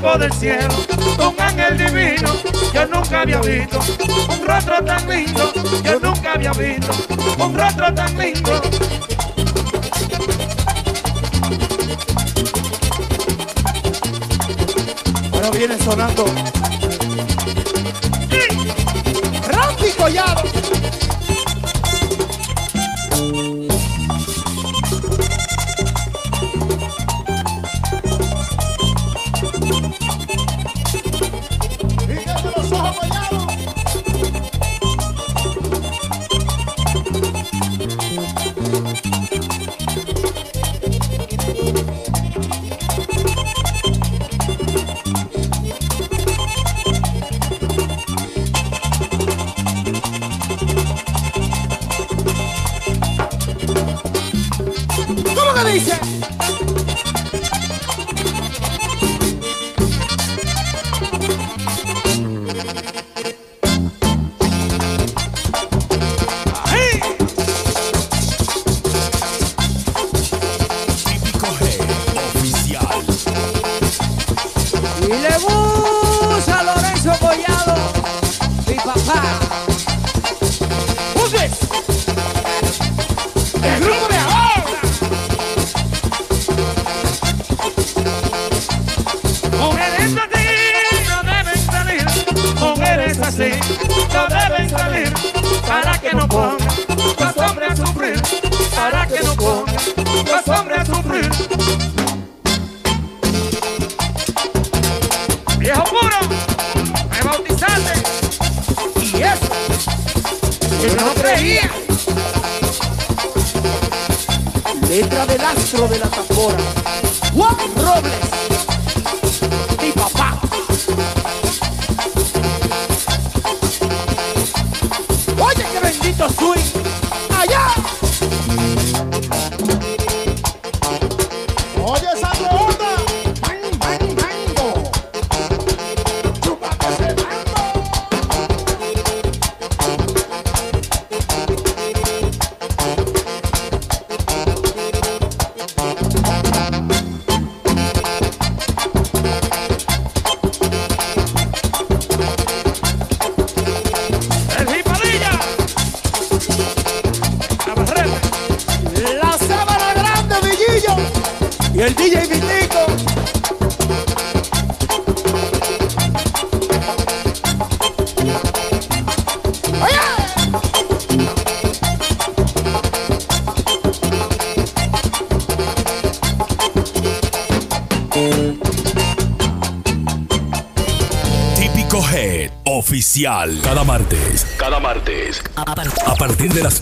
del cielo un ángel divino. Yo nunca había visto un rostro tan lindo. Yo nunca había visto un rostro tan lindo. Ahora viene sonando. Randy Collado.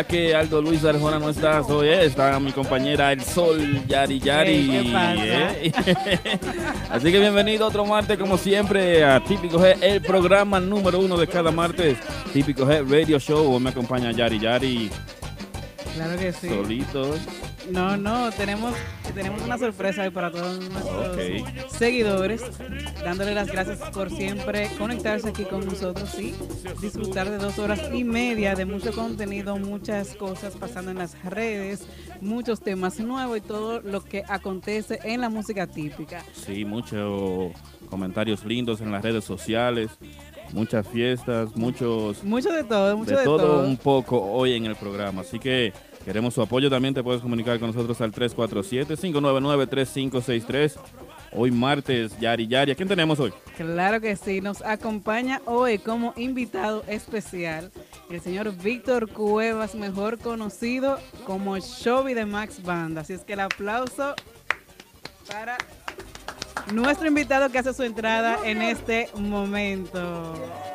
Ya que Aldo Luis Arjona no está hoy, está mi compañera El Sol, Yari Yari. ¿Qué pasa? eh. Así que bienvenido otro martes, como siempre, a Típico G, el programa número uno de cada martes, Típico G Radio Show. Me acompaña Yari Yari, Claro que sí. solito. No, no, tenemos, tenemos una sorpresa para todos nuestros seguidores, dándole las gracias por siempre conectarse aquí con nosotros y disfrutar de dos horas y media de mucho contenido, muchas cosas pasando en las redes, muchos temas nuevos y todo lo que acontece en la música típica. Sí, muchos comentarios lindos en las redes sociales, muchas fiestas, muchos Mucho de todo, mucho de de, todo, todo. un poco hoy en el programa. Así que queremos su apoyo. También te puedes comunicar con nosotros al 347-599-3563. Hoy martes, Yari Yari. ¿A quién tenemos hoy? Claro que sí, nos acompaña hoy como invitado especial el señor Víctor Cuevas, mejor conocido como Chovy de Max Banda. Así es que el aplauso para nuestro invitado que hace su entrada en este momento.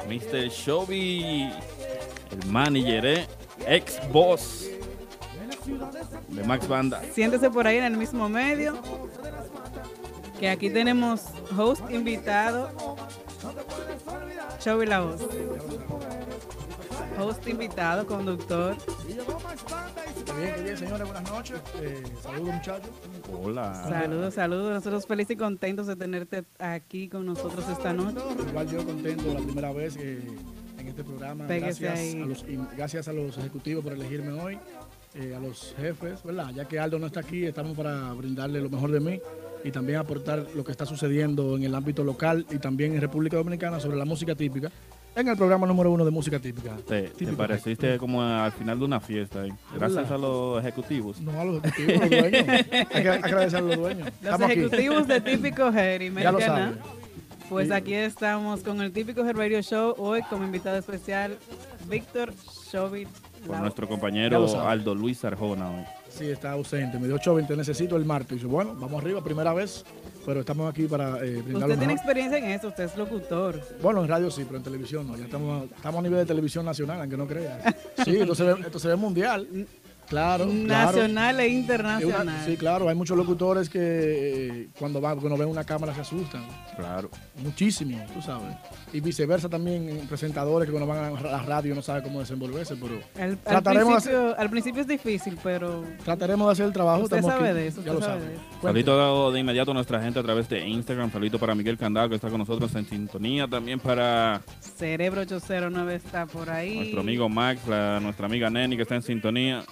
Mr. Shelby, el manager, ¿eh? ex boss de Max Banda. Siéntese por ahí en el mismo medio. Que aquí tenemos host invitado. Shelby la voz. Host invitado, conductor. Qué bien, qué bien, señores, buenas noches. Eh, saludos, muchachos. Hola. Saludos, saludos. Nosotros felices y contentos de tenerte aquí con nosotros esta noche. Igual yo contento la primera vez eh, en este programa. Gracias ahí. a, los, gracias a los ejecutivos por elegirme hoy, eh, a los jefes, ¿verdad? Ya que Aldo no está aquí, estamos para brindarle lo mejor de mí y también aportar lo que está sucediendo en el ámbito local y también en República Dominicana sobre la música típica en el programa número uno de música típica. Te, te Típico. pareciste como al final de una fiesta. ¿eh? Gracias a los ejecutivos. No a los ejecutivos, a los dueños. Hay que agradecer a los dueños. Los Estamos aquí. ejecutivos de Típico Hair y Ya lo Mexicana. saben. Pues aquí estamos con el Típico Hair Radio Show hoy como invitado especial Víctor Shovit. Por Lau. nuestro compañero. Aldo Luis Arjona hoy. Sí, está ausente. Me dio 8 te necesito el martes. Y yo, bueno, vamos arriba, primera vez, pero estamos aquí para eh, brindar lo Usted tiene mejor. experiencia en eso, usted es locutor. Bueno, en radio sí, pero en televisión no. Ya estamos, estamos a nivel de televisión nacional, aunque no creas. Sí, esto se ve, esto se ve mundial. Claro, claro. Nacional e Es una- internacional. sí, claro, hay muchos locutores que eh, cuando, van, cuando ven una cámara se asustan. Claro. Muchísimo, tú sabes. Y viceversa también, eh, presentadores que cuando van a la radio no saben cómo desenvolverse, pero Al, Trataremos principio, al principio es difícil, pero trataremos de hacer el trabajo. Usted sabe aquí, de eso, ya lo sabe. Saludito de inmediato a nuestra gente a través de Instagram. Saludito para Miguel Candado que está con nosotros en sintonía. También para Cerebro 809 está por ahí. nuestro amigo Max, la- nuestra amiga Neni que está en sintonía.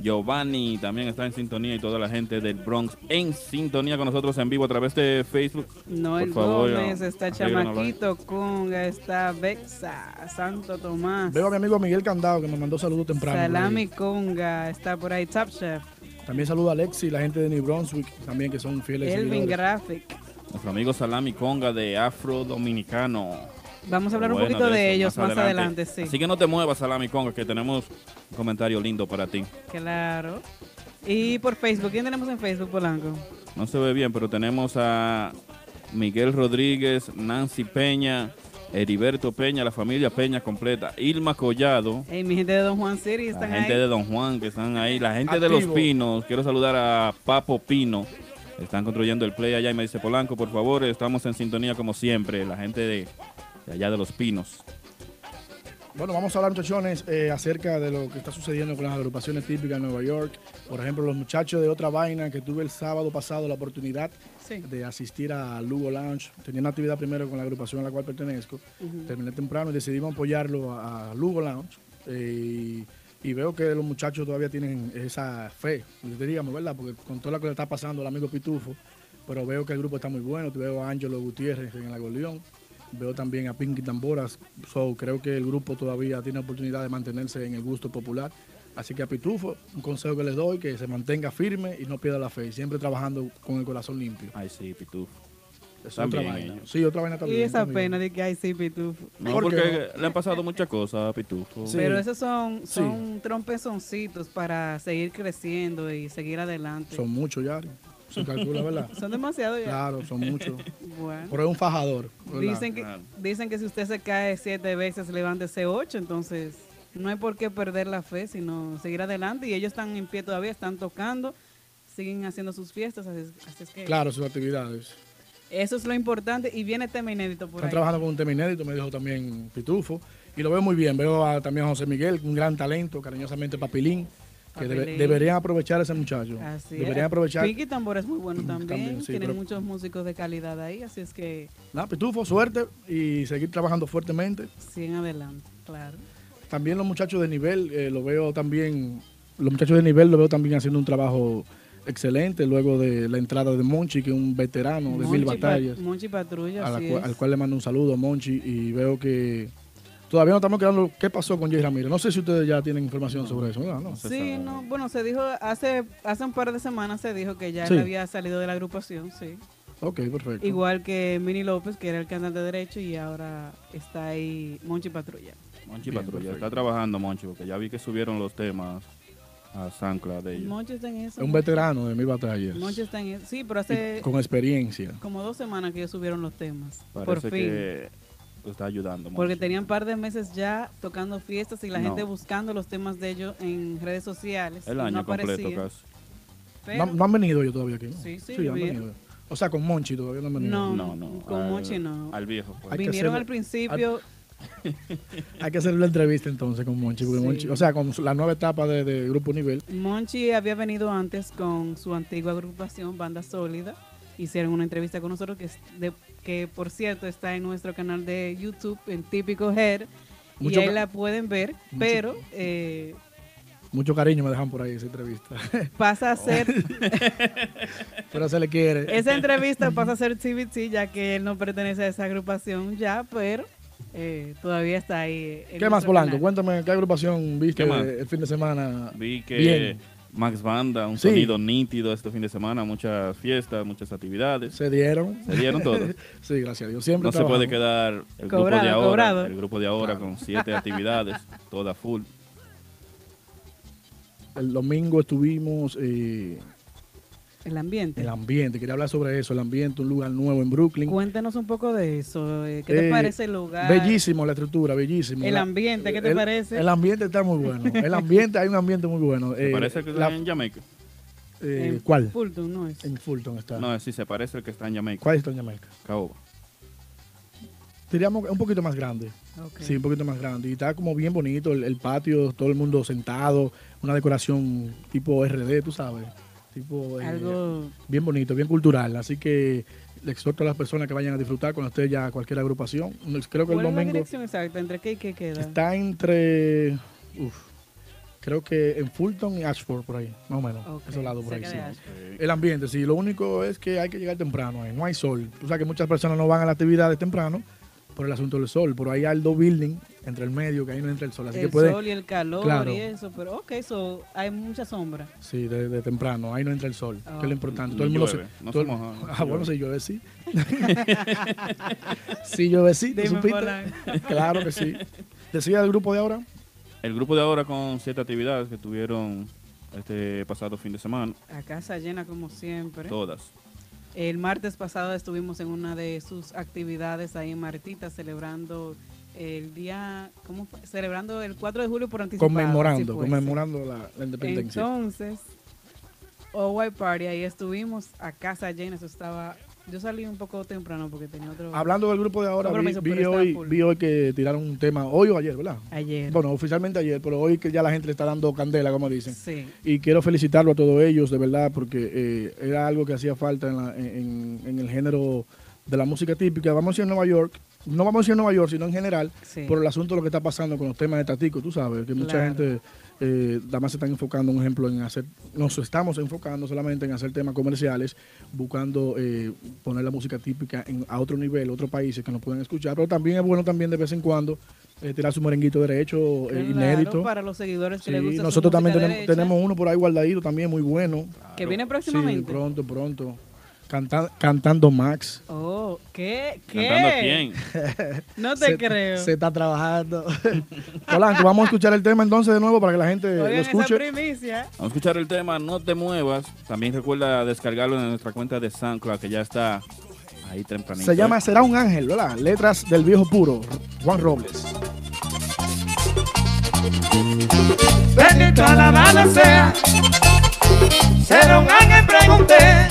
Giovanni también está en sintonía y toda la gente del Bronx en sintonía con nosotros en vivo a través de Facebook. Noel Por favor, Gómez, ya, está Chamaquito Conga, está Bexa, Santo Tomás, Veo a mi amigo Miguel Candado que me mandó saludos temprano. Salami Conga, está por ahí Top Chef, También saludo a Alexi, la gente de New Brunswick, también que son fieles Elvin seguidores. Graphic. Nuestro amigo Salami Conga de Afro Dominicano. Vamos a hablar un poquito de, ellos más adelante. sí. Así que no te muevas, Salami Conga, que tenemos un comentario lindo para ti. Claro. Y por Facebook, ¿quién tenemos en Facebook, Polanco? No se ve bien, pero tenemos a Miguel Rodríguez, Nancy Peña, Heriberto Peña, la familia Peña completa, Ilma Collado, Hey, mi gente de Don Juan City la están gente ahí. de Don Juan que están ahí, la gente de Los. Pinos, quiero saludar a Papo Pino, están construyendo el play allá y me dice Polanco, por favor, estamos en sintonía como siempre, la gente de, de allá de Los Pinos. Bueno, vamos a hablar, muchachones, eh, acerca de lo que está sucediendo con las agrupaciones típicas de Nueva York. Por ejemplo, los muchachos de Otra Vaina, que tuve el sábado pasado la oportunidad Sí. de asistir a Lugo Lounge. Tenía una actividad primero con la agrupación a la cual pertenezco. Terminé temprano y decidimos apoyarlo a, a Lugo Lounge. Eh, y, y veo que los muchachos todavía tienen esa fe, diríamos, ¿verdad? Porque con todo lo que le está pasando al amigo Pitufo, pero veo que el grupo está muy bueno. Veo a Ángelo Gutiérrez en el acordeón. Veo también a Pinky Tamboras. So, creo que el grupo todavía tiene oportunidad de mantenerse en el gusto popular. Así que a Pitufo, un consejo que les doy, que se mantenga firme y no pierda la fe. y Siempre trabajando con el corazón limpio. Ay, sí, Pitufo. Es También otra vaina. ellos. Sí, otra vaina Y también. esa también. pena de que hay sí, pitufo. No, ¿Por qué porque le han pasado muchas cosas a Pitufo. Sí. Pero esos son, Sí. son trompezoncitos para seguir creciendo y seguir adelante. Son muchos ya. Se calcula, ¿verdad? Son demasiado ya. Claro, son muchos. Bueno. Pero es un fajador. ¿verdad? Dicen que, Claro. dicen que si usted se cae siete veces, levántese ocho, entonces no hay por qué perder la fe, sino seguir adelante. Y ellos están en pie todavía, están tocando, siguen haciendo sus fiestas, así, así es que Claro, sus actividades. eso es lo importante. Y viene tema inédito por Están ahí. trabajando con un tema inédito, me dijo también Pitufo. Y lo veo muy bien. Veo a- también a José Miguel, un gran talento, cariñosamente Papilín. Que debe- deberían aprovechar a ese muchacho. Así deberían es. aprovechar. Pinky Tambor es muy bueno también. También, sí, Tienen pero- muchos músicos de calidad ahí, así es que Nada, Pitufo, suerte y seguir trabajando fuertemente. siguen adelante, claro. También los muchachos de nivel, eh, lo veo también, los muchachos de nivel lo veo también haciendo un trabajo excelente luego de la entrada de Monchi, que es un veterano de mil Monchi Pa- batallas, Monchi Patrulla, a la al cual le mando un saludo a Monchi y veo que todavía no estamos quedando qué pasó con Jay Ramírez. No sé si ustedes ya tienen información sobre eso, ¿verdad? No. se Sí, no, bueno, se dijo hace hace un par de semanas se dijo que ya Sí. él había salido de la agrupación, sí. Ok, perfecto. Igual que Mini López, que era el cantante derecho y ahora está ahí Monchi Patrulla. Monchi Bien, Patrulla, perfecto. está trabajando Monchi, porque ya vi que subieron los temas a SoundCloud de ellos. Monchi está en eso. Es un veterano de mi batalla. Monchi está en eso. Sí, pero hace Con experiencia. como dos semanas que ellos subieron los temas. Parece por fin. que lo está ayudando. Porque tenían un par de meses ya tocando fiestas y la No. gente buscando los temas de ellos en redes sociales. El año no completo casi. No, Pero- no han venido ellos todavía aquí, ¿no? Sí, sí, han venido. O sea, con Monchi todavía no han venido. No, No, no. con al- Monchi no. Al viejo. pues. Vinieron hacerle- al principio. Hay que hacer una entrevista entonces con Monchi. Porque Sí. Monchi o sea, con la nueva etapa de, de Grupo Nivel. Monchi había venido antes con su antigua agrupación, Banda Sólida. Hicieron una entrevista con nosotros que, es de- que por cierto está en nuestro canal de YouTube, en Típico Head. Mucho y ahí la pueden ver, Mucho- pero eh, Mucho cariño me dejan por ahí esa entrevista. pasa a ser, Pero se le quiere. esa entrevista pasa a ser TBT ya que él no pertenece a esa agrupación ya, pero eh, todavía está ahí. en ¿Qué más, Polanco? canal. Cuéntame, ¿qué agrupación viste el fin de semana? Vi que Bien. Max Banda, un Sí. sonido nítido este fin de semana, muchas fiestas, muchas actividades. Se dieron. Se dieron todos. sí, gracias a Dios. Siempre No se puede quedar el grupo de ahora, cobrado. el grupo de ahora con siete actividades, todas full. El domingo estuvimos eh, El ambiente. el ambiente. Quería hablar sobre eso. El ambiente, un lugar nuevo en Brooklyn. Cuéntanos un poco de eso. eh, ¿Qué te Eh, parece el lugar? Bellísimo la estructura, bellísimo. El La- ambiente, ¿qué te el- parece? El ambiente está muy bueno. El ambiente, hay un ambiente muy bueno. Eh, parece que la- está en Jamaica. eh, En ¿Cuál? Fulton, ¿no es? En Fulton está. No, sí, se parece el que está en Jamaica. ¿Cuál está en Jamaica? Caoba. Diríamos que un poquito más grande. Sí, un poquito más grande. Y está como bien bonito el, el patio, todo el mundo sentado, una decoración tipo RD, tú sabes. Tipo eh, Algo bien bonito, bien cultural. Así que le exhorto a las personas que vayan a disfrutar con usted ya cualquier agrupación. Creo que el ¿Cuál es la domingo dirección exacta? ¿Entre qué y qué queda? está entre, uf, creo que en Fulton y Ashford por ahí, más o menos. Ok, Esos lados por ahí. sí. El ambiente, sí. Lo único es que hay que llegar temprano. ahí, No hay sol. Tú sabes que muchas personas no van a las actividades temprano por el asunto del sol. Pero hay dos building entre el medio que ahí no entra el sol. Así el que pueden, sol y el calor Claro. y eso, pero ok, eso hay mucha sombra. Sí, de, de temprano, ahí no entra el sol, que es lo importante. Ni Todo el mundo llueve, se- no todo Ah, bueno, si llueve, sí. sí, llueve, sí. Polanco. Claro que sí. Decía el grupo de ahora. El grupo de ahora con siete actividades que tuvieron este pasado fin de semana, A casa llena como siempre. todas. El martes pasado estuvimos en una de sus actividades ahí en Martita celebrando el día, ¿cómo fue? Celebrando el 4 de julio por anticipado. Conmemorando, fuese. conmemorando la, la independencia. Entonces, White Party, ahí estuvimos a casa llena, eso estaba... Yo salí un poco temprano porque tenía otro... Hablando del grupo de ahora, vi, hoy, vi hoy que tiraron un tema, hoy o ayer, ¿verdad? Ayer. Bueno, oficialmente ayer, pero hoy que ya la gente le está dando candela, como dicen. Sí. Y quiero felicitarlo a todos ellos, de verdad, porque eh, era algo que hacía falta en, la- en- en el género de la música típica. Vamos a decir en Nueva York, no vamos a decir en Nueva York, sino en general, Sí. por el asunto de lo que está pasando con los temas de Tatico, tú sabes, que mucha Claro. gente eh, nada más se están enfocando, un ejemplo, en hacer, nos estamos enfocando solamente en hacer temas comerciales, buscando eh, poner la música típica en, a otro nivel, otros países que nos puedan escuchar, pero también es bueno también de vez en cuando eh, tirar su merenguito derecho, eh, Claro, inédito. para los seguidores que Sí, les gusta su nosotros también tenemos, uno por ahí guardadito también muy bueno. que viene Sí, próximamente. pronto, pronto. Canta- cantando Max. Oh, ¿qué? ¿Qué? ¿Cantando a quién? No te se, creo. Se está trabajando. Polanco, vamos a escuchar el tema entonces de nuevo para que la gente lo Oigan escuche. primicia. Vamos a escuchar el tema No te muevas. También recuerda descargarlo en nuestra cuenta de SoundCloud que ya está ahí tempranito. Se llama. Será un ángel, ¿verdad? Letras del viejo puro, Juan Robles. Bendito alabado sea. Ser un ángel pregunté.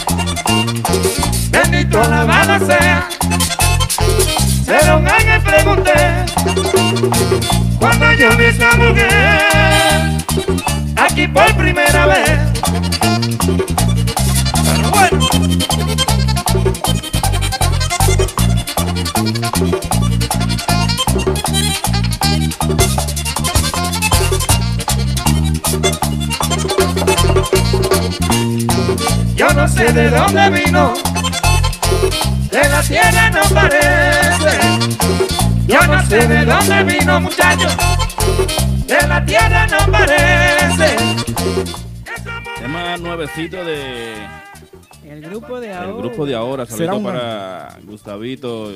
Bendito alabado sea. Ser un ángel pregunté. Cuando yo vi esa mujer aquí por primera vez. Bueno. De dónde vino, de la tierra no parece. Yo no sé de dónde vino, muchachos, de la tierra no parece. Tema nuevecito de El grupo de ahora. el grupo de ahora. Saludos para Gustavito,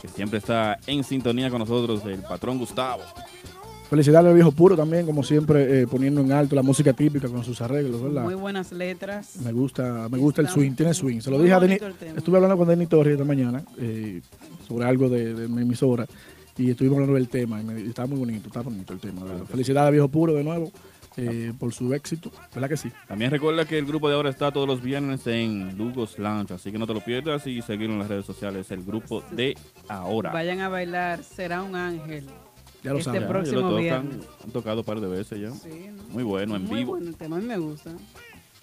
que siempre está en sintonía con nosotros, el patrón Gustavo. Felicidades al viejo puro también, como siempre, eh, poniendo en alto la música típica con sus arreglos, ¿verdad? Muy buenas letras. Me gusta, me gusta el Está swing, tiene swing. Se lo dije a Denis, estuve hablando con Denis Torres esta mañana eh, sobre algo de, de mi emisora y estuvimos hablando del tema y, me, y estaba muy bonito, está bonito el tema. ¿verdad? Felicidades al viejo puro de nuevo eh, por su éxito, ¿verdad que sí? También recuerda que el grupo de ahora está todos los viernes en Lugos Lounge, así que no te lo pierdas y seguirlo en las redes sociales, el grupo de ahora. Vayan a bailar, será un ángel. Ya lo Este saben. Ya, próximo ellos tocan, viernes. han tocado un par de veces ya. Sí, ¿no? Muy bueno, en Muy vivo. bueno el tema, a mí me gusta.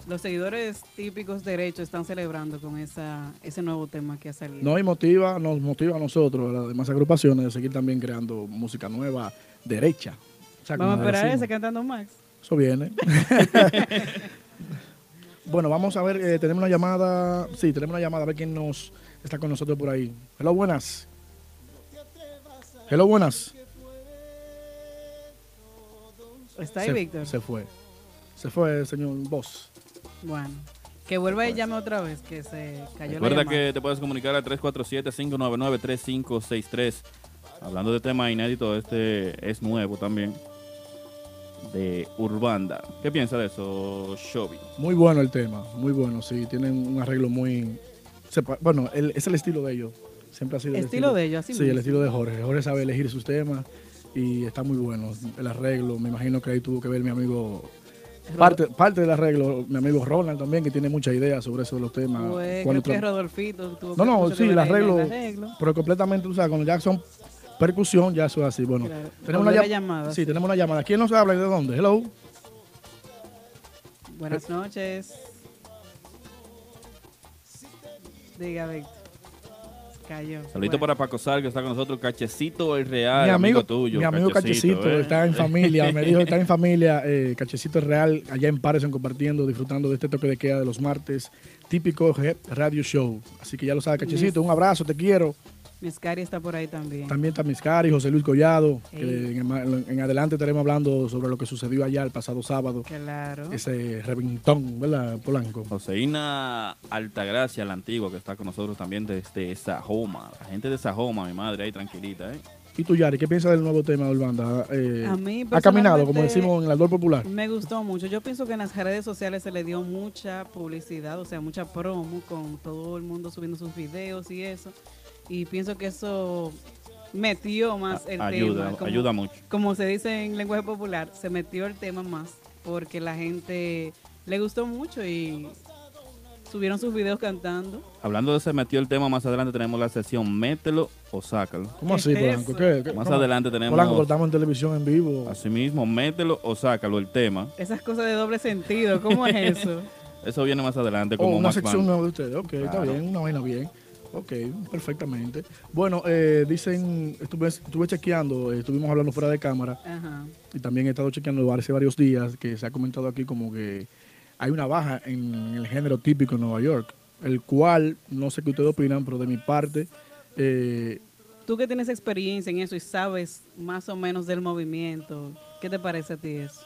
Los seguidores típicos derechos están celebrando con esa, ese nuevo tema que ha salido. No, y motiva, nos motiva a nosotros, a las demás agrupaciones, de seguir también creando música nueva, derecha. O sea, Vamos a esperar a ese cantando Max. Eso viene. bueno, vamos a ver, eh, tenemos una llamada. Sí, tenemos una llamada, a ver quién nos está con nosotros por ahí. Hello, buenas. Hello, buenas. ¿Está ahí, se, Víctor? Se fue. Se fue, señor Boss. Bueno, que vuelva y llame otra vez, que se cayó Recuerda la que te puedes comunicar al 347-599-3563. Hablando de tema inédito, este es nuevo también. De Urbanda. ¿Qué piensa de eso, Shobi? Muy bueno el tema, muy bueno, sí. Tienen un arreglo muy. sepa- Bueno, el- es el estilo de ellos. Siempre ha sido el Estilo de ellos, así Sí, el estilo de Jorge. Jorge sabe elegir sus temas y está muy bueno. El arreglo, me imagino que ahí tuvo que ver mi amigo. Parte, parte del arreglo, mi amigo Ronald también, que tiene muchas ideas sobre eso de los temas. Creo que tra- Rodolfito tuvo No, no, sí, el arreglo, pero completamente, o sea, cuando ya son percusión, ya eso es así. Bueno, Claro. tenemos una llamada, Sí, sí. tenemos una llamada. ¿Quién nos habla y de dónde? Hello. Buenas noches. Diga, Víctor. Cayó. Saludito Bueno. para Paco Sal, que está con nosotros. Cachecito el Real, mi amigo, tuyo. mi amigo Cachecito, ¿eh? está en familia, me dijo, está en familia, eh, Cachecito Real, allá en Patterson compartiendo, disfrutando de este toque de queda de los martes, típico radio show. Así que ya lo sabe, Cachecito, un abrazo, te quiero. Miss Cari está por ahí también. También está Miscari, José Luis Collado, que en, en adelante estaremos hablando sobre lo que sucedió allá el pasado sábado, Claro. ese reventón, ¿verdad, Polanco? Joseína Altagracia, la antigua, que está con nosotros también desde Sajoma. La gente de Sajoma, mi madre, ahí tranquilita, ¿eh? ¿Y tú, Yari, qué piensas del nuevo tema de Urbanda? Eh, A mí, ha caminado, como decimos en el aldor popular. Me gustó mucho. Yo pienso que en las redes sociales se le dio mucha publicidad, o sea, mucha promo con todo el mundo subiendo sus videos y eso. Y pienso que eso metió más el ayuda, tema. como- ayuda mucho. Como se dice en lenguaje popular, se metió el tema más porque la gente le gustó mucho y subieron sus videos cantando. Hablando de se metió el tema, más adelante tenemos la sesión Mételo o Sácalo. ¿Cómo así, ¿Qué es Polanco? ¿Qué, qué- Más cómo? adelante tenemos, Polanco, pero estamos en televisión en vivo. asimismo, Mételo o Sácalo, el tema. Esas cosas de doble sentido, ¿cómo es eso? Eso viene más adelante Oh, como una más sección nueva de ustedes. Ok, está bien, una vaina bien. Ok, perfectamente. Bueno, eh, dicen, estuve, estuve chequeando, eh, estuvimos hablando fuera de cámara Ajá. y también he estado chequeando hace varios días que se ha comentado aquí como que hay una baja en el género típico en Nueva York, el cual, no sé qué ustedes opinan, pero de mi parte, eh, Tú que tienes experiencia en eso y sabes más o menos del movimiento, ¿qué te parece a ti eso?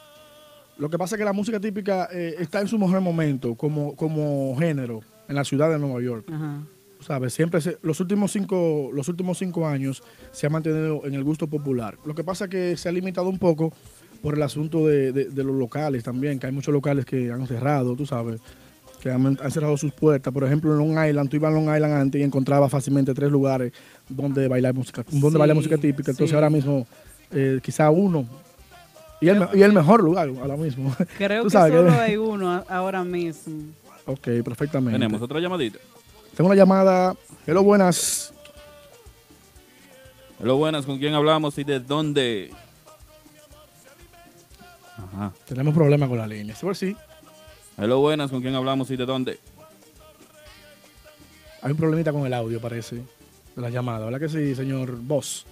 lo que pasa es que la música típica eh, está en su mejor momento como, como género en la ciudad de Nueva York. Ajá. ¿Sabes? Siempre se- los últimos cinco los últimos cinco años se ha mantenido en el gusto popular. Lo que pasa es que se ha limitado un poco por el asunto de, de- de los locales también, que hay muchos locales que han cerrado, tú sabes, que han, han cerrado sus puertas. Por ejemplo, en Long Island, tú ibas a Long Island antes y encontrabas fácilmente tres lugares donde bailar música, donde Sí, bailar música típica. Entonces sí. ahora mismo eh, quizá uno y el, y el mejor lugar ahora mismo. Creo que sabes que- solo hay uno ahora mismo. ok, perfectamente. Tenemos otra llamadita. Tengo una llamada. Hello, buenas. Hello, buenas, ¿con quién hablamos y de dónde? Ajá. Tenemos problemas con la línea. Sí, sí. Hello, buenas, ¿con quién hablamos y de dónde? Hay un problemita con el audio, parece, de la llamada. ¿Verdad que sí, señor Boss?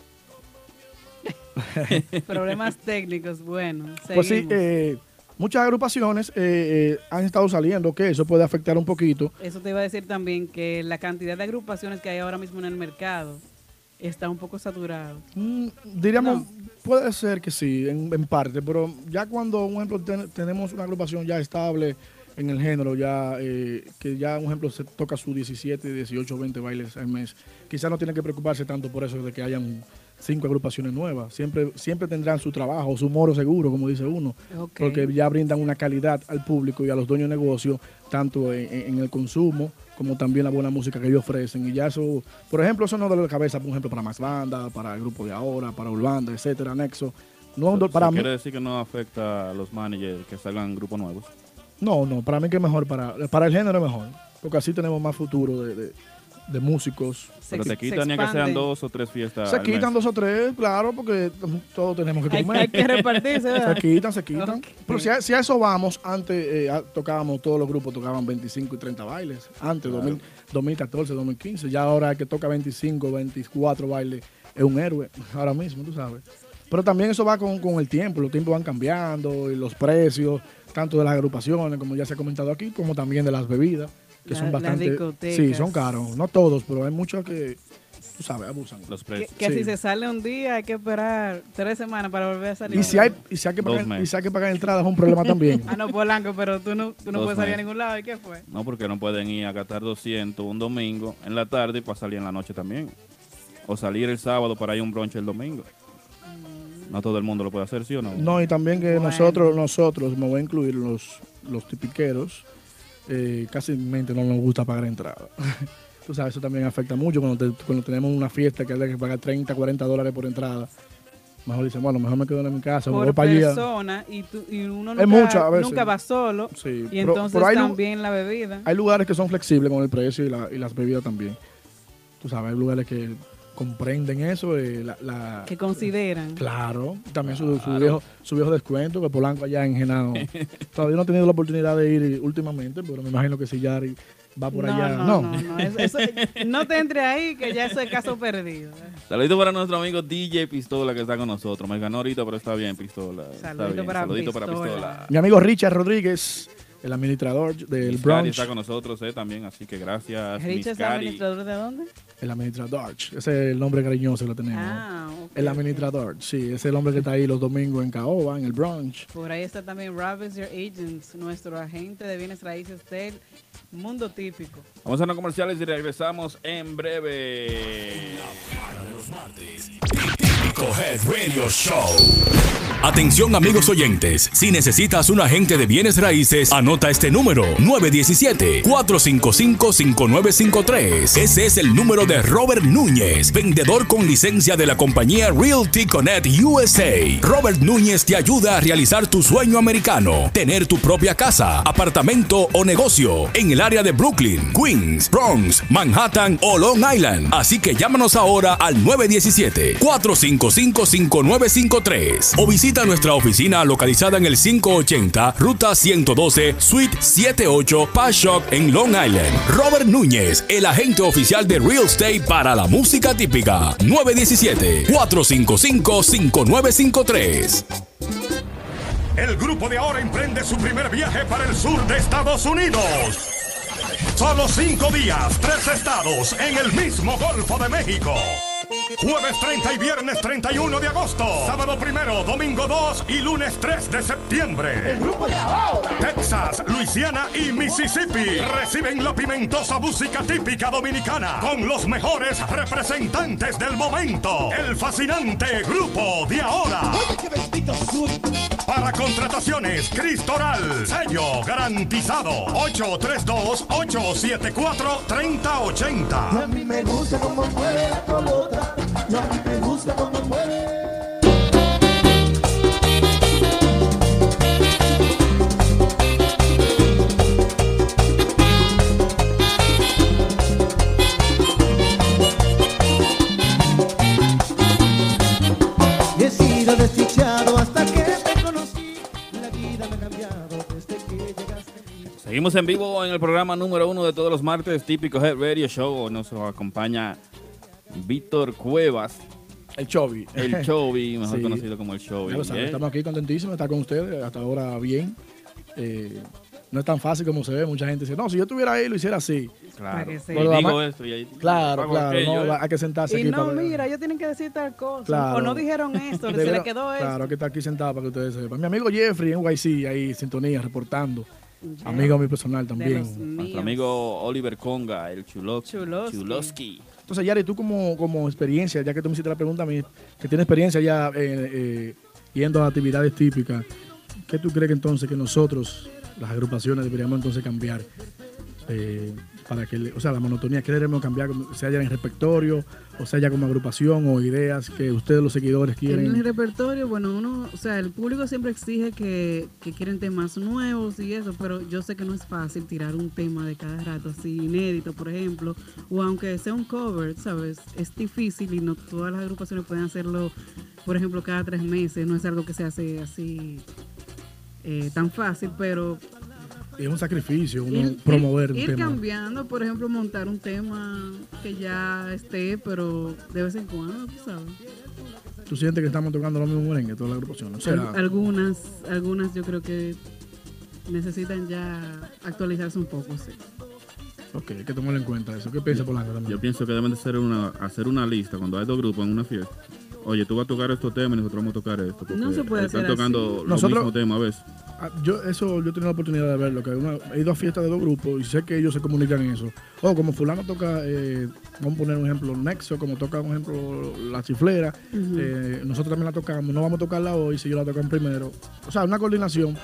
Problemas técnicos, bueno. Pues sí, eh, muchas agrupaciones eh, eh, han estado saliendo, que eso puede afectar un poquito. Eso te iba a decir también que la cantidad de agrupaciones que hay ahora mismo en el mercado está un poco saturado. Mm, diríamos, No. puede ser que sí, en, en parte, pero ya cuando, un ejemplo, ten- tenemos una agrupación ya estable en el género, ya eh, que ya, un ejemplo, se toca sus 17, 18, 20 bailes al mes, quizás no tiene que preocuparse tanto por eso de que hayan cinco agrupaciones nuevas. Siempre, siempre tendrán su trabajo, su moro seguro, como dice uno, porque ya brindan una calidad al público y a los dueños de negocio, tanto en, en el consumo como también la buena música que ellos ofrecen. Y ya eso, por ejemplo, eso no duele la cabeza, por ejemplo, para Max Banda, para el grupo de ahora, para Urbanda, etcétera, Nexo. No, para mí, quiere decir que no afecta a los managers que salgan grupos nuevos. no, no, para mí que es mejor, para, para el género es mejor, porque así tenemos más futuro de, de- de músicos. Se Pero te quitan ni que sean dos o tres fiestas. Se al quitan mes. dos o tres, claro, porque todos tenemos que comer. hay que repartirse, Se quitan, se quitan. Pero si a, si a eso vamos, antes eh, tocábamos, todos los grupos tocaban 25 y 30 bailes. Antes, 2000 2014, 2015. Ya ahora el que toca 25, 24 bailes es un héroe, ahora mismo, tú sabes. Pero también eso va con, con el tiempo, los tiempos van cambiando y los precios, tanto de las agrupaciones, como ya se ha comentado aquí, como también de las bebidas, que La- son bastante... Sí, son caros. No todos, pero hay muchos que, tú sabes, abusan. Los precios. que Sí. si se sale un día hay que esperar tres semanas para volver a salir. Y si hay, y si hay que Dos pagar, y si hay que pagar entradas es un problema también. Ah, no, Polanco, pero tú no, tú no puedes salir a ningún lado. ¿Y qué fue? No, porque no pueden ir a gastar 200 un domingo en la tarde y para salir en la noche también. O salir el sábado para ir a un brunch el domingo. No todo el mundo lo puede hacer, ¿sí o no? No, y también que Bueno. nosotros, nosotros, me voy a incluir los, los tipiqueros, eh, casi mente no nos gusta pagar entrada. Tú sabes, eso también afecta mucho cuando, te- cuando tenemos una fiesta que hay que pagar 30, 40 dólares por entrada. Mejor dicen, bueno, mejor me quedo en mi casa, me voy Por para allá. y, tú, y uno Es nunca, mucho, a veces. nunca va solo. Sí, Y pero- entonces pero hay lu- también la bebida. Hay lugares que son flexibles con el precio y, la- y las bebidas también. Tú sabes, hay lugares que comprenden eso, eh, la, la- que consideran. Claro, también su, su viejo, su viejo descuento, que Polanco allá en Genao. Todavía no he tenido la oportunidad de ir últimamente, pero me imagino que si Yari va por no, allá. no, no, no, eso- eso- no te entre ahí, que ya eso es caso perdido. Saludito para nuestro amigo DJ Pistola que está con nosotros. Me ganó ahorita, pero está bien, Pistola. Está Saludito bien. para Saludito para. Pistola. Mi amigo Richard Rodríguez, el administrador del Miss Cari brunch. está con nosotros eh, también, así que gracias. ¿Richard es administrador de dónde? El administrador. Ese es el nombre cariñoso que lo tenemos. Ah, ok, el administrador, sí, es el hombre que está ahí los domingos en Caoba, en el brunch. Por ahí está también Rob is your agent, nuestro agente de bienes raíces del mundo típico. Vamos a los comerciales y regresamos en breve. Típico Head Radio Show. Atención amigos oyentes, si necesitas un agente de bienes raíces, anota este número 917-455-5953. Ese es el número de Robert Núñez, vendedor con licencia de la compañía Realty Connect USA. Robert Núñez te ayuda a realizar tu sueño americano, tener tu propia casa, apartamento o negocio en el área de Brooklyn, Queens, Bronx, Manhattan o Long Island. Así que llámanos ahora al 917-455-5953 o visita nuestra oficina localizada en el 580 Ruta 112 Suite 78 Pashock en Long Island. Robert Núñez, el agente oficial de Real Estate para la música típica. 917-455-5953. El grupo de ahora emprende su primer viaje para el sur de Estados Unidos. Solo cinco días, tres estados en el mismo Golfo de México. Jueves 30 y viernes 31 de agosto. Sábado primero, domingo 2 y lunes 3 de septiembre. Texas, Luisiana y Mississippi reciben la pimentosa música típica dominicana con los mejores representantes del momento. El fascinante grupo de ahora. Para contrataciones, Cristoral, sello garantizado 832-874-3080. A mí me gusta como mueve la colota. Mí me gusta como mueve. He sido desdichado hasta que te conocí. La vida me ha cambiado desde que llegaste. Seguimos en vivo en el programa número uno de todos los martes, típico Head Show. Nos acompaña Víctor Cuevas, El Chovy. el Chovy, mejor Sí. conocido como el Chovy. ¿eh? estamos aquí contentísimos de estar con ustedes, hasta ahora bien. Eh, no es tan fácil como se ve, mucha gente dice, no, si yo estuviera ahí lo hiciera así. Claro. Digo esto y ahí- Claro, claro, aquello, no, ¿eh? hay que sentarse Y aquí no, para mira, ellos tienen que decir tal cosa. Claro. O no dijeron esto, se le quedó esto. Claro, que está aquí sentado para que ustedes sepan. Mi amigo Jeffrey en YC, ahí, sintonía, reportando. Ya. amigo mío personal también. Nuestro amigo Oliver Conga, el Chulo- Chulosky. Entonces, Yari, tú como, como experiencia, ya que tú me hiciste la pregunta a mí, que tienes experiencia ya eh, eh, yendo a actividades típicas, ¿qué tú crees entonces que nosotros, las agrupaciones, deberíamos entonces cambiar? Eh, para que, le- o sea, la monotonía, ¿qué deberíamos cambiar? Sea ya en repertorio, o sea ya como agrupación, o ideas que ustedes los seguidores En el quieren. repertorio, bueno, uno, o sea, el público siempre exige que, que quieren temas nuevos y eso, pero yo sé que no es fácil tirar un tema de cada rato así inédito, por ejemplo, o aunque sea un cover, ¿sabes? Es difícil y no todas las agrupaciones pueden hacerlo, por ejemplo, cada tres meses, no es algo que se hace así eh, tan fácil, pero Es un sacrificio uno ir, promover ir- un ir tema. cambiando, por ejemplo, montar un tema que ya esté, pero de vez en cuando, tú sabes. Tú sientes que estamos tocando lo mismo merengue, todas las agrupaciones. O sea, Al- algunas, algunas yo creo que necesitan ya actualizarse un poco, sí. ok, hay que tomarlo en cuenta eso. ¿Qué piensas, Polanco, también? Yo pienso que deben de ser una, hacer una lista cuando hay dos grupos en una fiesta. Oye, tú vas a tocar estos temas y nosotros vamos a tocar esto. No se puede están hacer tocando así. los Nosotros- mismos temas a veces. Yo, eso, yo he tenido la oportunidad de verlo, que uno, he ido a fiestas de dos grupos y sé que ellos se comunican en eso. O como fulano toca, eh, vamos a poner un ejemplo, Nexo, como toca, un ejemplo, La Chiflera, eh, nosotros también la tocamos, no vamos a tocarla hoy si ellos la tocan primero. O sea, una coordinación,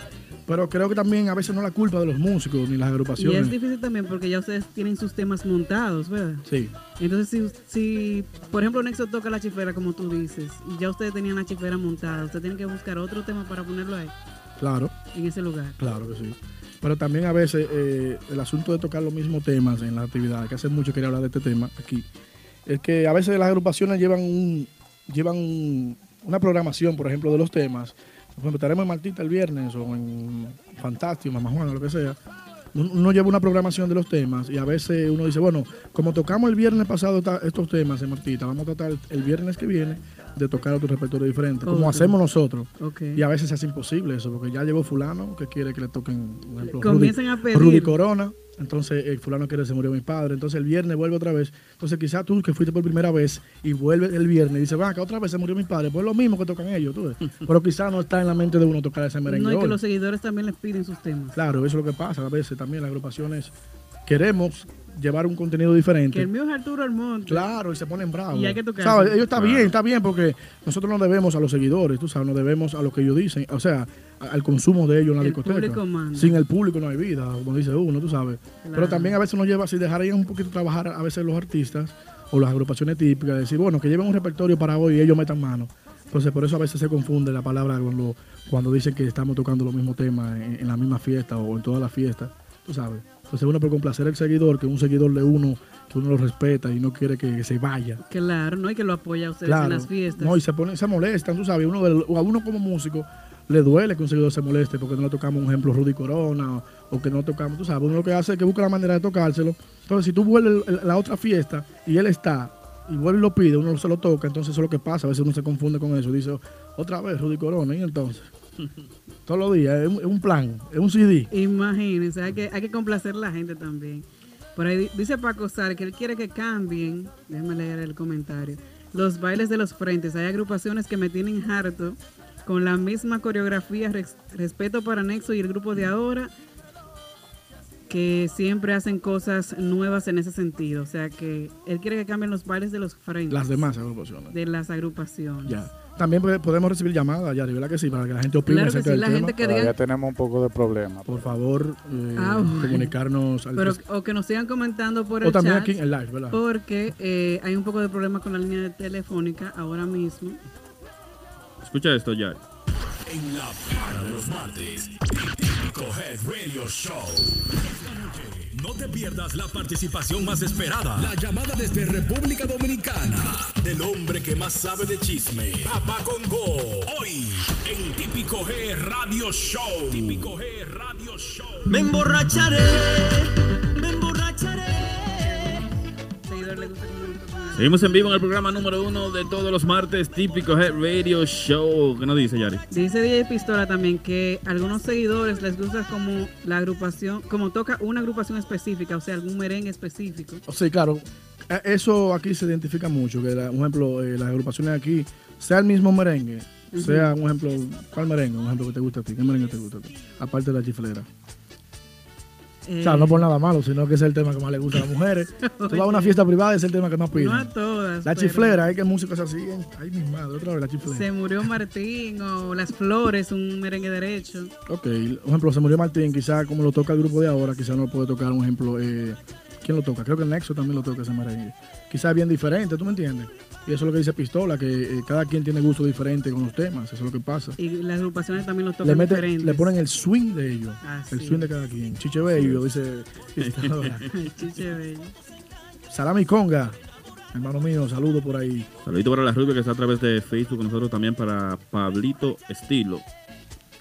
pero creo que también a veces no es la culpa de los músicos ni las Y agrupaciones. es difícil también porque ya ustedes tienen sus temas montados, ¿verdad? Sí, Entonces, si, si por ejemplo Nexo toca la chifera, como tú dices, y ya ustedes tenían la chifera montada, ustedes tienen que buscar otro tema para ponerlo ahí, claro, en ese lugar. claro que sí. Pero también a veces eh, el asunto de tocar los mismos temas en las actividades, que hace mucho quería hablar de este tema aquí, es que a veces las agrupaciones llevan un, llevan un- una programación, por ejemplo, de los temas. Por ejemplo, estaremos en Martita el viernes o en Fantástico, Mamá Juan, o lo que sea. Uno lleva una programación de los temas y a veces uno dice, bueno, como tocamos el viernes pasado estos temas en Martita, vamos a tratar el viernes que viene de tocar otro repertorio diferente, como hacemos nosotros. Y a veces se hace imposible eso, porque ya llegó fulano que quiere que le toquen, por ejemplo, Rudy, a pedir. Rudy Corona. Entonces el fulano quiere se murió mi padre. Entonces el viernes vuelve otra vez. Entonces quizás tú que fuiste por primera vez y vuelve el viernes y dices, va, que otra vez se murió mi padre. Pues es lo mismo que tocan ellos, tú ves. Pero quizás no está en la mente de uno tocar ese merengue. No, y que los seguidores también les piden sus temas. Claro, eso es lo que pasa. A veces también las agrupaciones queremos llevar un contenido diferente. Que el mío es Arturo Almonte. Claro, y se ponen bravos. Y hay que tocar. ¿Sabes? Ellos está Claro. bien, está bien, porque nosotros nos debemos a los seguidores, tú sabes, nos debemos a lo que ellos dicen, o sea, al consumo de ellos en la El discoteca. público manda. Sin el público no hay vida, como dice uno, tú sabes. Claro. Pero también a veces nos lleva, si dejar ahí un poquito trabajar a veces los artistas o las agrupaciones típicas, decir, bueno, que lleven un repertorio para hoy y ellos metan mano. Entonces, por eso a veces se confunde la palabra cuando, cuando dicen que estamos tocando los mismos temas en, en la misma fiesta o en todas las fiestas, tú sabes. Entonces, uno por complacer al seguidor, que un seguidor de uno, que uno lo respeta y no quiere que se vaya. Claro, no hay que lo apoya a ustedes Claro. en las fiestas. No, y se ponen, se molestan, tú sabes, uno a uno como músico le duele que un seguidor se moleste porque no le tocamos un ejemplo Rudy Corona o, o que no tocamos, tú sabes, uno lo que hace es que busca la manera de tocárselo. Entonces, si tú vuelves el- el- la otra fiesta y él está y vuelve y lo pide, uno se lo toca, entonces eso es lo que pasa, a veces uno se confunde con eso, dice, otra vez Rudy Corona, y entonces, todos los días, es un, plan, es un CD. Imagínense, hay que, hay que complacer a la gente también. Por ahí di- dice Paco Sar que él quiere que cambien, déjame leer el comentario, los bailes de los frentes. Hay agrupaciones que me tienen harto con la misma coreografía, res- respeto para Nexo y el grupo de ahora, que siempre hacen cosas nuevas en ese sentido. O sea que él quiere que cambien los bailes de los frentes. Las demás agrupaciones. De las agrupaciones. Ya. También podemos recibir llamadas, ya, ¿verdad que sí? Para que la gente opine Claro que acerca sí, del la tema. gente que Todavía diga, tenemos un poco de problema. Por favor, eh, Ah, bueno. comunicarnos al pero, o que nos sigan comentando por el O también chat. aquí en el live, ¿verdad? Porque eh, hay un poco de problema con la línea telefónica ahora mismo. Escucha esto, ya. En la para de los martes, Típico Head Radio Show. No te pierdas la participación más esperada. La llamada desde República Dominicana del hombre que más sabe de chisme. Papá Congo. Hoy en Típico G Radio Show. Típico G Radio Show. Me emborracharé. Seguimos en vivo en el programa número uno de todos los martes, Típico Head Radio Show. ¿Qué nos dice, Yari? Dice DJ Pistola también que a algunos seguidores les gusta como la agrupación, como toca una agrupación específica, o sea, algún merengue específico. O sea, claro, eh, eso aquí se identifica mucho, que la- un ejemplo, eh, las agrupaciones aquí, sea el mismo merengue, sea un ejemplo, ¿cuál merengue? Un ejemplo que te gusta a ti, ¿qué merengue te gusta a ti? Aparte de la chiflera. O sea, no por nada malo, sino que es el tema que más le gusta a las mujeres. Tú vas a una fiesta privada y es el tema que más piden. No a todas. La chiflera, hay que músicos así. Ay, mi madre, otra vez la chiflera. Se murió Martín o Las Flores, un merengue derecho. Ok, por ejemplo, se murió Martín, quizá como lo toca el grupo de ahora, quizá no lo puede tocar, un ejemplo, eh, ¿quién lo toca? Creo que el Nexo también lo toca ese merengue. Quizá es bien diferente, ¿tú me entiendes? Y eso es lo que dice Pistola, que eh, cada quien tiene gusto diferente con los temas, eso es lo que pasa. Y las agrupaciones también lo tocan Le, diferentes. le ponen el swing de ellos, Ah, el swing de cada quien. Chiche Bello, dice Pistola. Chiche Bello. Salami Conga, hermano mío, saludo por ahí. Saludito para la rubia que está a través de Facebook con nosotros también para Pablito Estilo.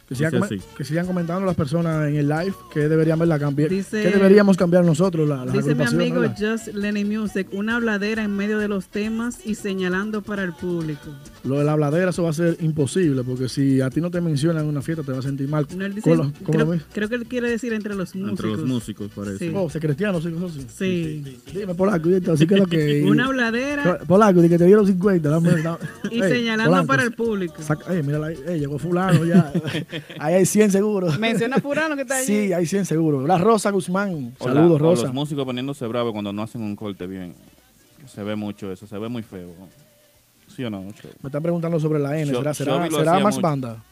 Que sigan, que sigan comentando las personas en el live que deberían verla cambiar. Dice- que deberíamos cambiar nosotros la, las Dice mi amigo ¿verdad? Just Lenny Music, una habladera en medio de los temas y señalando para el público. Lo de la habladera, eso va a ser imposible, porque si a ti no te mencionan en una fiesta, te vas a sentir mal. No, él dice- Con los- con creo, que él quiere decir entre los músicos. Entre los músicos, parece. Sí. Oh, secretiano, sí, cosas así. Sí. Dime, Polaco, así que lo que. Una habladera Polaco, di que te dieron 50. Dame, dame. y señalando Polanco, para el público. saca- ey, mírala ahí, ey, llegó Fulano ya. ahí hay 100 seguros. Menciona a Furano que está allí. Sí, hay 100 seguros. La Rosa Guzmán. O la- Saludos, o Rosa. los músicos poniéndose bravos cuando no hacen un corte bien. Se ve mucho eso, se ve muy feo. ¿Sí o no? Show? Me están preguntando sobre la N. ¿Será, será, más mucho. banda?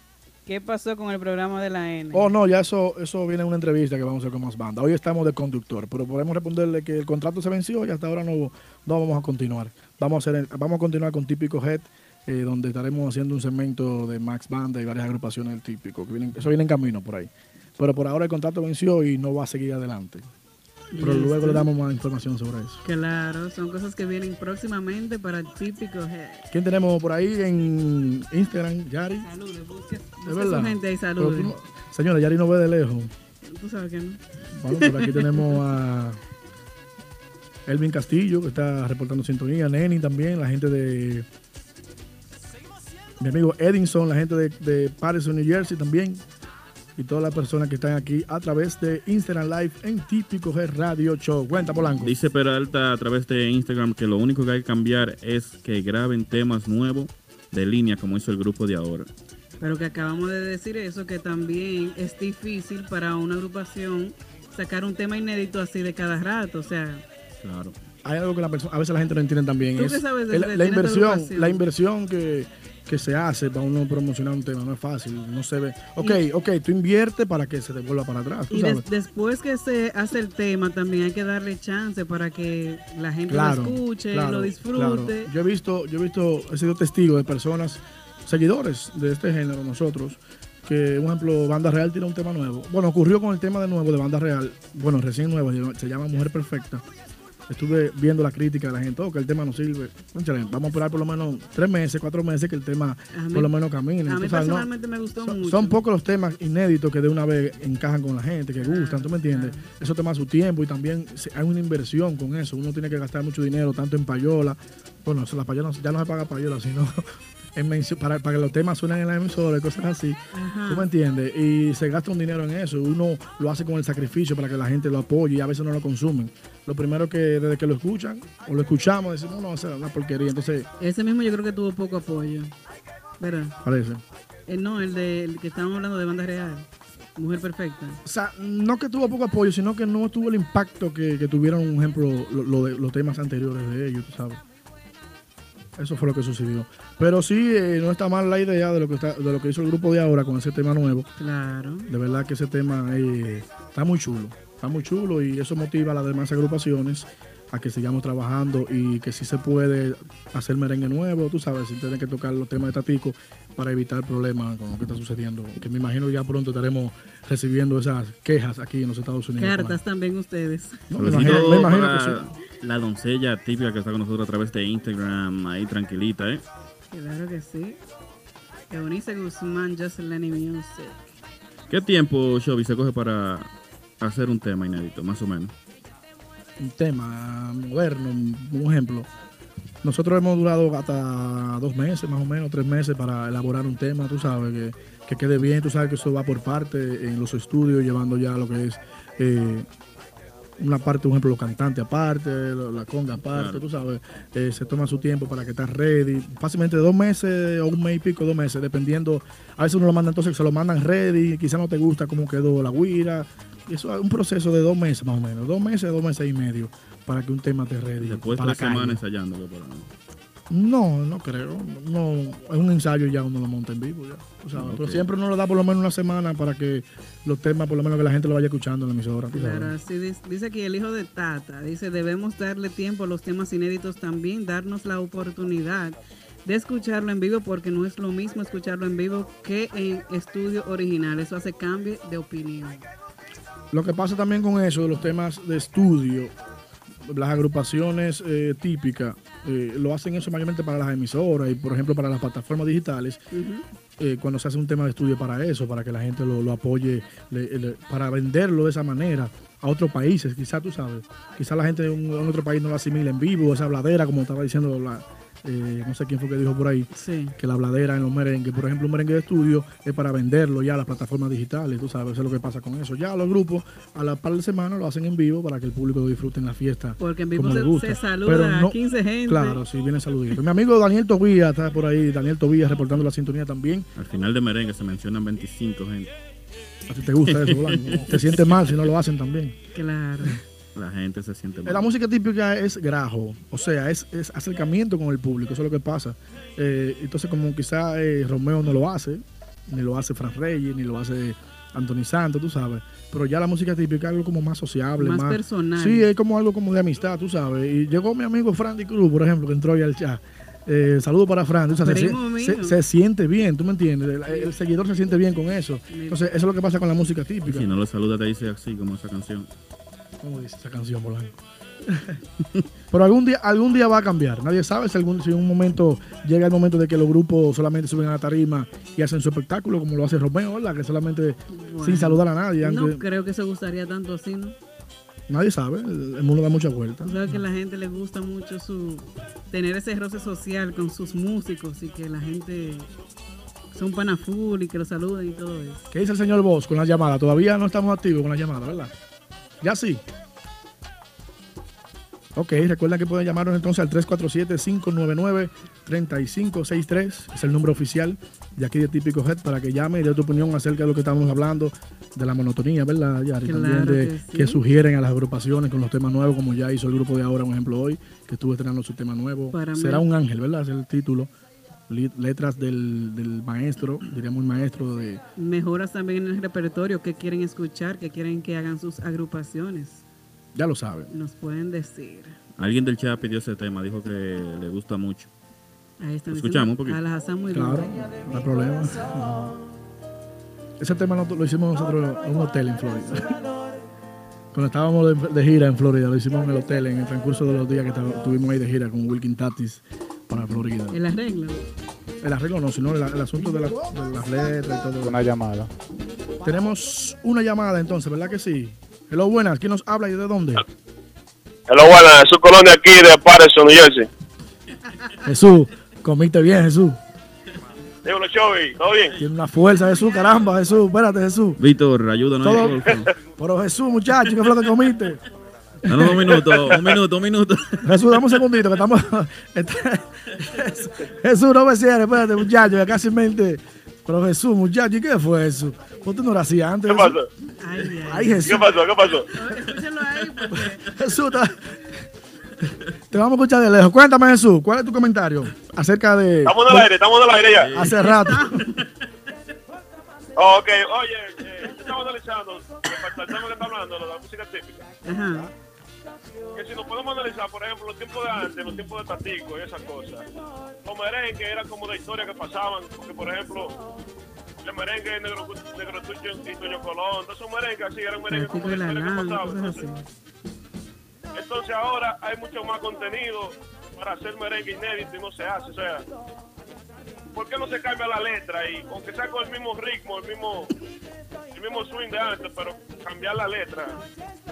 ¿Qué pasó con el programa de la N? Oh, no, ya eso, eso viene en una entrevista que vamos a hacer con más banda. Hoy estamos de conductor, pero podemos responderle que el contrato se venció y hasta ahora no, no vamos a continuar. Vamos a, hacer, vamos a continuar con Típico Head, eh, donde estaremos haciendo un segmento de Max Banda y varias agrupaciones del Típico. Que vienen, eso viene en camino por ahí. Pero por ahora el contrato venció y no va a seguir adelante. Pero Listo. luego le damos más información sobre eso. Claro, son cosas que vienen próximamente para el típico head. ¿Quién tenemos por ahí en Instagram? Yari. Saludos, busque, ¿Es busque verdad? su gente ahí, saludos. no- señora, Yari no ve de lejos. Tú sabes que no. Bueno, por aquí tenemos a Elvin Castillo, que está reportando sintonía, Neni también, la gente de mi amigo Edinson, la gente de, de Patterson, New Jersey también, y todas las personas que están aquí a través de Instagram Live en Típico G Radio Show. Cuenta, Polanco. Dice Peralta a través de Instagram que lo único que hay que cambiar es que graben temas nuevos de línea como hizo el grupo de ahora. Pero que acabamos de decir eso, que también es difícil para una agrupación sacar un tema inédito así de cada rato. O sea, Claro. Hay algo que la persona, a veces la gente no entiende también. ¿Tú es qué sabes de- la, de- la inversión, la inversión que, que se hace para uno promocionar un tema no es fácil, no se ve. Ok, ok, tú inviertes para que se devuelva para atrás, y des- después que se hace el tema, también hay que darle chance para que la gente Claro, lo escuche, claro, lo disfrute. claro. Yo he visto, yo he visto, he sido testigo de personas, seguidores de este género, nosotros, que, un ejemplo, Banda Real tiene un tema nuevo. Bueno, ocurrió con el tema de nuevo de Banda Real, bueno, recién nuevo, se llama Mujer Perfecta. Estuve viendo la crítica de la gente, oh, que el tema no sirve. Vamos a esperar por lo menos tres meses, cuatro meses que el tema mí- por lo menos camine. A mí Tú sabes, ¿no? personalmente me gustó Son, mucho. son pocos los temas inéditos que de una vez encajan con la gente, que gustan, ¿tú me entiendes? Eso toma su tiempo y también hay una inversión con eso. Uno tiene que gastar mucho dinero, tanto en payola. Bueno, eso, la payola ya no se paga payola, sino para, para que los temas suenen en la emisora y cosas así. Ajá. ¿Tú me entiendes? Y se gasta un dinero en eso. Uno lo hace con el sacrificio para que la gente lo apoye y a veces no lo consumen. Lo primero que desde que lo escuchan o lo escuchamos decimos, no, esa es una porquería. Entonces, Ese mismo yo creo que tuvo poco apoyo. ¿Verdad? parece. Eh, no, el de el que estábamos hablando de banda real. Mujer perfecta. O sea, no que tuvo poco apoyo, sino que no tuvo el impacto que, que tuvieron, un ejemplo, lo, lo de, los temas anteriores de ellos, tú sabes. Eso fue lo que sucedió. Pero sí, eh, no está mal la idea de lo que está, de lo que hizo el grupo de ahora con ese tema nuevo. Claro. De verdad que ese tema eh, está muy chulo. Está muy chulo y eso motiva a las demás agrupaciones a que sigamos trabajando y que sí se puede hacer merengue nuevo, tú sabes, sin tener que tocar los temas de Tatico para evitar problemas con lo que está sucediendo. Que me imagino ya pronto estaremos recibiendo esas quejas aquí en los Estados Unidos. Cartas también ustedes. No, me imagino, me imagino para que sí. La doncella típica que está con nosotros a través de Instagram, ahí tranquilita, ¿eh? Claro que sí. Eunice Guzmán, Just Lenny Music. ¿Qué tiempo, Shovy, se coge para hacer un tema inédito, más o menos? un tema moderno, un ejemplo. Nosotros hemos durado hasta dos meses, más o menos, tres meses para elaborar un tema, tú sabes, que, que quede bien, tú sabes que eso va por parte en los estudios, llevando ya lo que es eh, una parte, por ejemplo, los cantantes aparte, la conga aparte, Claro. tú sabes, eh, se toma su tiempo para que esté ready, fácilmente dos meses o un mes y pico, dos meses, dependiendo, a veces uno lo manda entonces, se lo mandan ready, quizás no te gusta cómo quedó la guira, Eso es un proceso de dos meses más o menos, dos meses, dos meses y medio para que un tema te ready. Después para calle. semanas ensayándolo. Pero no. No, no creo. No, es un ensayo y ya uno lo monta en vivo. Ya, Pero siempre uno lo da por lo menos una semana para que los temas, por lo menos que la gente lo vaya escuchando en la emisora. Claro, sí, dice, dice aquí el hijo de Tata, dice, debemos darle tiempo a los temas inéditos también, darnos la oportunidad de escucharlo en vivo porque no es lo mismo escucharlo en vivo que en estudio original, eso hace cambio de opinión. Lo que pasa también con eso, de los temas de estudio, las agrupaciones eh, típicas, eh, lo hacen eso mayormente para las emisoras y, por ejemplo, para las plataformas digitales. eh, cuando se hace un tema de estudio para eso, para que la gente lo, lo apoye, le- le- para venderlo de esa manera a otros países, quizás tú sabes, quizás la gente de un- otro país no lo asimila en vivo, esa bladera, como estaba diciendo la, eh, no sé quién fue que dijo por ahí, que la bladera en los merengues, por ejemplo, un merengue de estudio es para venderlo ya a las plataformas digitales, tú sabes, eso es lo que pasa con eso. Ya los grupos a la par de semana lo hacen en vivo para que el público lo disfrute en la fiesta. Porque en vivo como se- le gusta. se saluda a 15 gente. Claro, sí, viene saludito. Mi amigo Daniel Tobías está por ahí, Daniel Tobías reportando la sintonía también. Al final de merengue se mencionan 25 gente. ¿A ti te gusta eso, Blanco? Te sientes mal si no lo hacen también. Claro. La gente se siente La música típica es grajo, o sea, es, es acercamiento con el público, eso es lo que pasa. Eh, entonces, como quizá eh, Romeo no lo hace, ni lo hace Fran Reyes, ni lo hace Anthony Santos, tú sabes. Pero ya la música típica es algo como más sociable, Más más, personal. Sí, es como algo como de amistad, tú sabes. Y llegó mi amigo Frandy Cruz, por ejemplo, que entró ahí al chat. Eh, saludo para Fran, o sea, se, se- siente bien, ¿tú me entiendes? El, el seguidor se siente bien con eso. Entonces, eso es lo que pasa con la música típica. si no lo saluda te dice así como esa canción. ¿Cómo dice esa canción, Polanco? Pero algún día, algún día va a cambiar. Nadie sabe si, algún, si en un momento llega el momento de que los grupos solamente suben a la tarima y hacen su espectáculo, como lo hace Romeo, ¿verdad? Que solamente sin saludar a nadie. No aunque creo que se gustaría tanto así, ¿no? Nadie sabe, el, mundo da muchas vueltas. Sabes que a la gente le gusta mucho su tener ese roce social con sus músicos y que la gente son pana full y que lo saluden y todo eso. ¿Qué dice el señor Vos con la llamada? Todavía no estamos activos con la llamada, ¿verdad? Ya sí. Ok, recuerden que pueden llamarnos entonces al 347-599-3563. Es el número oficial de aquí de Típico Head para que llame y dé tu opinión acerca de lo que estamos hablando, de la monotonía, ¿verdad, Yari? Claro También de que sí. que sugieren a las agrupaciones con los temas nuevos, como ya hizo el grupo de ahora, un ejemplo hoy, que estuvo estrenando su tema nuevo. Para Será mí- un ángel, ¿verdad? Es el título. Letras del, del maestro, diríamos un maestro de, Mejoras también en el repertorio, que quieren escuchar, que quieren que hagan sus agrupaciones. ya lo saben. Nos pueden decir. Alguien del chat pidió ese tema, dijo que le gusta mucho. Ahí están Escuchamos poquito. A la Hassan muy Claro, no hay problema. Ese tema lo, lo hicimos nosotros en un hotel en Florida. Cuando estábamos de, de gira en Florida, lo hicimos en el hotel en el transcurso de los días que estábamos- estuvimos ahí de gira con Wilkin Tatis para Florida. El arreglo. El arreglo no, sino el, el asunto de, la- de las letras y todo. Una llamada. Tenemos una llamada entonces, ¿verdad que sí? Hello, buenas. ¿Quién nos habla y de dónde? Hello, buenas, es su colonia aquí de Patterson, New Jersey. Jesús, comiste bien, Jesús. Dímelo, Chovy, ¿todo bien? Tiene una fuerza, Jesús, caramba, Jesús. Espérate, Jesús. Víctor, ayúdanos. Todo-. Pero Jesús, muchacho, ¿qué fue lo que comiste? Danos un minuto, un minuto, un minuto. Jesús, dame un segundito, que estamos. Jesús, no me cierres, espérate, muchacho, que casi mente. Pero Jesús, muchacho, ¿y qué fue eso? ¿Por qué no lo hacía antes? ¿Qué pasó? Ay, Jesús. ¿Qué pasó? ¿Qué pasó? Jesús, te, te vamos a escuchar de lejos. Cuéntame, Jesús, ¿cuál es tu comentario acerca de. Estamos en el aire, estamos en el aire ya. Hace rato. Ok, oye, eh, estamos analizando, el que está hablando, de la música típica. Ajá. Si nos podemos analizar, por ejemplo, los tiempos de antes, los tiempos de Tatico y esas cosas. Los merengues eran como de historias que pasaban, porque por ejemplo, el merengue Negro, Negro Tucho y Toño Colón, todos esos merengues así eran merengues Tatico como de historias que así. Entonces, entonces ahora hay mucho más contenido para hacer merengue inédito y no se hace, o sea, ¿por qué no se cambia la letra? Y aunque sea con el mismo ritmo, el mismo, el mismo swing de antes, pero cambiar la letra,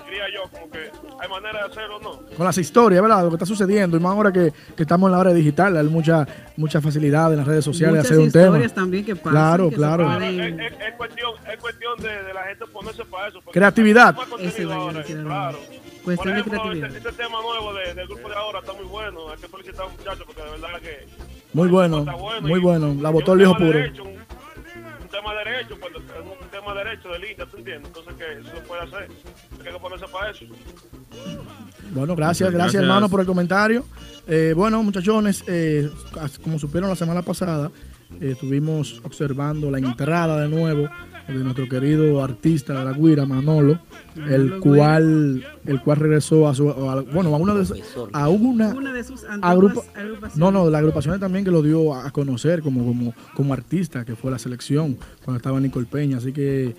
diría yo, como que hay manera de hacerlo, ¿no? Con las historias, ¿verdad? Lo que está sucediendo. Y más ahora que, que estamos en la hora digital, hay mucha, mucha facilidad en las redes sociales de Muchas hacer un tema. historias también que pasan. Claro, que se claro. pueden- Es, es- es cuestión, es cuestión de, de la gente ponerse para eso. Creatividad. a ahora, claro. Cuestión de Por ejemplo, creatividad. Ese, ese tema nuevo de- del grupo de ahora está muy bueno. Hay que felicitar a los muchachos porque de verdad que Muy bueno, bueno. muy bueno. La un el viejo puro. derecho, un, un tema derecho, pues es un tema derecho de línea, ¿tú entiendes? Entonces que eso se puede hacer, hay que ponerse para eso. Bueno, gracias, gracias, Gracias. hermano por el comentario. Eh, bueno, muchachones, eh, como supieron la semana pasada, eh, estuvimos observando la entrada de nuevo de nuestro querido artista de la Guira, Manolo, el cual, el cual regresó a su, a- bueno, a una de, a una, Una de sus agrupa- agrupaciones. no, no, de las agrupaciones también que lo dio a conocer como, como, como artista, que fue la selección cuando estaba Nicole Peña. Así que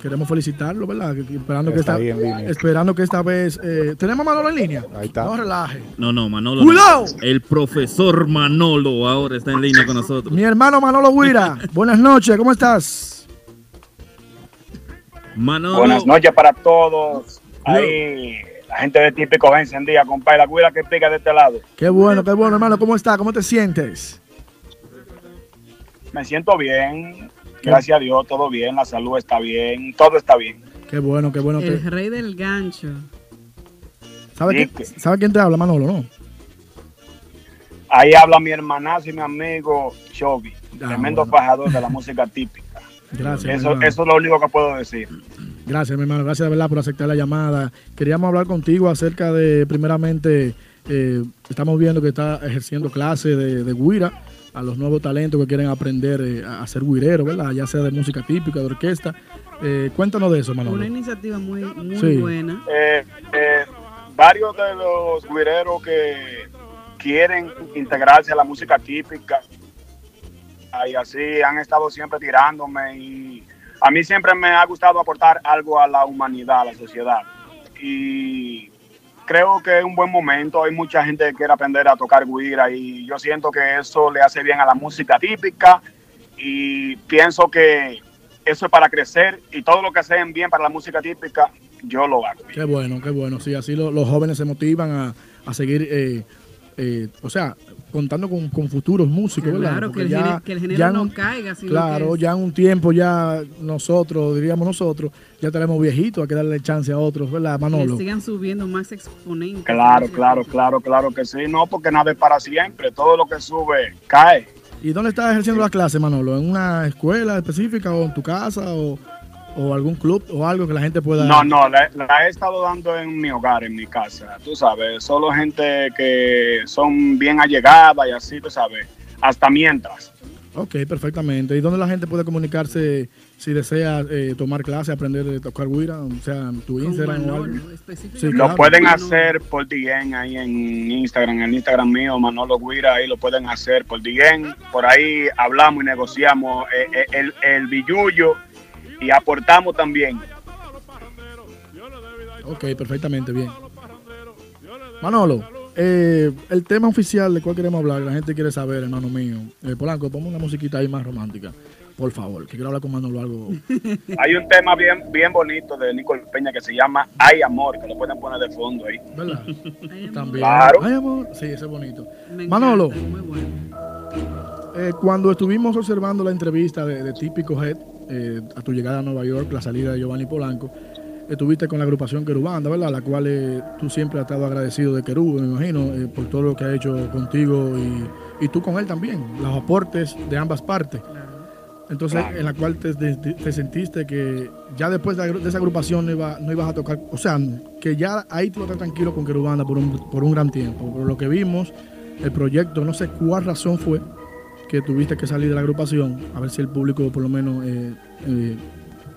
queremos felicitarlo, ¿verdad? Esperando, que Está esta, esperando que esta vez. eh, ¿Tenemos a Manolo en línea? Ahí está. No relaje. No, no, Manolo. ¡Cuidado! no. El profesor Manolo ahora está en línea con nosotros. Mi hermano Manolo Guira, buenas noches, ¿cómo estás? Manolo. Buenas noches para todos. Ahí, la gente de Típico va encendida, compadre. La cuida que pica de este lado. Qué bueno, qué bueno, hermano, ¿cómo estás? ¿Cómo te sientes? Me siento bien. Gracias a Dios, todo bien. La salud está bien. Todo está bien. Qué bueno, qué bueno. El rey del gancho. ¿Sabe, Sí, quién, ¿Sabe quién te habla, Manolo, no? Ahí habla mi hermanazo y mi amigo Chovy. Ah, tremendo bueno. fajador de la música típica. Gracias. Eso, eso es lo único que puedo decir. Gracias, mi hermano. Gracias de verdad por aceptar la llamada. Queríamos hablar contigo acerca de, primeramente, eh, estamos viendo que está ejerciendo clases de, de guira a los nuevos talentos que quieren aprender eh, a ser guireros, ¿verdad? Ya sea de música típica, de orquesta. Eh, cuéntanos de eso, Manolo. Una iniciativa muy, muy Sí. buena. Eh, eh, varios de los guireros que quieren integrarse a la música típica y así han estado siempre tirándome y a mí siempre me ha gustado aportar algo a la humanidad, a la sociedad y creo que es un buen momento, hay mucha gente que quiere aprender a tocar guira y yo siento que eso le hace bien a la música típica y pienso que eso es para crecer y todo lo que hacen bien para la música típica, yo lo hago. Qué bueno, qué bueno. Sí, así lo- los jóvenes se motivan a, a seguir, eh, eh, o sea, contando con, con futuros músicos, ¿verdad? Claro, que el, ya- género, que el género ya no un- caiga. Sino Claro, que ya en un tiempo ya nosotros, diríamos nosotros, ya tenemos viejitos, hay que darle chance a otros, ¿verdad, que Manolo? sigan subiendo más exponentes. Claro, claro, claro, claro que sí. No, porque nada es para siempre. Todo lo que sube cae. ¿Y dónde estás ejerciendo la clase, Manolo? ¿En una escuela específica o en tu casa o, o algún club o algo que la gente pueda... No, no, la, la he estado dando en mi hogar, en mi casa. Tú sabes, solo gente que son bien allegadas y así, tú sabes. Hasta mientras. Ok, perfectamente. ¿Y dónde la gente puede comunicarse si desea eh, tomar clase, aprender a tocar guira? O sea, tu Instagram o algo. Sí, Lo claro. pueden hacer por DM ahí en Instagram, en el Instagram mío, Manolo Guira, ahí lo pueden hacer por DM. Por ahí hablamos y negociamos eh, eh, el, el billullo y aportamos también. Ok, perfectamente, bien. Manolo, eh, el tema oficial de cuál queremos hablar, la gente quiere saber, hermano mío. Eh, Polanco, ponme una musiquita ahí más romántica, por favor, que quiero hablar con Manolo algo. Hay un tema bien, bien bonito de Nicole Peña que se llama Hay Amor, que lo pueden poner de fondo ahí. ¿Verdad? También. Claro. Ay, amor. Sí, ese es bonito. Me encanta, Manolo, muy bueno. eh, cuando estuvimos observando la entrevista de, de Típico Head eh, a tu llegada a Nueva York, la salida de Giovanni Polanco, estuviste con la agrupación Querubanda, ¿verdad? La cual eh, tú siempre has estado agradecido de Querub, me imagino, eh, por todo lo que ha hecho contigo y, y tú con él también, los aportes de ambas partes. Entonces, Claro. en la cual te, te- te sentiste que ya después de esa agrupación no, iba- no ibas a tocar, o sea, que ya ahí tú estás tranquilo con Querubanda por un, por un gran tiempo. Por lo que vimos, el proyecto, no sé cuál razón fue que tuviste que salir de la agrupación, a ver si el público por lo menos eh, eh,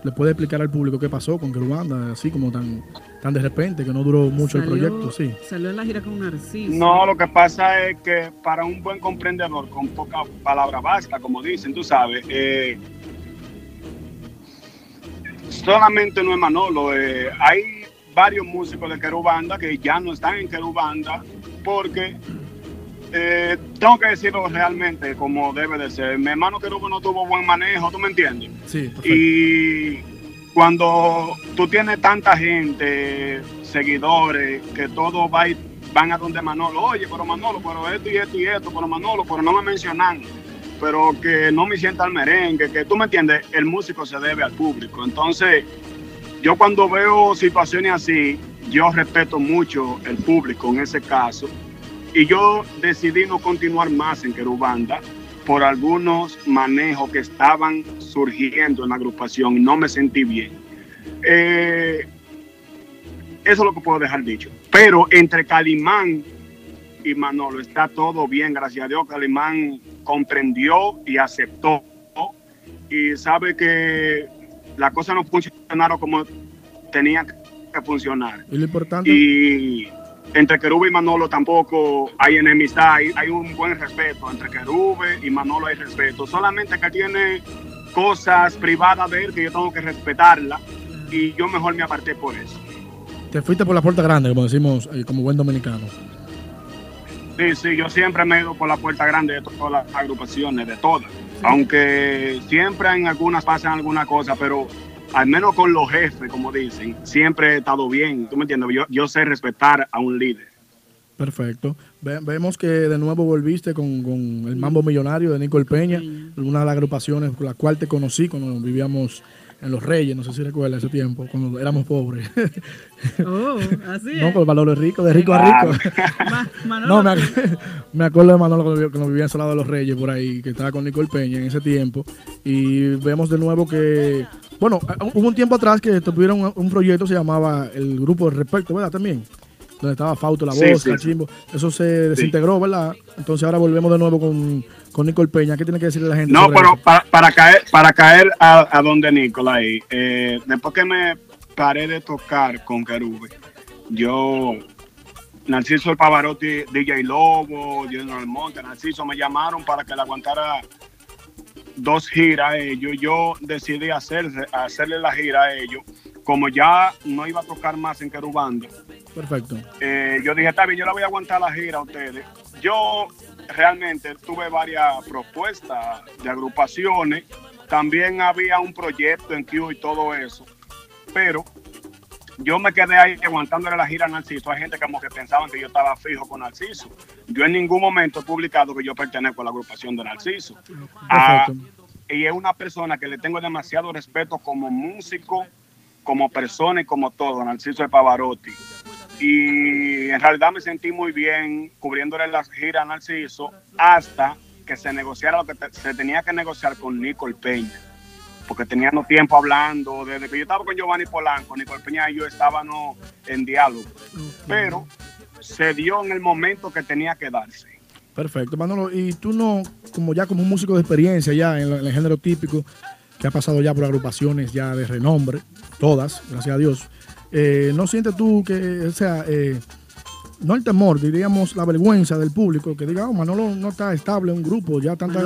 le puede explicar al público qué pasó con Querubanda, así como tan, tan de repente, que no duró mucho el proyecto, sí. Salió en la gira con Narciso. No, lo que pasa es que para un buen comprendedor, con poca palabra basta, como dicen, tú sabes, eh, solamente no es Manolo, eh, hay varios músicos de Querubanda que ya no están en Querubanda porque eh, tengo que decirlo realmente como debe de ser. Mi hermano Querubo no tuvo buen manejo, ¿tú me entiendes? Sí, Y cuando tú tienes tanta gente, seguidores, que todos va y- van a donde Manolo, oye, pero Manolo, pero esto y esto y esto, pero Manolo, pero no me mencionan, pero que no me sienta el merengue, que tú me entiendes, el músico se debe al público. Entonces, yo cuando veo situaciones así, yo respeto mucho el público en ese caso, y yo decidí no continuar más en Querubanda por algunos manejos que estaban surgiendo en la agrupación y no me sentí bien. Eh, eso es lo que puedo dejar dicho. Pero entre Calimán y Manolo está todo bien, gracias a Dios. Calimán comprendió y aceptó y sabe que las cosas no funcionaron como tenían que funcionar. Y lo importante. Y entre Querube y Manolo tampoco hay enemistad, hay, hay un buen respeto. Entre Querube y Manolo hay respeto. Solamente que tiene cosas privadas de él que yo tengo que respetarla y yo mejor me aparté por eso. Te fuiste por la puerta grande, como decimos, eh, como buen dominicano. Sí, sí, yo siempre me he ido por la puerta grande de todas las agrupaciones, de todas. Aunque siempre en algunas pasan alguna cosa, pero al menos con los jefes, como dicen, siempre he estado bien. ¿Tú me entiendes? Yo, yo sé respetar a un líder. Perfecto. Ve- vemos que de nuevo volviste con, con el Mambo Millonario de Nicole Peña, una de las agrupaciones con la cual te conocí cuando vivíamos en Los Reyes, no sé si recuerdas ese tiempo, cuando éramos pobres. Oh, así no, por valor es rico, de rico a rico. Ma- Manolo, No, me, ac- me acuerdo de Manolo cuando, cuando vivía en Salado de los Reyes por ahí, que estaba con Nicole Peña en ese tiempo. Y vemos de nuevo que, bueno, eh, hubo un tiempo atrás que tuvieron un, un proyecto, se llamaba el Grupo de Respecto, ¿verdad? También. Donde estaba Fauto, La Sí, Voz, sí, Cachimbo. Eso se desintegró, ¿verdad? Entonces ahora volvemos de nuevo con, con Nicole Peña. ¿Qué tiene que decirle la gente? No, pero para, para caer, para caer a, a donde Nicolás, ahí, eh, después que me paré de tocar con Querube, yo, Narciso el Pavarotti, DJ Lobo, General Monte, Narciso me llamaron para que le aguantara dos giras a ellos. Yo decidí hacer, hacerle la gira a ellos. Como ya no iba a tocar más en Querubando, Perfecto. eh, yo dije, está bien, yo le voy a aguantar la gira a ustedes. Yo realmente tuve varias propuestas de agrupaciones. También había un proyecto en Q y todo eso. Pero yo me quedé ahí aguantándole la gira a Narciso. Hay gente como que pensaban que yo estaba fijo con Narciso. Yo en ningún momento he publicado que yo pertenezco a la agrupación de Narciso. Ah, y es una persona que le tengo demasiado respeto como músico, como persona y como todo, Narciso de Pavarotti. Y en realidad me sentí muy bien cubriéndole las giras a Narciso hasta que se negociara lo que se tenía que negociar con Nicole Peña. Porque teníamos tiempo hablando, desde que yo estaba con Giovanni Polanco, Nicole Peña y yo estábamos en diálogo. Pero se dio en el momento que tenía que darse. Perfecto, Manolo. Y tú no, como ya como un músico de experiencia ya en, el género típico, que ha pasado ya por agrupaciones ya de renombre, todas, gracias a Dios, eh, ¿no sientes tú que, o sea, eh, no el temor, diríamos la vergüenza del público, que diga, oh, Manolo no está estable en un grupo, ya tanta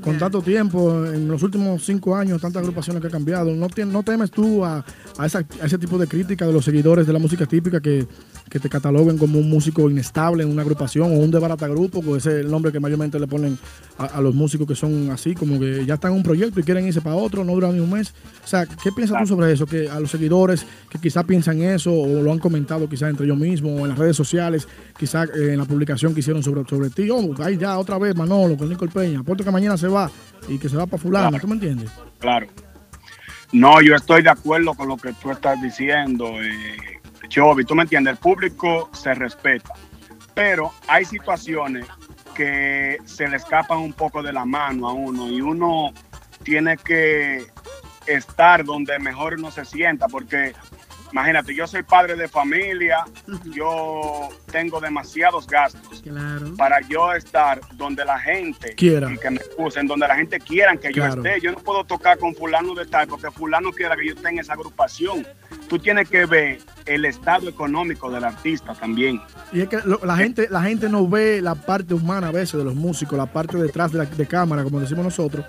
con tanto tiempo, en los últimos cinco años, tantas agrupaciones que ha cambiado, ¿no, tien- no temes tú a, a esa- a ese tipo de crítica de los seguidores de la música típica que, que te cataloguen como un músico inestable en una agrupación o un desbaratagrupo, que ese es el nombre que mayormente le ponen a, a los músicos que son así, como que ya están en un proyecto y quieren irse para otro, no duran ni un mes? O sea, ¿qué piensas tú sobre eso? Que a los seguidores que quizás piensan eso o lo han comentado quizás entre ellos mismos o en las redes sociales, quizás eh, en la publicación que hicieron sobre, sobre ti, oh, ahí ya otra vez Manolo con Nicole Peña, apuesto que mañana se va y que se va para fulano, Claro. ¿tú me entiendes? Claro. No, yo estoy de acuerdo con lo que tú estás diciendo, eh, Chovy. Tú me entiendes, el público se respeta, pero hay situaciones que se le escapan un poco de la mano a uno y uno tiene que estar donde mejor uno se sienta, porque imagínate, yo soy padre de familia, yo tengo demasiados gastos Claro. para yo estar donde la gente Quiera. y que me usen, donde la gente quiera que Claro. yo esté. Yo no puedo tocar con fulano de tal porque fulano quiera que yo esté en esa agrupación. Tú tienes que ver el estado económico del artista también. Y es que lo- la gente, la gente no ve la parte humana a veces de los músicos, la parte detrás de, la, de cámara, como decimos nosotros.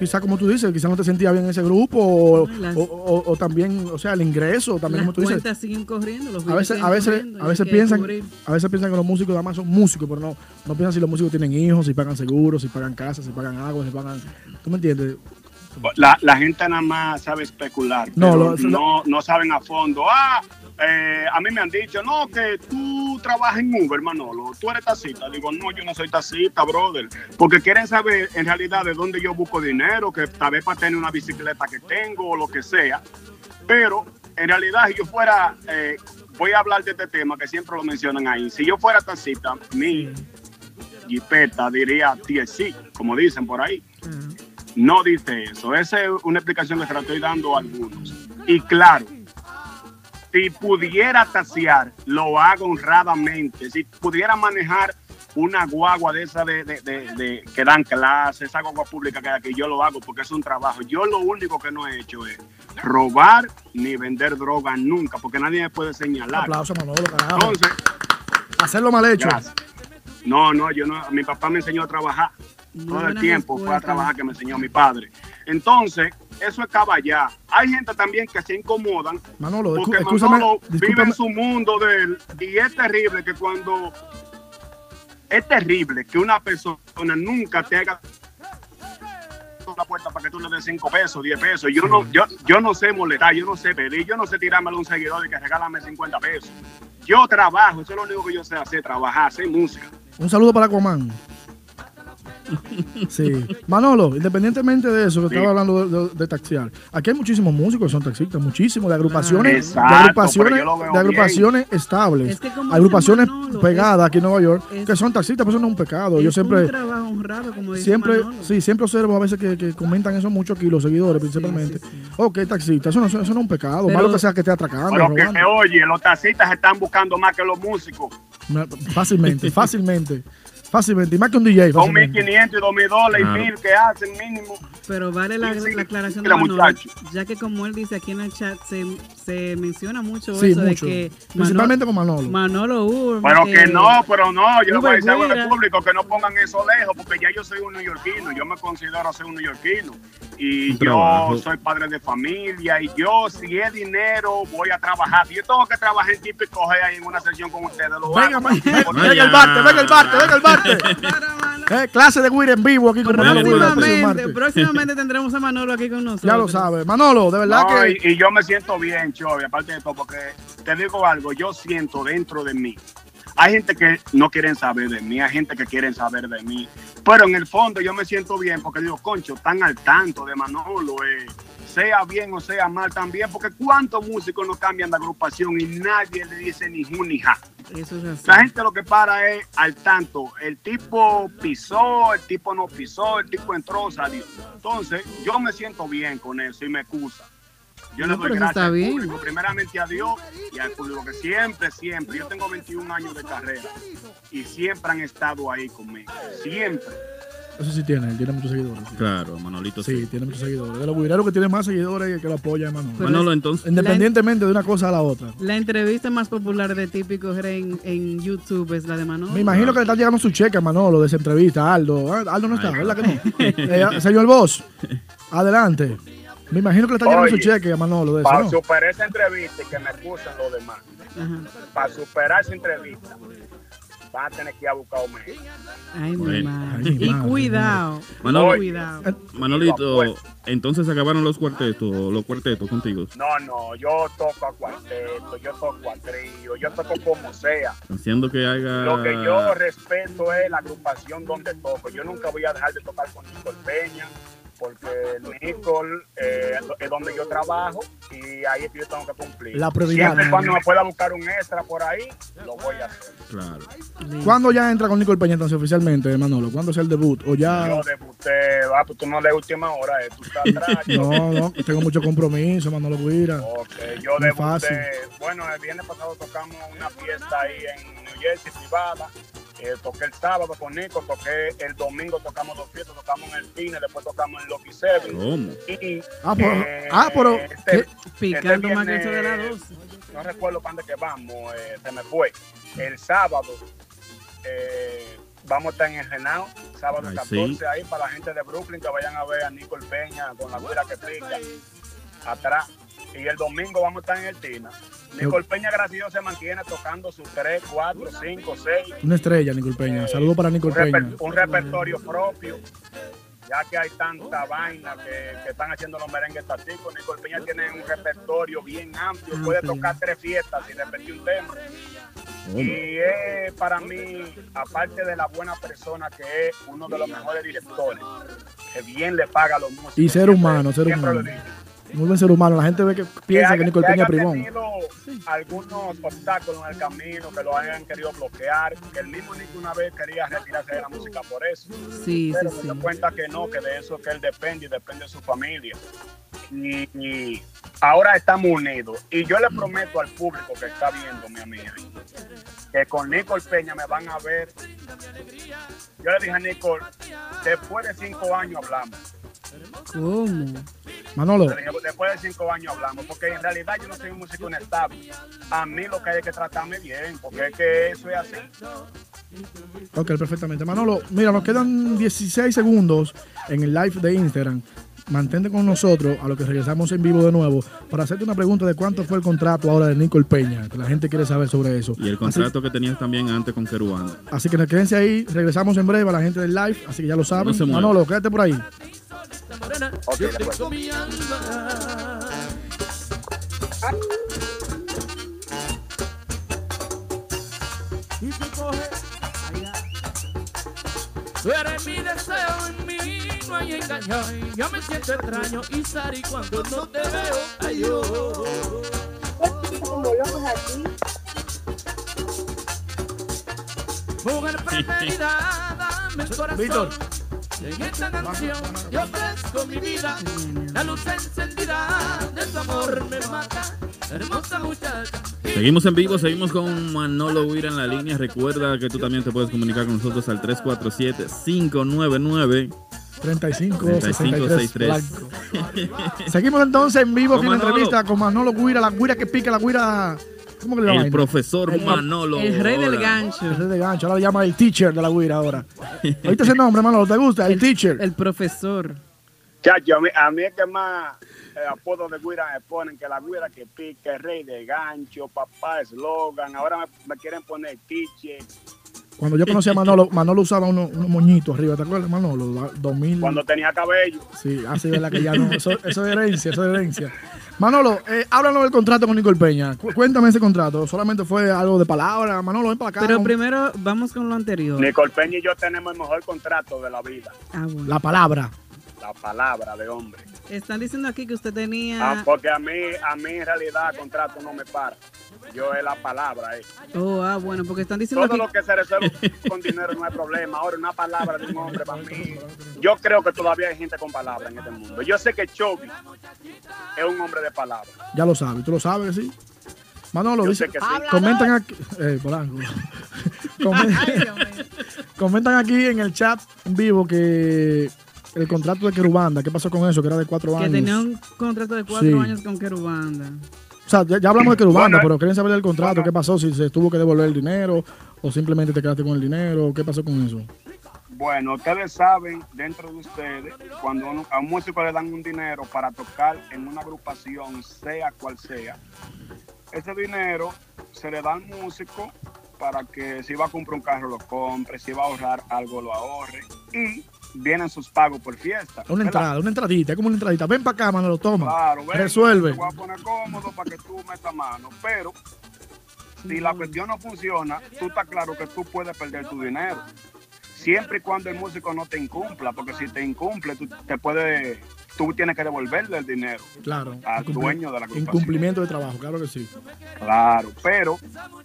Quizá como tú dices, quizá no te sentías bien en ese grupo o, Las- o- o- o también, o sea, el ingreso, también Las como tú dices. cuentas siguen corriendo, los A veces, a veces, a veces piensan, a veces piensan que los músicos además son músicos, pero no, no piensan si los músicos tienen hijos, si pagan seguros, si pagan casas, si pagan agua, si pagan, ¿tú me entiendes? La, la gente nada más sabe especular, No, pero lo- no, no saben a fondo. Ah, eh, a mí me han dicho, no, que tú trabajas en Uber, Manolo, tú eres taxista. Digo, no, yo no soy taxista, brother. Porque quieren saber en realidad de dónde yo busco dinero, que tal vez para tener una bicicleta que tengo o lo que sea. Pero en realidad, si yo fuera, eh, voy a hablar de este tema que siempre lo mencionan ahí. Si yo fuera taxista, mi, jipeta, diría TSC, como dicen por ahí. No dice eso. Esa es una explicación que se la estoy dando a algunos. Y claro, si pudiera tasear, lo hago honradamente. Si pudiera manejar una guagua de esa de, de- de- de- que dan clases, esa guagua pública que hay aquí, yo lo hago porque es un trabajo. Yo lo único que no he hecho es robar ni vender droga nunca, porque nadie me puede señalar. Aplauso, Manolo, carajo. Entonces, Hacerlo mal hecho. Gracias. no, no, yo no, mi papá me enseñó a trabajar. Todo el tiempo fue a trabajar que me enseñó mi padre. Entonces, eso es caballá. Hay gente también que se incomodan Manolo, porque escúchame, Manolo vive en su mundo de él y es terrible que cuando es terrible que una persona nunca te haga la puerta para que tú le des 5 pesos, 10 pesos. Yo no, yo, yo no sé molestar, yo no sé pedir, yo no sé tirarme a un seguidor y que regálame 50 pesos. Yo trabajo, eso es lo único que yo sé hacer, trabajar, hacer música. Un saludo para Comán. Sí. Manolo, independientemente de eso que Sí. estaba hablando de, de- de taxiar, aquí hay muchísimos músicos que son taxistas, muchísimos, de agrupaciones, Exacto, de agrupaciones, pero yo lo veo de agrupaciones estables, Es que como agrupaciones Manolo, pegadas aquí en Nueva York, es- que son taxistas, pero eso no es un pecado. Yo siempre, un trabajo honrado, como dice siempre, Manolo. sí, siempre observo a veces que, que comentan eso mucho aquí, los seguidores principalmente. Ok, taxista, eso no, eso no es un pecado, Pero- malo que sea que esté atracando, Pero que, robando. oye, los taxistas están buscando más que los músicos. Fácilmente, fácilmente, fácilmente, y más que un DJ. Fácilmente. 1.500 y 2.000 dólares Claro. y 1.000 que hacen mínimo. Pero vale la, Sí, sí. la aclaración de Manolo, ya que como él dice aquí en el chat, se, se menciona mucho Sí, eso mucho. de que Principalmente con Manolo. Manolo Urban, Pero que eh, no, pero no, yo le voy a Uber decir algo al público que no pongan eso lejos, porque ya yo soy un neoyorquino, yo me considero ser un neoyorquino. Y Un yo trabajo. soy padre de familia, y yo, si es dinero, voy a trabajar. Si yo tengo que trabajar en típico ahí en una sesión con ustedes, lo Venga, venga, venga el Barte, venga el Barte, venga el Barte. Eh, clase de Wii en vivo aquí con Manolo próximamente, próximamente tendremos a Manolo aquí con nosotros. Ya lo sabe. Manolo, de verdad No, que. y, y yo me siento bien, Chovy, aparte de todo, porque te digo algo, yo siento dentro de mí. Hay gente que no quieren saber de mí, hay gente que quieren saber de mí, pero en el fondo yo me siento bien porque digo, concho, están al tanto de Manolo, eh, sea bien o sea mal también, porque cuántos músicos no cambian de agrupación y nadie le dice ni ju ni ja. Eso es así. La gente lo que para es al tanto. El tipo pisó, el tipo no pisó, el tipo entró, salió. Entonces, yo me siento bien con eso y me excusa. Yo No, le doy gracias al bien. público, primeramente a Dios y al público que siempre, siempre, yo tengo 21 años de carrera y siempre han estado ahí conmigo. Siempre. Eso sí tiene, él tiene muchos seguidores. sí. Claro, Manolito Sí, tiene muchos seguidores. De los guireros que tiene más seguidores y el que lo apoya es Manolo. Manolo, entonces. Independientemente de una cosa a la otra. La entrevista más popular de Típico en, en YouTube es la de Manolo. Me imagino que le está llegando su cheque a Manolo de esa entrevista. Aldo. Ah, Aldo no está, ¿verdad que no? Eh, señor Boss, adelante. Me imagino que le está llegando su Oye, cheque a Manolo de eso, Para ¿no? superar esa entrevista y que me excusen los demás, para superar esa entrevista, van a tener que ir a buscar un médico. Ay, mi madre. Ay, mi y cuidado. Manolo, cuidado. Manolito, entonces se acabaron los cuartetos, los cuartetos contigo. No, no, yo toco a cuarteto, yo toco a trío, yo toco como sea. Haciendo que haga. Lo que yo respeto es la agrupación donde toco. Yo nunca voy a dejar de tocar con Nicole Peña, porque Nicole eh, es donde yo trabajo y ahí es que yo tengo que cumplir. La prioridad, Siempre cuando me pueda buscar un extra por ahí, lo voy a hacer. Claro. ¿Cuándo ya entra con Nicole Peña entonces oficialmente, Manolo? ¿Cuándo es el debut? ¿O ya.? Yo debuté, ah, pues tú no de última hora, eh, tú estás atrás. No, no, tengo mucho compromiso, Manolo Guira. Ok, yo Muy debuté, fácil. bueno, el viernes pasado tocamos una fiesta ahí en Jersey privada. Eh, toqué el sábado con Nico, toqué el domingo, tocamos dos fiestas, tocamos en el cine, después tocamos en Lucky Seven. ¿Cómo? Y, Ah, pero- eh, ah, pero- este- Picando este más que eso de la viernes, 12. No recuerdo para dónde que vamos, eh, se me fue. El sábado eh, vamos a estar en el Genao, sábado Ay, 14, sí. ahí para la gente de Brooklyn que vayan a ver a Nicole Peña con la güera que pica atrás. Y el domingo vamos a estar en el Tina. Nicole Peña, Dios, se mantiene tocando sus 3, 4, 5, 6. Una estrella, Nicole Peña. Saludos para reper- Peña. un repertorio propio, ya que hay tanta vaina que, que están haciendo los merengues taticos. Nicole Peña tiene un repertorio bien amplio, puede Amplio. tocar tres fiestas sin repetir un tema. Y es para mí, aparte de la buena persona que es uno de los mejores directores, que bien le paga a los músicos. Y ser humano, ser siempre humano. Muy buen ser humano. La gente ve que piensa que, Nicole Peña tenido algunos obstáculos en el camino que lo hayan querido bloquear, que el mismo Nico una vez quería retirarse de la música por eso. Sí, Pero sí, se sí. dio cuenta que no, que de eso que él depende y depende de su familia. Y, y ahora estamos unidos. Y yo le prometo al público que está viéndome a mí ahí, que con Nicole Peña me van a ver. Yo le dije a Nicole, después de cinco años hablamos. ¿Cómo? Manolo, después de cinco años hablamos, porque en realidad yo no soy un músico inestable. A mí lo que hay que tratarme bien, porque es que eso es así. ok, perfectamente. Manolo, mira, nos quedan 16 segundos en el live de Instagram. Mantente con nosotros a lo que regresamos en vivo de nuevo para hacerte una pregunta de cuánto fue el contrato ahora de Nicole Peña, que la gente quiere saber sobre eso. Y el contrato que tenías también antes con Querubanda. Así que quédense ahí, regresamos en breve a la gente del live, así que ya lo saben. No. Manolo, quédate por ahí. Ok, de acuerdo. y te coge. Tú eres mi deseo, en mí no hay engaño. Yo me siento extraño y Sari cuando no te veo. Ay, yo. como locos aquí. Mujer preferida, dame el corazón. Víctor. En esta canción yo ofrezco mi vida. La luz encendida de tu amor me mata. Hermosa muchacha. Seguimos en vivo, seguimos con Manolo Huira en la línea. Recuerda que tú también te puedes comunicar con nosotros al 347-599. 35, 3563. 63 blanco. Seguimos entonces en vivo Con con la entrevista con Manolo Guira, la guira que pica, la guira. ¿Cómo que le llama? El profesor El- Manolo. El rey del Hola. gancho. El rey de gancho, ahora le llama el teacher de la guira ahora. ¿Oíste ese nombre, Manolo? ¿Te gusta? El, teacher. El profesor. Chacho, a mí, a mí es que más eh, apodos de Guira me ponen que la Guira que pica, el rey de gancho, papá eslogan, ahora me, me quieren poner tiche. Cuando yo conocí a Manolo, Manolo usaba unos, unos moñitos arriba, ¿te acuerdas, Manolo? Da- 2000. Cuando tenía cabello. Sí, así es la que ya no. Eso, eso es herencia, eso es herencia. Manolo, eh, háblanos del contrato con Nicole Peña. Cu- cuéntame ese contrato. ¿Solamente fue algo de palabra? Manolo, ven para acá. Pero primero vamos con lo anterior. Nicole Peña y yo tenemos el mejor contrato de la vida. Ah, bueno. La palabra. La palabra de hombre. Están diciendo aquí que usted tenía. Ah, porque a mí, a mí en realidad contrato no me para. Yo es la palabra. Eh. Oh, ah, bueno, porque están diciendo Todo aquí. lo que se resuelve con dinero no hay problema. Ahora, una palabra de un hombre para mí. Yo creo que todavía hay gente con palabras en este mundo. Yo sé que Chovy es un hombre de palabras. Ya lo sabes, tú lo sabes que sí. Manolo, dice, que sí. comentan aquí, eh, Polanco. Comentan aquí en el chat en vivo que el contrato de Querubanda, ¿qué pasó con eso? Que era de cuatro Que años. tenía un contrato de cuatro Sí. años con Querubanda. O sea, ya, ya hablamos de Querubanda, Bueno, pero quieren saber del contrato, qué pasó, si se tuvo que devolver el dinero o simplemente te quedaste con el dinero, qué pasó con eso. Bueno, ustedes saben, dentro de ustedes, cuando a un músico le dan un dinero para tocar en una agrupación, sea cual sea, ese dinero se le da al músico para que si va a comprar un carro lo compre, si va a ahorrar algo lo ahorre y vienen sus pagos por fiesta. Una ¿verdad? entrada, una entradita, como una entradita. Ven para acá, Manolo, toma. Claro, ven, Resuelve. Te voy a poner cómodo para que tú metas mano, pero si la cuestión no funciona, tú estás claro que tú puedes perder tu dinero. Siempre y cuando el músico no te incumpla, porque si te incumple, tú te puedes, tú tienes que devolverle el dinero Claro. al dueño de la agrupación. Incumplimiento de trabajo, claro que sí. Claro, pero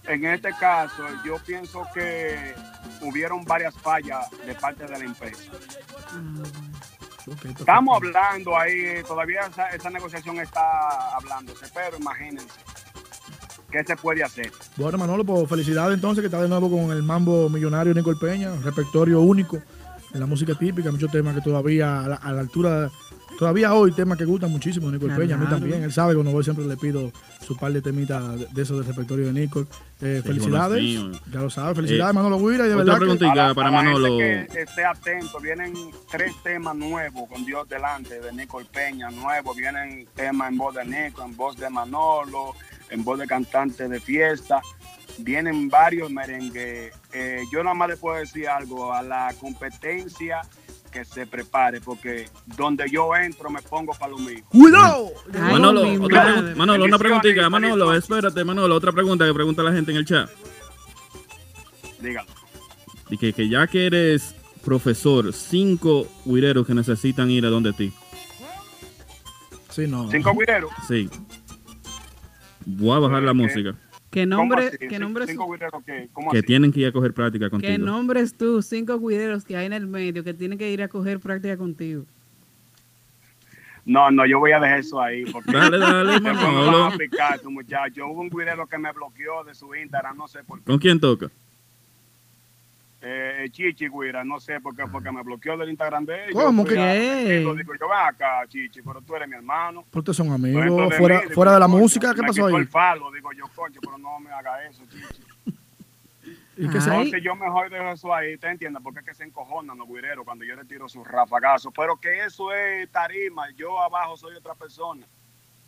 en este caso yo pienso que hubieron varias fallas de parte de la empresa. Estamos hablando ahí, todavía esa, esa negociación está hablándose, pero imagínense, ¿qué se puede hacer? Bueno, Manolo, pues felicidades entonces que está de nuevo con el mambo millonario Nicole Peña, repertorio único en la música típica, muchos temas que todavía a la, a la altura, todavía hoy temas que gustan muchísimo de Nicole Peña, a mí Claro. también, él sabe que cuando voy siempre le pido su par de temitas de, de esos del repertorio de Nicole. Eh, Sí, felicidades, ya lo sabe, felicidades Eh, Manolo Guira y de verdad que- preguntita A la- para Manolo. que esté atento, vienen tres temas nuevos con Dios delante de Nicole Peña, nuevos, vienen temas en voz de Nico, en voz de Manolo, en voz de cantante de fiesta, vienen varios merengues. Eh, yo nada más le puedo decir algo a la competencia que se prepare, porque donde yo entro me pongo para lo mío. ¡Cuidado! Manolo, otra Manolo, una preguntita. Manolo, espérate, Manolo, otra pregunta que pregunta la gente en el chat. Dígalo. Y que, que ya que eres profesor, cinco huireros que necesitan ir a donde ti. Sí, no. ¿Cinco guireros? Sí. Voy a bajar la música. ¿Qué ¿Cómo nombre? ¿qué ¿Cin- nombre, ¿Cinco guireros qué? ¿Cómo Que así? tienen que ir a coger práctica ¿Qué contigo. nombres tú? Cinco cuideros que hay en el medio que tienen que ir a coger práctica contigo. No, no, yo voy a dejar eso ahí. Porque Dale, dale, Manolo. van a picar, tu muchacho. Hubo un guirero que me bloqueó de su Instagram, no sé por qué. ¿Con quién toca? Eh, Chichi, Guira, no sé por qué, porque me bloqueó del Instagram de ellos. ¿Cómo que? ¿Qué? Digo, yo ven acá, Chichi, pero tú eres mi hermano. Porque ustedes son Por amigos. Fuera, mí, digo, fuera de la música, ¿qué me pasó ahí? el falo, digo yo, coño, pero no me haga eso, Chichi. ¿Y qué. Entonces yo mejor dejo eso ahí, ¿te entiendes? Porque es que se encojonan los guireros cuando yo le tiro sus rafagazos. Pero que eso es tarima, yo abajo soy otra persona.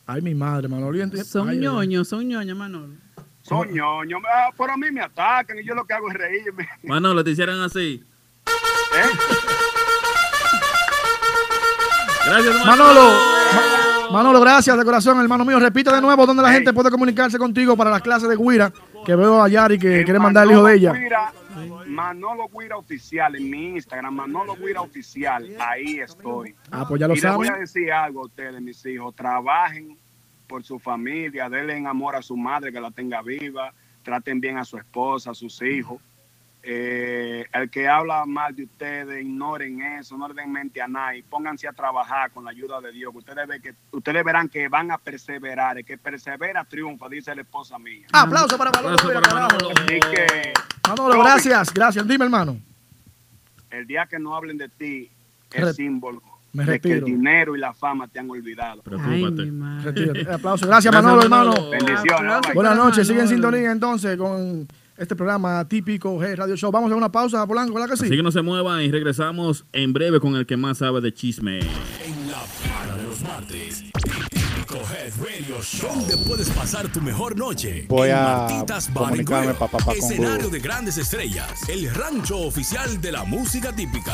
Ay, mi madre, Manolo. Son Ay, ñoños, son ñoños, Manolo. Son ñoños, ah, pero a mí me atacan y yo lo que hago es reírme. Manolo, te hicieran así. Gracias, Manolo, Ma- Manolo, gracias de corazón, hermano mío. Repite de nuevo dónde la gente puede comunicarse contigo para las clases de Guira, que veo a Yari que quiere mandar el hijo de ella. Guira, Manolo Guira Oficial en mi Instagram, Manolo Guira Oficial, ahí estoy. Ah, pues ya lo y les voy saben. a decir algo a ustedes, mis hijos, trabajen por su familia, denle en amor a su madre que la tenga viva, traten bien a su esposa, a sus hijos. Eh, el que habla mal de ustedes, ignoren eso, no le den mente a nadie, pónganse a trabajar con la ayuda de Dios, que ustedes, ve que, ustedes verán que van a perseverar, el que persevera triunfa, dice la esposa mía. Aplauso para Manolo. Aplauso para carajo. Así que Manolo, gracias, gracias. Dime, hermano. el día que no hablen de ti es símbolo me de que el dinero y la fama te han olvidado. Retírate. Eh, Aplauso. Gracias, Manolo, hermano. Bendiciones. Buenas noches. Sigue en sintonía entonces con este programa típico G Radio Show. Vamos a una pausa, Polanco, ¿verdad que sí? Así que no se muevan y regresamos en breve con el que más sabe de chisme. En la para de los martes. Típico Head Radio Show. Donde puedes pasar tu mejor noche. Voy En a Martitas Bar and comunicarme Grill, pa- pa- con Escenario Google. de grandes estrellas. El rancho oficial de la música típica.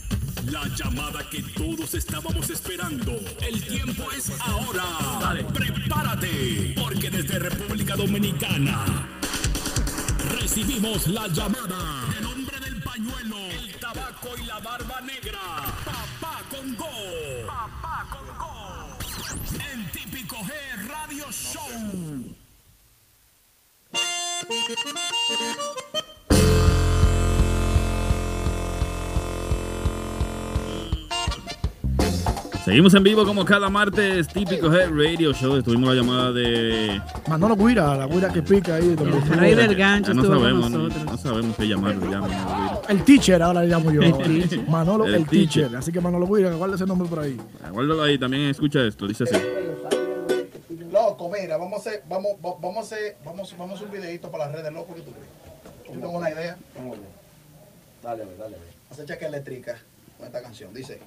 La llamada que todos estábamos esperando. El tiempo es ahora. Prepárate, porque desde República Dominicana recibimos la llamada del hombre del pañuelo, el tabaco y la barba negra. Papá Congo. Papá Congo. En Típico G Radio Show. Seguimos en vivo como cada martes, típico Head Radio Show. Estuvimos la llamada de. Manolo Guira, la Guira que pica ahí. El rey del gancho no sabemos, no, nosotros. no sabemos qué llamarlo. ya, Manolo. El teacher, ahora le llamo yo. El teacher. Manolo, el, El teacher. teacher. Así que Manolo Guira, guarda ese nombre por ahí. Guárdalo ahí, también escucha esto. Dice así. Loco, mira, vamos a hacer, vamos, va- vamos a hacer, vamos, vamos a hacer un videito para las redes, loco, que tú crees. Yo tengo una idea. Dale, dale. Vamos a cheque eléctrica con esta canción. Dice.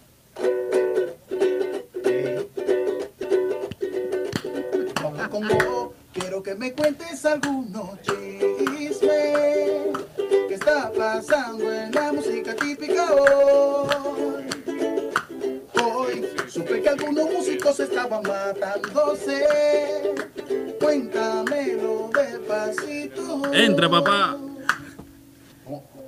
Vos, quiero que me cuentes algunos chismes que está pasando en la música típica hoy. Hoy supe que algunos músicos estaban matándose. Cuéntamelo despacito. Entra, papá.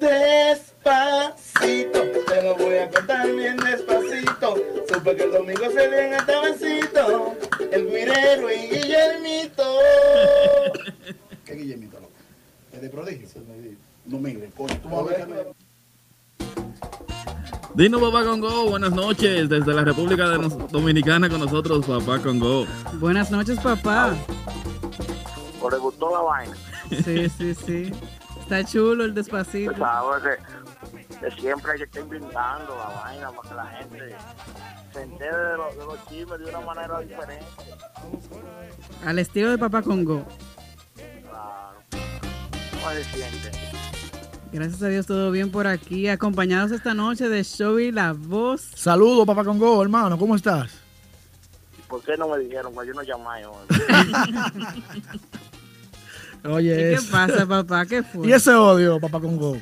Despacito, te lo voy a contar bien despacito. Supe que el domingo se ven a tabancito, el guirero y Guillermito. ¿Qué Guillermito, loco? ¿Es de prodigio? No mire, coño, tú vas a ver. Dino Papá Congo, buenas noches desde la República de nos- Dominicana con nosotros, Papá Congo. Buenas noches, papá. ¿O le gustó la vaina? Sí, sí, sí. Está chulo el despacito. Sabes que que siempre hay que estar inventando la vaina para que la gente se entere de, lo- de los chismes de una manera diferente. Al estilo de Papá Congo. Claro. ¿Cómo se siente? Gracias a Dios todo bien por aquí, acompañados esta noche de Show y La Voz. Saludos, papá Congo, hermano, ¿cómo estás? ¿Por qué no me dijeron? Pues yo no llamé hoy. Oye, ¿Y ¿Qué eso. pasa, papá? ¿Qué fue? Y ese odio, papá Congo.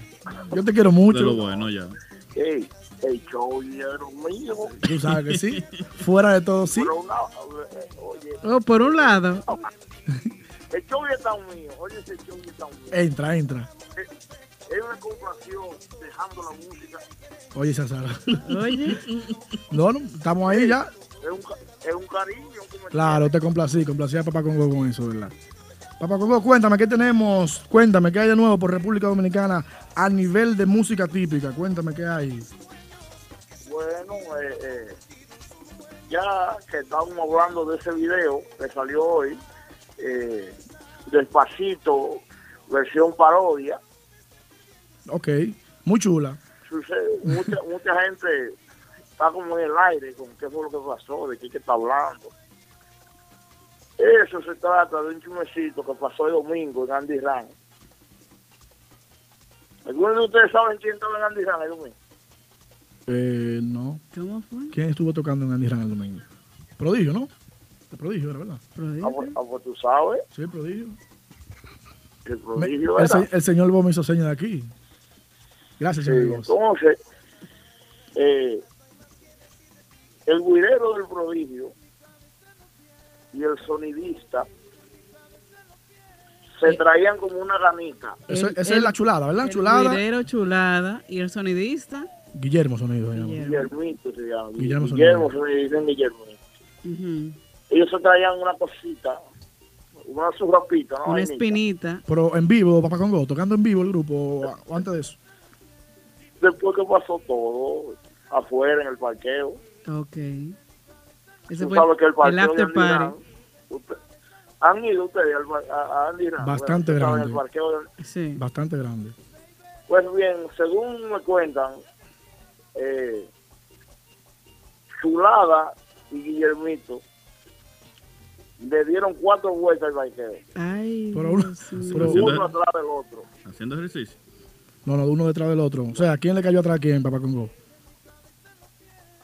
Yo te quiero mucho. De lo bueno ya. Ey, el show mío. Tú sabes que sí. Fuera de todo, sí. Pero una, eh, oye, Oh, por un lado. el show ya está mío. Oye, ese show ya está mío. Entra, entra. Es, una comparación dejando la música. Oye, esa Sara. Oye. No, no, estamos ahí ya. Es un, es un cariño. como Claro, te complací, complací a Papá Congo con eso, ¿verdad? Papá cuéntame, ¿qué tenemos? Cuéntame, ¿qué hay de nuevo por República Dominicana a nivel de música típica? Cuéntame, ¿qué hay? Bueno, eh, eh, ya que estábamos hablando de ese video que salió hoy, eh, despacito, versión parodia, Ok, muy chula. sucede, mucha, mucha gente está como en el aire con qué fue lo que pasó, de qué está hablando. Eso se trata de un chumecito que pasó el domingo en Andy Ran. ¿Algunos de ustedes saben quién estaba en Andy Ran el domingo? Eh, no. ¿Cómo fue? ¿Quién estuvo tocando en Andy Ran el domingo? Prodigio, ¿no? El prodigio, era verdad. Ah, pues, ah, pues tú sabes, Sí, el prodigio. el Me- prodigio el, era. se- el señor Bo me hizo señas de aquí. Gracias, Sí, señor Bo. entonces, eh, el guirero del prodigio y el sonidista se traían como una. Eso- El- esa el- es la chulada, ¿verdad? El Chulada. guirero chulada y el sonidista. Guillermo Sonido. Guillermito se llama. Guillermo Guillermo, Sonido. dicen Guillermo. Ujú. Ellos se traían una cosita, una surrapita, ¿no? Una Vainita. espinita. Pero en vivo, Papá Congo, tocando en vivo el grupo, o antes de eso. Después que pasó todo, afuera en el parqueo. Ok. Ese fue sabes que el el after party. Usted- han ido ustedes al a, a Andy Ran? Bastante Bueno, grande. el parqueo de- Sí. Bastante grande. Pues bien, según me cuentan, eh, Chulada y Guillermito le dieron cuatro vueltas al parqueo. Ay, Pero uno- Dios mío. pero Haciendo- Uno atrás del otro. Haciendo ejercicio. No, no, uno detrás del otro. O sea, ¿quién le cayó atrás a quién, Papá Congo?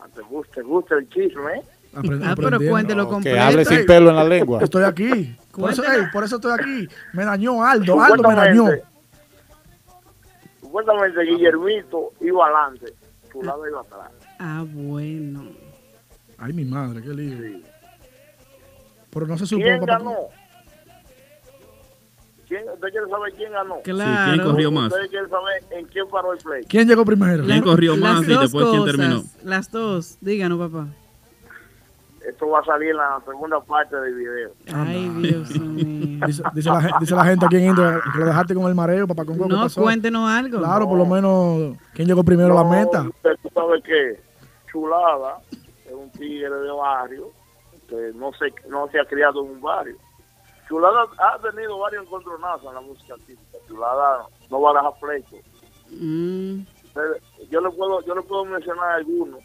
Ah, ¿Te gusta, te gusta el chisme? ¿eh? Ah, pero cuéntelo Que completo. hable sin pelo en la lengua. Estoy aquí. Por eso, por estoy aquí. Me dañó Aldo. Aldo me dañó. Supuestamente, Guillermito iba adelante, Chulada iba atrás. Ah, bueno. Ay, mi madre, qué lío. Pero no se supo, ¿Quién Papá ganó? ¿Quién, ¿Usted quiere saber quién ganó? Claro. ¿quién corrió más? ¿Usted quiere saber en quién paró el play? ¿Quién llegó primero? ¿Quién corrió más y después quién terminó? Las dos. Díganos, papá. Esto va a salir en la segunda parte del video. Ay, Dios mío. Dice, dice la, gen- dice la gente aquí en Indra que lo dejaste con el mareo, Papá Congo. ¿qué No, pasó? cuéntenos algo. Claro, por lo menos, ¿quién llegó primero a la meta? Usted tú sabe que Chulada es un tigre de barrio que no se, no se ha criado en un barrio. Chulada ha tenido varios encontronazos en la música típica. Chulada no va a dejar pleito. Mm, Yo le puedo, yo le puedo mencionar algunos.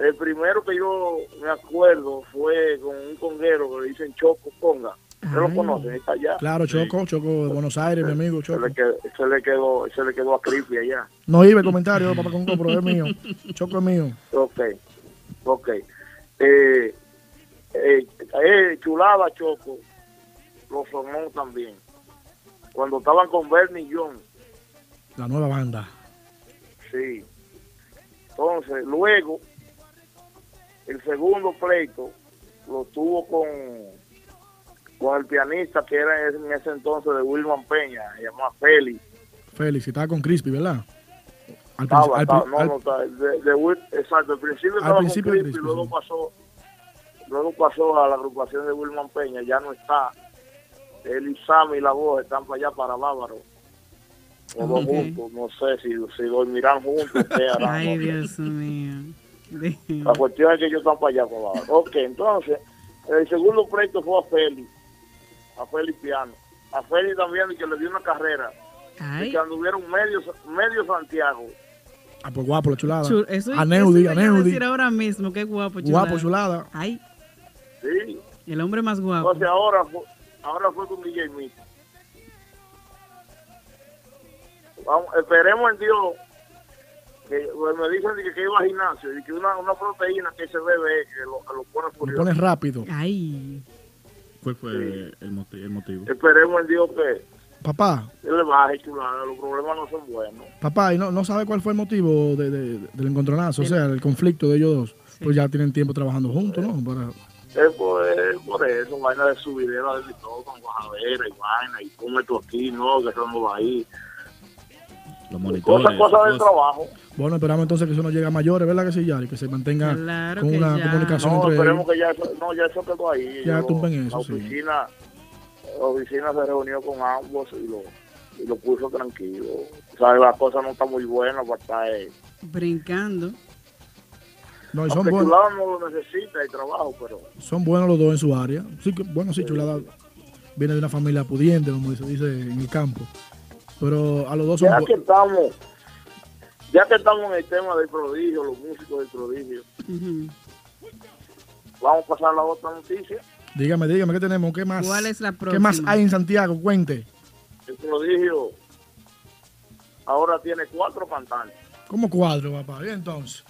El primero que yo me acuerdo fue con un conguero que le dicen Choco Conga. ¿Usted lo conocen? Está allá. Claro, Choco, Choco de Buenos Aires, mi amigo Se Choco. le, quedó, se le quedó, se le quedó a Creepy allá. No iba el comentario, Papá Congo, pero es mío. Choco es mío. Ok, ok. Eh, eh, eh, Chulada Choco lo sonó también. Cuando estaban con Bernie John, La nueva banda. sí. Entonces, luego, el segundo pleito lo tuvo con, con el pianista que era en ese entonces de Wilman Peña, se llamaba Félix. Félix, y estaba con Crispy, ¿verdad? Al, Estaba, al estaba- no, al- no, estaba- de, de Wil- exacto, al principio Al estaba principio con Crispy, Crispy, luego sí. pasó, luego pasó a la agrupación de Wilman Peña, ya no está. Él y Sammy y la voz están para allá, para Bávaro. Los dos Ok. juntos, no sé si, si dormirán juntos, qué harán, Ay. Dios mío. La cuestión es que ellos están para allá, para Bávaro. Ok, entonces, el segundo pleito fue a Félix, a Félix Piano. A Félix también, que le dio una carrera Y que anduvieron medio, medio Santiago. Ah, pues guapo, la chulada. Chul- eso, a Neudi, a Neudi. decir ahora mismo, qué guapo, chulada. Guapo, chulada. Ay, Sí. el hombre más guapo. Entonces ahora, fue- ahora fue con DJ Mito. Vamos, esperemos en Dios. Que, pues, me dicen que, que iba al gimnasio y que una, una proteína que se bebe que lo, que lo pone Lo furioso. pones rápido. Ay. ¿Cuál fue el, moti- el motivo? Esperemos en Dios que Papá, él le baje, chulada. Los problemas no son buenos. papá, ¿y no, no sabe cuál fue el motivo de- de- del encontronazo? O sea, el conflicto de ellos dos. Pues ya tienen tiempo trabajando juntos, ¿no? Para- Es por, es por eso, vaina de subidera de todo, con bajadera y vaina, y come tú aquí, no, que eso no va ahí. Los monitores. Cosas, cosas del trabajo. Bueno, esperamos entonces que eso no llegue a mayores, ¿verdad que sí, Yari? Que se mantenga Claro con una ya. comunicación No, entre esperemos ellos. que ya eso, no, ya eso quedó ahí. Ya tumben eso, la sí. oficina, la oficina se reunió con ambos y lo, y lo puso tranquilo. O sea, la cosa no está muy buena para estar... eh, Brincando. No, y son aunque buenos, Chulada no lo necesita el trabajo, pero son buenos los dos en su área. Sí, que- bueno, sí, Chulada viene de una familia pudiente, como se dice en el campo. Pero a los dos son ya que estamos... Ya que estamos en el tema del prodigio, los músicos del prodigio, vamos a pasar a la otra noticia. Dígame, dígame, ¿qué tenemos? ¿Qué más? ¿Cuál es la ¿Qué más hay en Santiago? Cuente. El prodigio ahora tiene cuatro cantantes. ¿Cómo cuadro, papá? ¿Y entonces?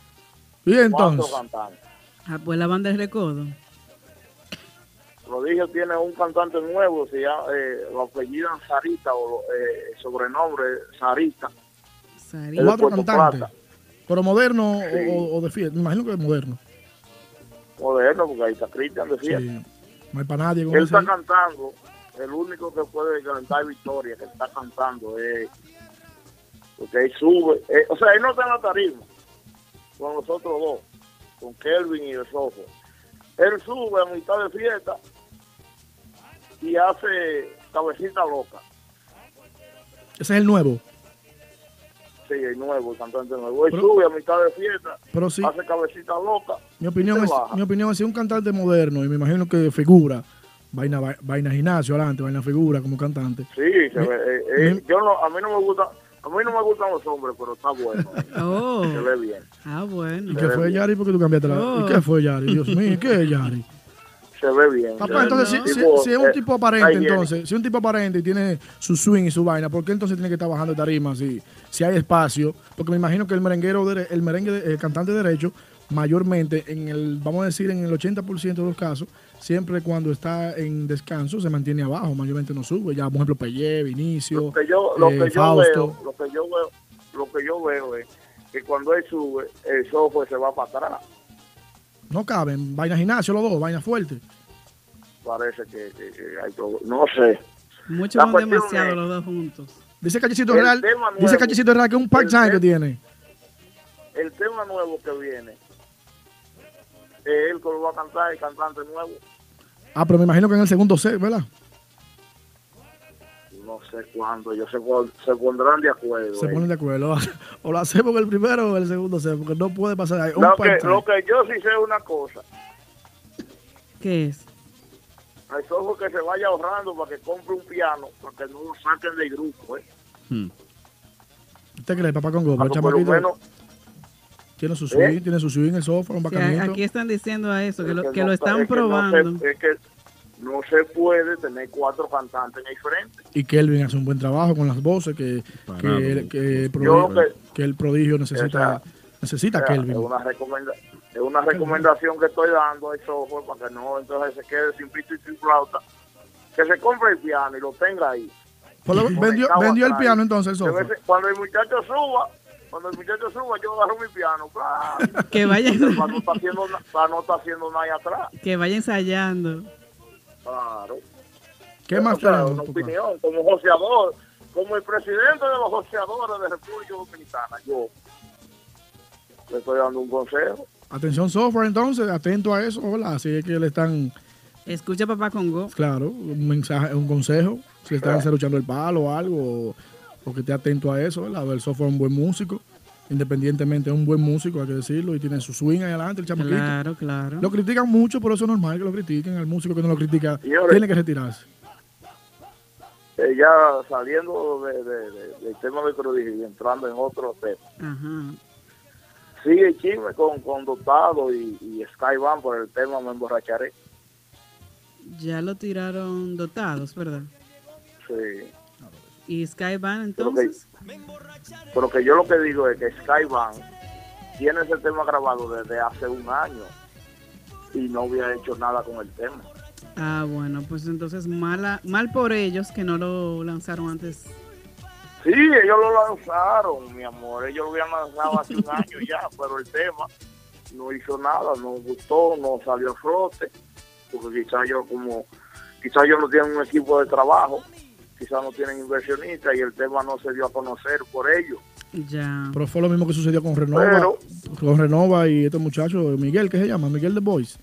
¿Y Cuatro entonces? cantantes. Ah, pues la banda de recodo. Prodigio tiene un cantante nuevo, se llama, eh, lo apellidan Sarita o eh, sobrenombre Sarita. Sarita. Cuatro cantantes. ¿Pero moderno o- Sí. o, o de fiesta? Me imagino que es moderno. Moderno, porque ahí está Cristian de fiesta. Sí. No hay para nadie Él está cantando, el único que puede cantar victoria que está cantando es porque él sube, eh, o sea, él no está en la tarima con los otros dos, con Kelvin y el Sofo. Él sube a mitad de fiesta y hace cabecita loca. Ese es el nuevo. Sí, el nuevo, el cantante nuevo. Él Pero- sube a mitad de fiesta, Pero sí, hace cabecita loca. mi opinión se es, baja. mi opinión es si un cantante moderno, y me imagino que figura, vaina, va- vaina gimnasio adelante, vaina figura como cantante. Sí, se Mi- ve, eh, eh, mi- yo no, a mí no me gusta, a mí no me gustan los hombres, pero está bueno. Oh. Se ve bien. Ah, bueno. ¿Y qué fue Yari? ¿Por qué tú cambiaste la.? Oh. ¿Y qué fue Yari? Dios mío, ¿qué es Yari? Se ve bien. Papá, entonces, si, si- Tipo, si es un tipo aparente, entonces, si es un tipo aparente y tiene su swing y su vaina, ¿por qué entonces tiene que estar bajando de tarima si, si hay espacio? Porque me imagino que el merenguero, el merengue, el cantante derecho, mayormente, en el, vamos a decir, en el 80% de los casos, siempre cuando está en descanso se mantiene abajo, mayormente no sube. Ya, por ejemplo, Pelle, Vinicio, Lo que yo, lo eh, que yo Fausto. veo, lo que yo veo, lo que yo veo es que cuando él sube, el software se va para atrás. No caben, vaina gimnasio los dos, vaina fuerte. Parece que, que- que hay todo. No sé. Mucho cuestión demasiado es- los dos juntos. Dice Cachecito El Real, dice nuevo, Cachecito Real que es un part-time que tiene. El tema nuevo que viene es él que lo va a cantar, el cantante nuevo. Ah, pero me imagino que en el segundo set, ¿verdad? Sé cuándo, ellos se, se pondrán de acuerdo. Se eh. ponen de acuerdo. O lo hacemos el primero o el segundo set, porque no puede pasar ahí. Un Lo que, lo que yo sí sé es una cosa. ¿Qué es? Hay software que se vaya ahorrando para que compre un piano, para que no lo saquen del grupo. ¿eh? ¿Usted cree, papá Congo? Lo chamaquito menos tiene su swing, ¿Eh? tiene su swing, el software, un Sí, aquí están diciendo a eso, que Es lo, que que no lo está- están es que no se- probando. es que no se puede tener cuatro cantantes en el frente. Y Kelvin hace un buen trabajo con las voces que, Parado. que, que el prodigio, que- que el prodigio necesita, necesita O sea, Kelvin. Es una, recomenda- es una recomendación que estoy dando al software para que no entonces se quede sin pito y sin flauta. Que se compre el piano y lo tenga ahí. Lo- vendió, el piano entonces veces- Cuando el muchacho suba, cuando el muchacho suba, yo agarro mi piano. Que vaya, Para no estar haciendo, para no estar haciendo nada ahí atrás. que vaya ensayando. Claro. ¿Qué más O sea, una opinión, como joseador, como el presidente de los joseadores de República Dominicana, yo le estoy dando un consejo. Atención software entonces, atento a eso, ¿verdad? Así es que le están, Escucha papá Congo. claro, un mensaje, un consejo, si le están luchando el palo o algo, o, o que esté atento a eso, ¿verdad? El software es un buen músico, independientemente es un buen músico, hay que decirlo, y tiene su swing ahí adelante, el chamaquito. Claro, claro. Lo critican mucho, pero eso es normal que lo critiquen. El músico que no lo critica Señores. tiene que retirarse. eh, ya saliendo de, de- de- del tema de Crudije y entrando en otro tema. Ajá. Sigue chisme con, con Dotado y, y Skyvan por el tema Me Emborracharé. Ya lo tiraron dotados, ¿verdad? Sí. ¿Y Skyban que, entonces? pero que yo lo que digo es que Skyvan tiene ese tema grabado desde hace un año y no había hecho nada con el tema. Ah, bueno, pues entonces mala, mal por ellos que no lo lanzaron antes. Sí, ellos lo lanzaron, mi amor. Ellos lo habían lanzado hace un año ya, pero el tema no hizo nada, no gustó, no salió a flote. Porque quizás yo como, quizás ellos no tienen un equipo de trabajo, quizás no tienen inversionistas y el tema no se dio a conocer por ellos. Ya. Pero fue lo mismo que sucedió con Renova. Pero- con Renova y este muchacho, Miguel, ¿qué se llama? Miguel de Boys.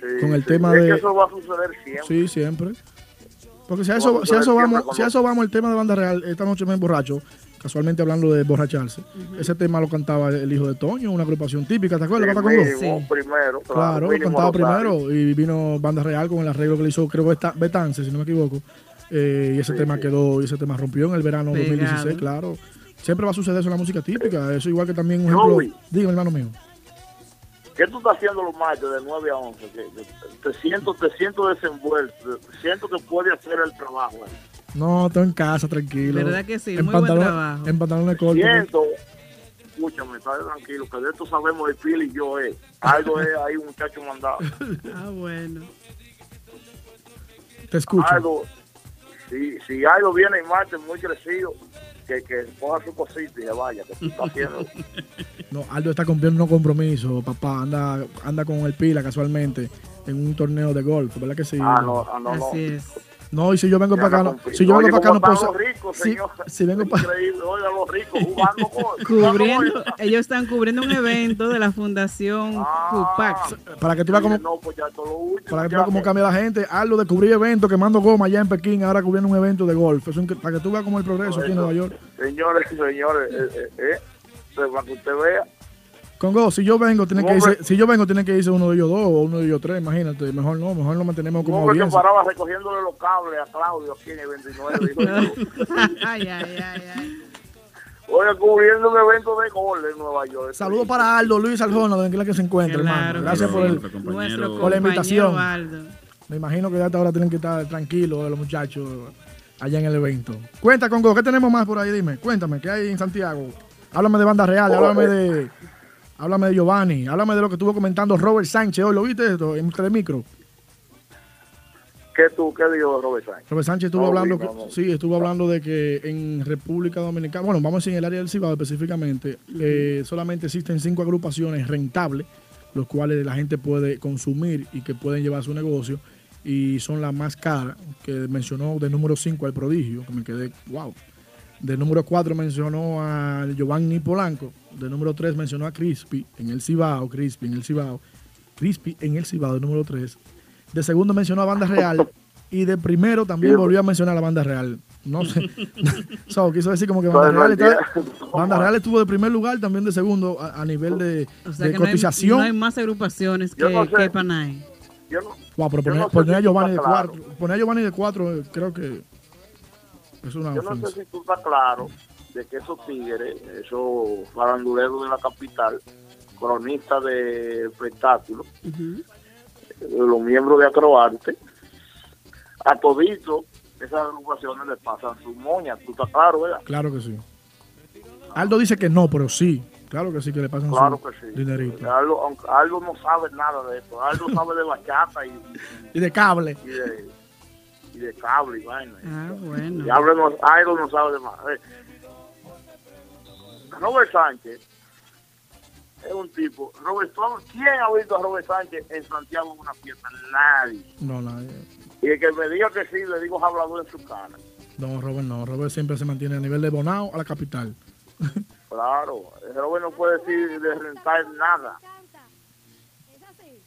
Sí, Con el sí, tema es de- que eso va a suceder siempre. Sí, siempre. Porque si a Eso si a eso vamos, si a eso vamos el tema de Banda Real, esta noche me emborracho, casualmente hablando de borracharse. Ese tema lo cantaba el hijo de Toño, una agrupación típica, ¿te acuerdas? Sí, mínimo, primero, claro, Claro, cantaba primero y vino Banda Real con el arreglo que le hizo, creo Betance, si no me equivoco. Eh, y ese tema quedó, y ese tema rompió en el verano Pegado. 2016, claro. Siempre va a suceder eso en la música típica. Eso igual que también un ejemplo. Joey. Dígame, hermano mío. ¿Qué tú estás haciendo los martes de 9 a 11? Que, que te siento, te siento desenvuelto, siento que puede hacer el trabajo. eh. No, estoy en casa, tranquilo. ¿Verdad que sí? En Muy buen trabajo. En pantalones cortos. Siento, escúchame, está tranquilo, que de esto sabemos el Phil y yo, eh. Algo es ahí un muchacho mandado. Ah, bueno. Te escucho. Algo, si, si algo viene en martes muy crecido, que, que coja su cosita y se vaya, que tú estás haciendo. No, Aldo está cumpliendo unos compromisos, papá. Anda, anda con el Pila casualmente en un torneo de golf, ¿verdad que sí? Ah, no, ah, no, no. Así es. No, y si yo vengo Ya para acá, no, si yo Oye, vengo para acá no ¿cómo puedo. ricos, si, señor? si vengo para oiga, los ricos jugando golf. Cubriendo, ellos están cubriendo un evento de la Fundación Ah. CUPAC. para que tú veas cómo, No, pues ya todo lo último. para que tú veas cómo cambia la gente. Aldo descubrí eventos quemando goma allá en Pekín, ahora cubriendo un evento de golf. Eso para que tú veas cómo el progreso aquí en Nueva York. Señores, señores, eh, eh, eh, pues, para que usted vea. Congo, si yo vengo, tiene que irse, si yo vengo, tiene que irse uno de ellos dos o uno de ellos tres, imagínate. Mejor no, mejor lo mantenemos como hombre que audiencia. paraba recogiéndole los cables a Claudio aquí en el 29. dijo yo. ay, ay, ay, ay. Oye, cubriendo un evento de gol en Nueva York. Saludos para Aldo Luis Arjona, donde quiera que se encuentre, Claro hermano. Gracias por, el, Nuestro compañero. Nuestro por la invitación. Aldo. Me imagino que ya hasta ahora tienen que estar tranquilos los muchachos allá en el evento. Cuenta, Congo, ¿qué tenemos más por ahí? Dime, cuéntame, ¿qué hay en Santiago? Háblame de Banda Real, háblame de, háblame de Giovanni, háblame de lo que estuvo comentando Robert Sánchez hoy. ¿Lo viste esto en Telemicro? ¿Qué tú, qué dijo Robert Sánchez? Robert Sánchez estuvo No, hablando, no, no. sí, estuvo hablando de que en República Dominicana, bueno, vamos a decir en el área del Cibao específicamente, eh, solamente existen cinco agrupaciones rentables, los cuales la gente puede consumir y que pueden llevar su negocio, y son las más caras, que mencionó de número 5 al Prodigio, que me quedé, wow. De número 4 mencionó a Giovanni Polanco, de número 3 mencionó a Crispy en el Cibao, Crispy en el Cibao, Crispy en el Cibao, de número 3. De segundo mencionó a Banda Real y de primero también volvió a mencionar a la Banda Real. No sé. so, quiso decir como que Banda no Real, está-. Banda Real estuvo de primer lugar, también de segundo a, a nivel de, O sea de que no hay, cotización. no hay más agrupaciones que, no sé. que Panay. Yo no, Wow, pero yo poner, no sé poner a Giovanni de claro. cuatro, poner a Giovanni de cuatro, eh, creo que es una Yo no ofensa. sé si tú estás claro de que esos tigres, esos faranduleros de la capital, cronistas de espectáculos, los miembros de Acroarte, a todito esas agrupaciones le pasan sus moñas, tú estás claro, ¿verdad? Claro que sí. Aldo dice que no, pero sí. Claro que sí, que le pasan Claro su que sí. dinerito. Aldo, aunque Aldo no sabe nada de esto, Aldo sabe de bachata y, Y de cable. y de, y de cable y vaina. Ah, bueno. Y Aldo no, Aldo no sabe de más. Robert Sánchez es un tipo. Robert, ¿Quién ha visto a Robert Sánchez en Santiago en una fiesta? Nadie. No, nadie. Y el que me diga que sí, le digo hablador en su cara. No, Robert no. Robert siempre se mantiene a nivel de Bonao a la capital. Claro, Robert no puede decir de rentar nada.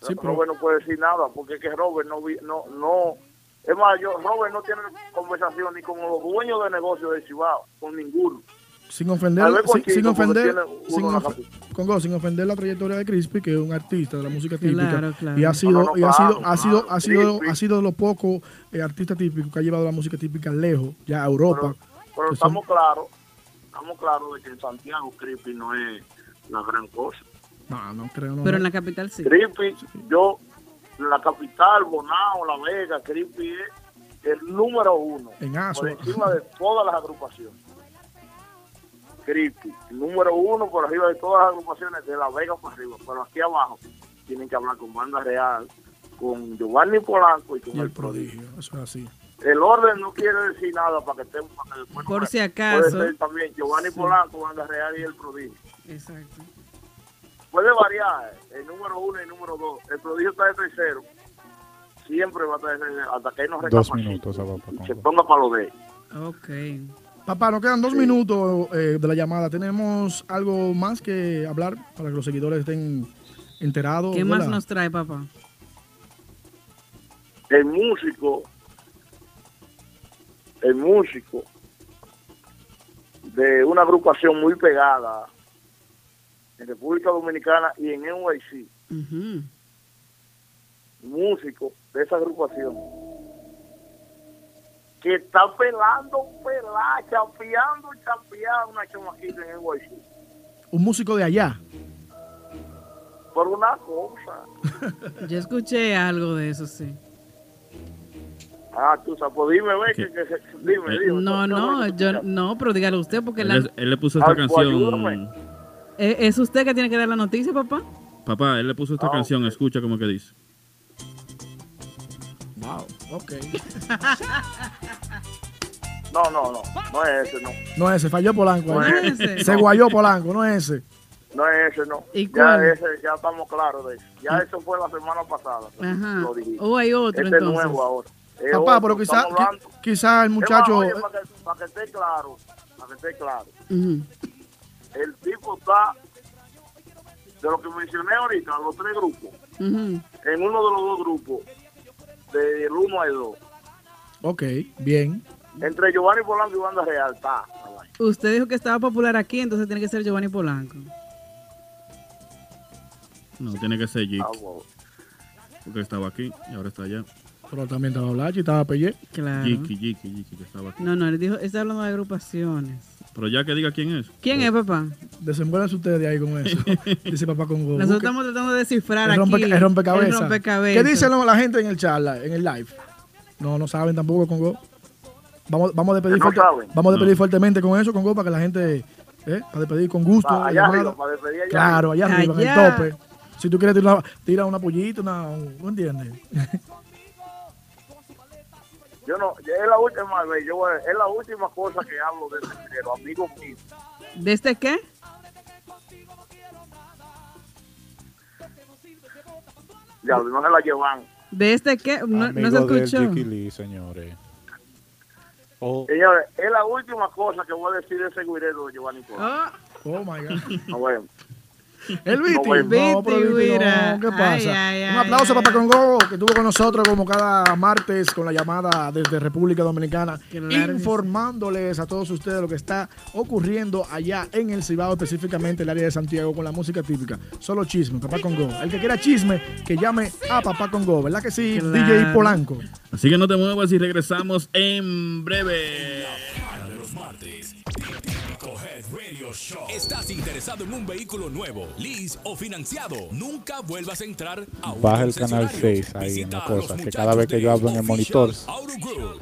Sí, pero- Robert no puede decir nada porque es que Robert no, no, no. Es más, yo, Robert no tiene conversación ni con los dueños de negocios de Chivao, con ninguno. Sin ofender, sin, sin ofender, sin, ofe- Congo, sin ofender la trayectoria de Crispy, que es un artista de la música típica Claro, claro. y ha sido, No, no, y ha claro, sido, ha sido, ha sido, Crispy. ha sido de los pocos eh, artistas típicos que ha llevado la música típica lejos, ya a Europa. Pero son- estamos claros, estamos claros de que en Santiago Creepy no es la gran cosa. No, no creo. No, Pero no. en la capital sí. Creepy, yo, en la capital, Bonao, La Vega, Creepy es el número uno. En por encima de todas las agrupaciones. El número uno por arriba de todas las agrupaciones, de La Vega para arriba. Pero aquí abajo tienen que hablar con Banda Real, con Giovanni Polanco y con Y el el prodigio, eso es así. El orden no quiere decir nada para que estén. Para que después Por no- si acaso. Puede ser también Giovanni Sí. Polanco, Banda Real y el prodigio. Exacto. Puede variar el número uno y el número dos. El prodigio está de tercero. Siempre va a estar de tercero hasta que él nos Dos minutos, y se ponga para lo de él. Ok. Papá, nos quedan dos minutos eh, de la llamada. ¿Tenemos algo más que hablar para que los seguidores estén enterados? ¿Qué más nos trae, papá? El músico, el músico de una agrupación muy pegada en República Dominicana y en NYC, Ujú. músico de esa agrupación, que está pelando, pelá, champeando, champeando una chamaquita en NYC. Un músico de allá. Por una cosa. Yo escuché algo de eso, sí. Ah, tú sabes, pues dime, ve, que, que se- dime, dime. No, no, yo no, pero dígalo usted porque Él, la, él le puso esta Ay, pues, canción. Eh, es usted que tiene que dar la noticia, papá. Papá, él le puso esta Ah, canción. Escucha como que dice. Wow, ok. No, no, no, no es ese, no. No es ese, falló Polanco. No ahí. es ese. Se guayó Polanco, no es ese. No es ese, no. ¿Y ya cuál? ese, ya estamos claros de eso. Ya eso fue la semana pasada. Ajá. Lo. O hay otro, Este es entonces. nuevo ahora. Es Papá, otro, pero quizá, estamos hablando- qui- quizá el Es más, muchacho... oye, para, que, para que esté claro, para que esté claro. El tipo está, de lo que mencioné ahorita, los tres grupos, en uno de los dos grupos, del 1 al 2, Ok, bien. entre Giovanni Polanco y Banda Real, está. Usted dijo que estaba popular aquí, entonces tiene que ser Giovanni Polanco. No, tiene que ser Jiki. Ah, bueno. Porque estaba aquí y ahora está allá. Pero también estaba Blachi, estaba Pelle. Claro. Jiki, Jiki, Jiki, que estaba aquí. No, no, él dijo, está hablando de agrupaciones. Pero ya que diga quién es. ¿Quién es, papá? Desenvuélvanse ustedes ahí con eso. Dice papá con Go. Nosotros estamos tratando de descifrar el, rompe- aquí. el rompecabezas. el rompecabezas. ¿Qué dice la gente en el chat, en el live? No, no saben tampoco con Go. Vamos, vamos a despedir, no fuerte- vamos a despedir No. fuertemente con eso, con Go, para que la gente, ¿eh? para despedir con gusto. Allá arriba, para despedir allá claro, allá arriba, en el tope. Si tú quieres tirar una, tira una pollita, una, un- ¿no entiendes? Yo no, es la última vez, yo voy a- es la última cosa que hablo de ese dinero, amigo mío. ¿De este qué? Ya, no se la llevan. ¿De este qué? No, no Amigo se del escuchó. Lee, señores. Oh, Señores, es la última cosa que voy a decir de ese guirero de Giovanni Polanco. Ah, Oh my God. Nos vemos. El Viti. No, No, pero Viti, no, ¿qué Ay, pasa? ay, Un aplauso ay. para Congo, que estuvo con nosotros como cada martes con la llamada desde República Dominicana, Claro que sí. informándoles a todos ustedes lo que está ocurriendo allá en el Cibao, específicamente el área de Santiago, con la música típica. Solo chisme, Papá Congo. El que quiera chisme, que llame a Papá Congo, ¿verdad que sí? Claro. DJ Polanco. Así que no te muevas y regresamos en breve. Show. ¿Estás interesado en un vehículo nuevo, lease o financiado? Nunca vuelvas a entrar a un baja el canal concesionario. 6 ahí, Visita una a los cosa, que cada vez que yo hablo en el monitor, Official Auto Group.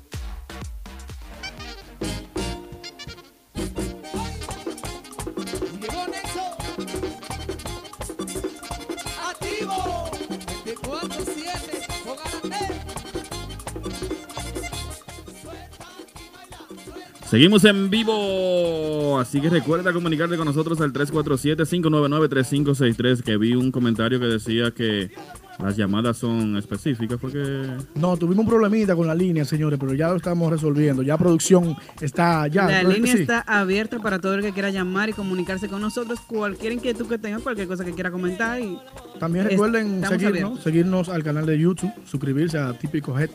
Seguimos en vivo, así que recuerda comunicarte con nosotros al 347-599-3563, que vi un comentario que decía que las llamadas son específicas, porque... No, tuvimos un problemita con la línea, señores, pero ya lo estamos resolviendo. Ya producción está ya. La ¿verdad que línea sí? está abierta para todo el que quiera llamar y comunicarse con nosotros. Cualquier inquietud que tenga, cualquier cosa que quiera comentar. Y También recuerden seguirnos, seguirnos al canal de YouTube, suscribirse a Típico Head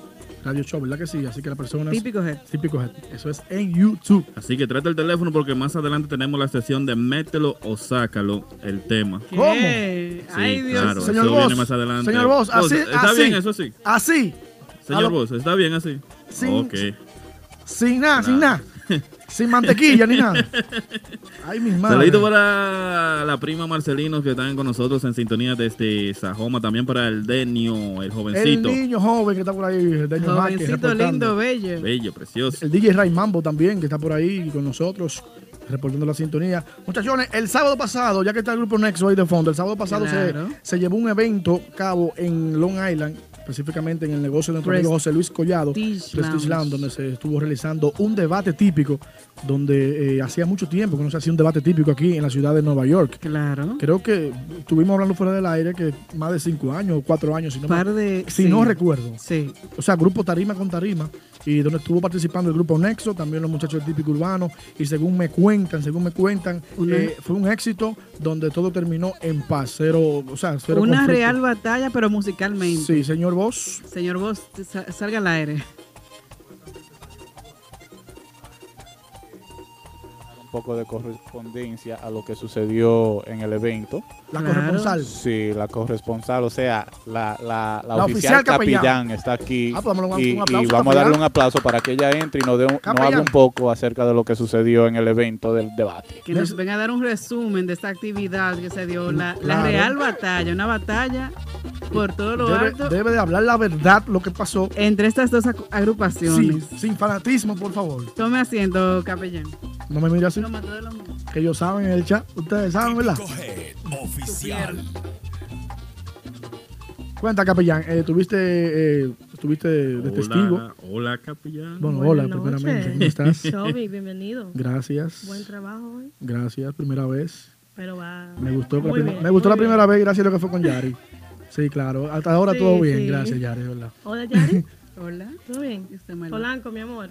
Radio Show, ¿verdad que sí? Así que las personas... Típico Head. Típico Head. Eso es en YouTube. Así que trata el teléfono porque más adelante tenemos la sesión de mételo o sácalo, el tema. ¿Cómo? Sí, Ay, Dios. claro, Señor eso Boss, viene más adelante. señor Boss, así- ¿Está así. bien eso sí? Así. Señor lo- Boss, ¿está bien así? Sí. Ok. Sin nada, sin nada. sin mantequilla ni nada. Ay, mis madres. Saludito para la prima Marcelinos que están con nosotros en sintonía desde Sajoma. También para el Denio, el El jovencito. niño joven que está por ahí, el Vázquez, Jovencito, reportando. lindo, bello. Bello, precioso. El DJ Ray Mambo también, que está por ahí con nosotros, reportando la sintonía. Muchachones, el sábado pasado, ya que está el grupo Nexo ahí de fondo, el sábado pasado se- Claro. se, llevó un evento cabo en Long Island, específicamente en el negocio de nuestro Pres- amigo José Luis Collado, Prestige. Lounge, donde se estuvo realizando un debate típico, donde eh, hacía mucho tiempo que no se hacía un debate típico aquí en la ciudad de Nueva York. Claro. Creo que estuvimos hablando fuera del aire que más de cinco años o cuatro años, si no, Par de- si sí. no recuerdo. Sí. O sea, grupo Tarima con Tarima, y donde estuvo participando el grupo Nexo, también los muchachos del típico urbano, y según me cuentan, según me cuentan, eh, fue un éxito donde todo terminó en paz, cero, o sea, cero Una conflicto. real batalla, pero musicalmente. Sí, señor Vos. Señor Vos, sa- salga al aire. Un poco de correspondencia a lo que sucedió en el evento. La Claro. corresponsal. Sí, la corresponsal, o sea, la, la, la La oficial, oficial capellán. capellán. está aquí. Ah, pues y, un aplauso, y vamos a darle un aplauso para que ella entre y nos, dé un- nos hable un poco acerca de lo que sucedió en el evento del debate. Que nos venga a dar un resumen de esta actividad que se dio. La, la real batalla, una batalla por todo lo Debe, alto debe de hablar la verdad lo que pasó. entre estas dos agrupaciones. Sí, sin fanatismo, por favor. Tome asiento, capellán. No me mire así. Que ellos saben en el chat. Ustedes saben, ¿verdad? Oficial. Cuenta, capellán. Eh, ¿Tuviste, eh, estuviste de Hola, testigo? Hola, capellán. Bueno, Buenas hola, noches. primeramente. ¿Cómo estás? Chovy, bienvenido. Gracias. Buen trabajo hoy, Gracias, primera vez. pero va. Me gustó, la Muy prim- bien, me gustó muy la primera vez, gracias a lo que fue con Yari. Sí, claro. Hasta ahora Sí, todo bien, sí. gracias, Yari, ¿verdad? Hola, Yari. Hola. ¿Todo bien? Polanco, mi amor.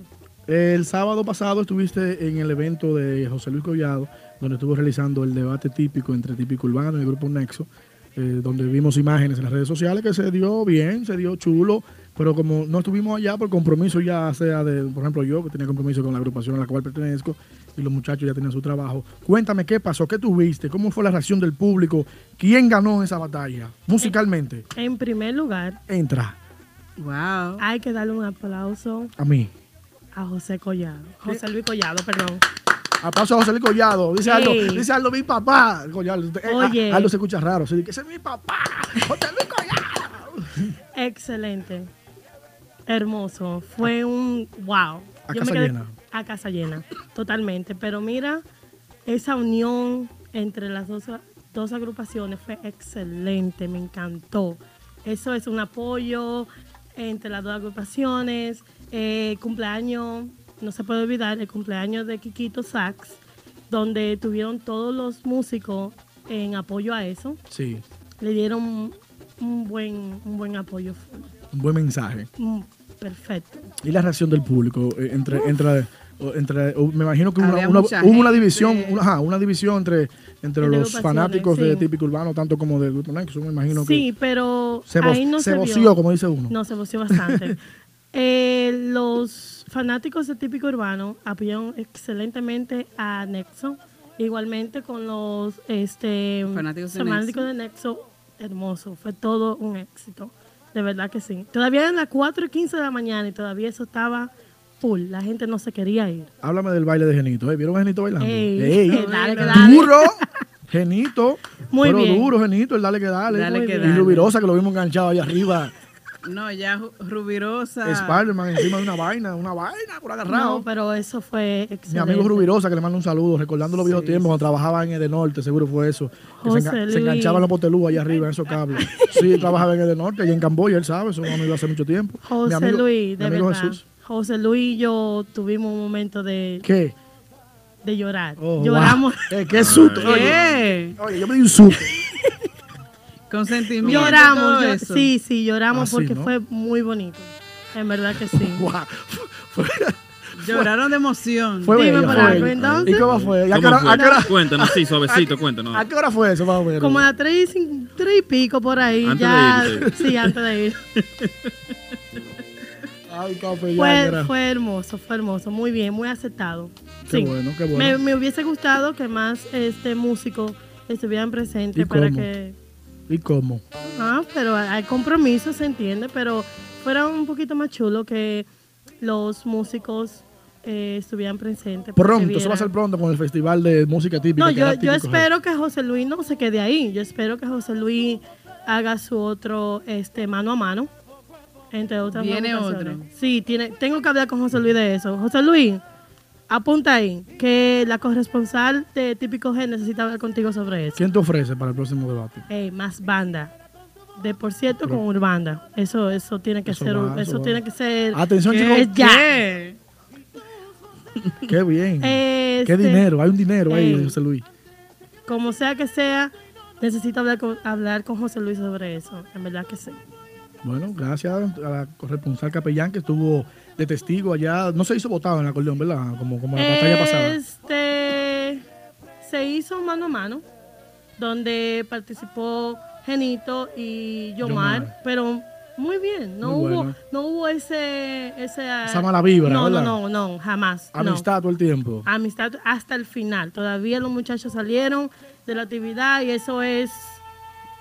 El sábado pasado estuviste en el evento de José Luis Collado, donde estuvo realizando el debate típico entre Típico Urbano y el Grupo Nexo, eh, donde vimos imágenes en las redes sociales que se dio bien, se dio chulo, pero como no estuvimos allá por compromiso ya sea de, por ejemplo, yo que tenía compromiso con la agrupación a la cual pertenezco y los muchachos ya tenían su trabajo. Cuéntame qué pasó, qué tuviste, cómo fue la reacción del público, quién ganó esa batalla musicalmente. En primer lugar, Entra Wow. hay que darle un aplauso a mí. A José Collado. José Luis Collado, perdón. Aplauso a José Luis Collado. Dice Aldo, dice Aldo, mi papá. Collado. Eh, Oye. a- Aldo se escucha raro. Se dice, ese es mi papá. José Luis Collado. Excelente. Hermoso. Fue un wow. A Yo casa me quedé- llena. A casa llena, totalmente. Pero mira, esa unión entre las dos, dos agrupaciones fue excelente, me encantó. Eso es un apoyo entre las dos agrupaciones. Eh, cumpleaños, no se puede olvidar, el cumpleaños de Kikito Sax, donde tuvieron todos los músicos en apoyo a eso. Sí, Le dieron un buen, un buen apoyo. un buen mensaje. Mm, Perfecto. Y la reacción del público eh, entre, entre, entre me imagino que hubo una, hubo división, una, ajá, una división entre, entre los fanáticos de. Típico Urbano, tanto como del Grupo Nexo. Me imagino Sí, que pero se, ahí no se se, voció, como dice uno. No, se voció bastante. Eh, los fanáticos de Típico Urbano apoyaron excelentemente a Nexo. Igualmente con los este, Fanáticos de fanáticos de Nexo. Hermoso, fue todo un éxito. De verdad que sí. Todavía eran las 4 y 15 de la mañana y todavía eso estaba full. La gente no se quería ir. Háblame del baile de Genito. ¿eh? ¿Vieron a Genito bailando? Ey, Ey, dale, que dale. Duro. Genito. Muy pero bien. duro, Genito, el dale que dale. Dale que. Y. Rubirosa, que lo vimos enganchado ahí arriba. No, ya Rubirosa. Spider-Man encima de una vaina, una vaina por agarrado. No, pero eso fue Mi excelente. amigo Rubirosa, que le mando un saludo, recordando los viejos tiempos cuando trabajaba en el Norte, seguro fue eso. Que se, José se Luis. enganchaban los potelú allá arriba en esos cables. Sí, trabajaba en el Norte, allá en Camboya, él sabe, eso no me iba hace mucho tiempo. José mi amigo, Luis, mi de amigo verdad. Jesús. José Luis y yo tuvimos un momento de, ¿Qué? de llorar. Oh, Lloramos. wow. Eh, qué susto. ¿Qué? Oye, oye, yo me di un susto. Con sentimiento. Lloramos, todo yo- eso. sí, sí, lloramos Ah, sí, porque ¿no? fue muy bonito. En verdad que sí. Lloraron de emoción. Fue Dime, bella, por fue algo, entonces. ¿Y cómo fue? ¿Y a qué ¿Cómo hora- fue? a qué hora- Cuéntanos, sí, suavecito, cuéntanos. ¿A qué hora fue eso, más o menos? Como a tres, y- tres y pico por ahí. Antes ya, de. Sí, antes de ir. Ay, Fue, hermoso, fue hermoso. Muy bien, muy aceptado. Qué Sí. bueno, qué bueno. Me, me hubiese gustado que más este músicos estuvieran presentes ¿Y para que... ¿Y cómo? Ah, pero hay compromiso, se entiende, pero fuera un poquito más chulo que los músicos eh, estuvieran presentes. Pronto, eso va a ser pronto con el festival de música típica. No, yo, yo espero que José Luis no se quede ahí. Yo espero que José Luis haga su otro este mano a mano. Entre otras Viene otro. Sí, tiene, tengo que hablar con José Luis de eso. José Luis, apunta ahí que la corresponsal de Típico G necesita hablar contigo sobre eso. ¿Quién te ofrece para el próximo debate? Ey, más banda. De por cierto, con Urbanda. Eso, eso tiene que Eso ser, va, eso, va. tiene que ser. Atención, ¿Qué? chicos. Ya. ¿Qué? Qué bien. Este, Qué dinero, hay un dinero ahí, ey. José Luis. Como sea que sea, necesito hablar con, hablar con José Luis sobre eso. En verdad que sí. Bueno, gracias a la corresponsal capellán que estuvo de testigo allá. No se hizo votado en el acordeón, ¿verdad? Como, como la batalla pasada. Este se hizo mano a mano, donde participó Genito y Yomar, Yomar. pero muy bien. No Muy hubo, bueno. no hubo ese, ese Esa mala vibra, No, ¿verdad? no, no, no, jamás. no. Amistad todo el tiempo. Amistad hasta el final. Todavía los muchachos salieron de la actividad y eso es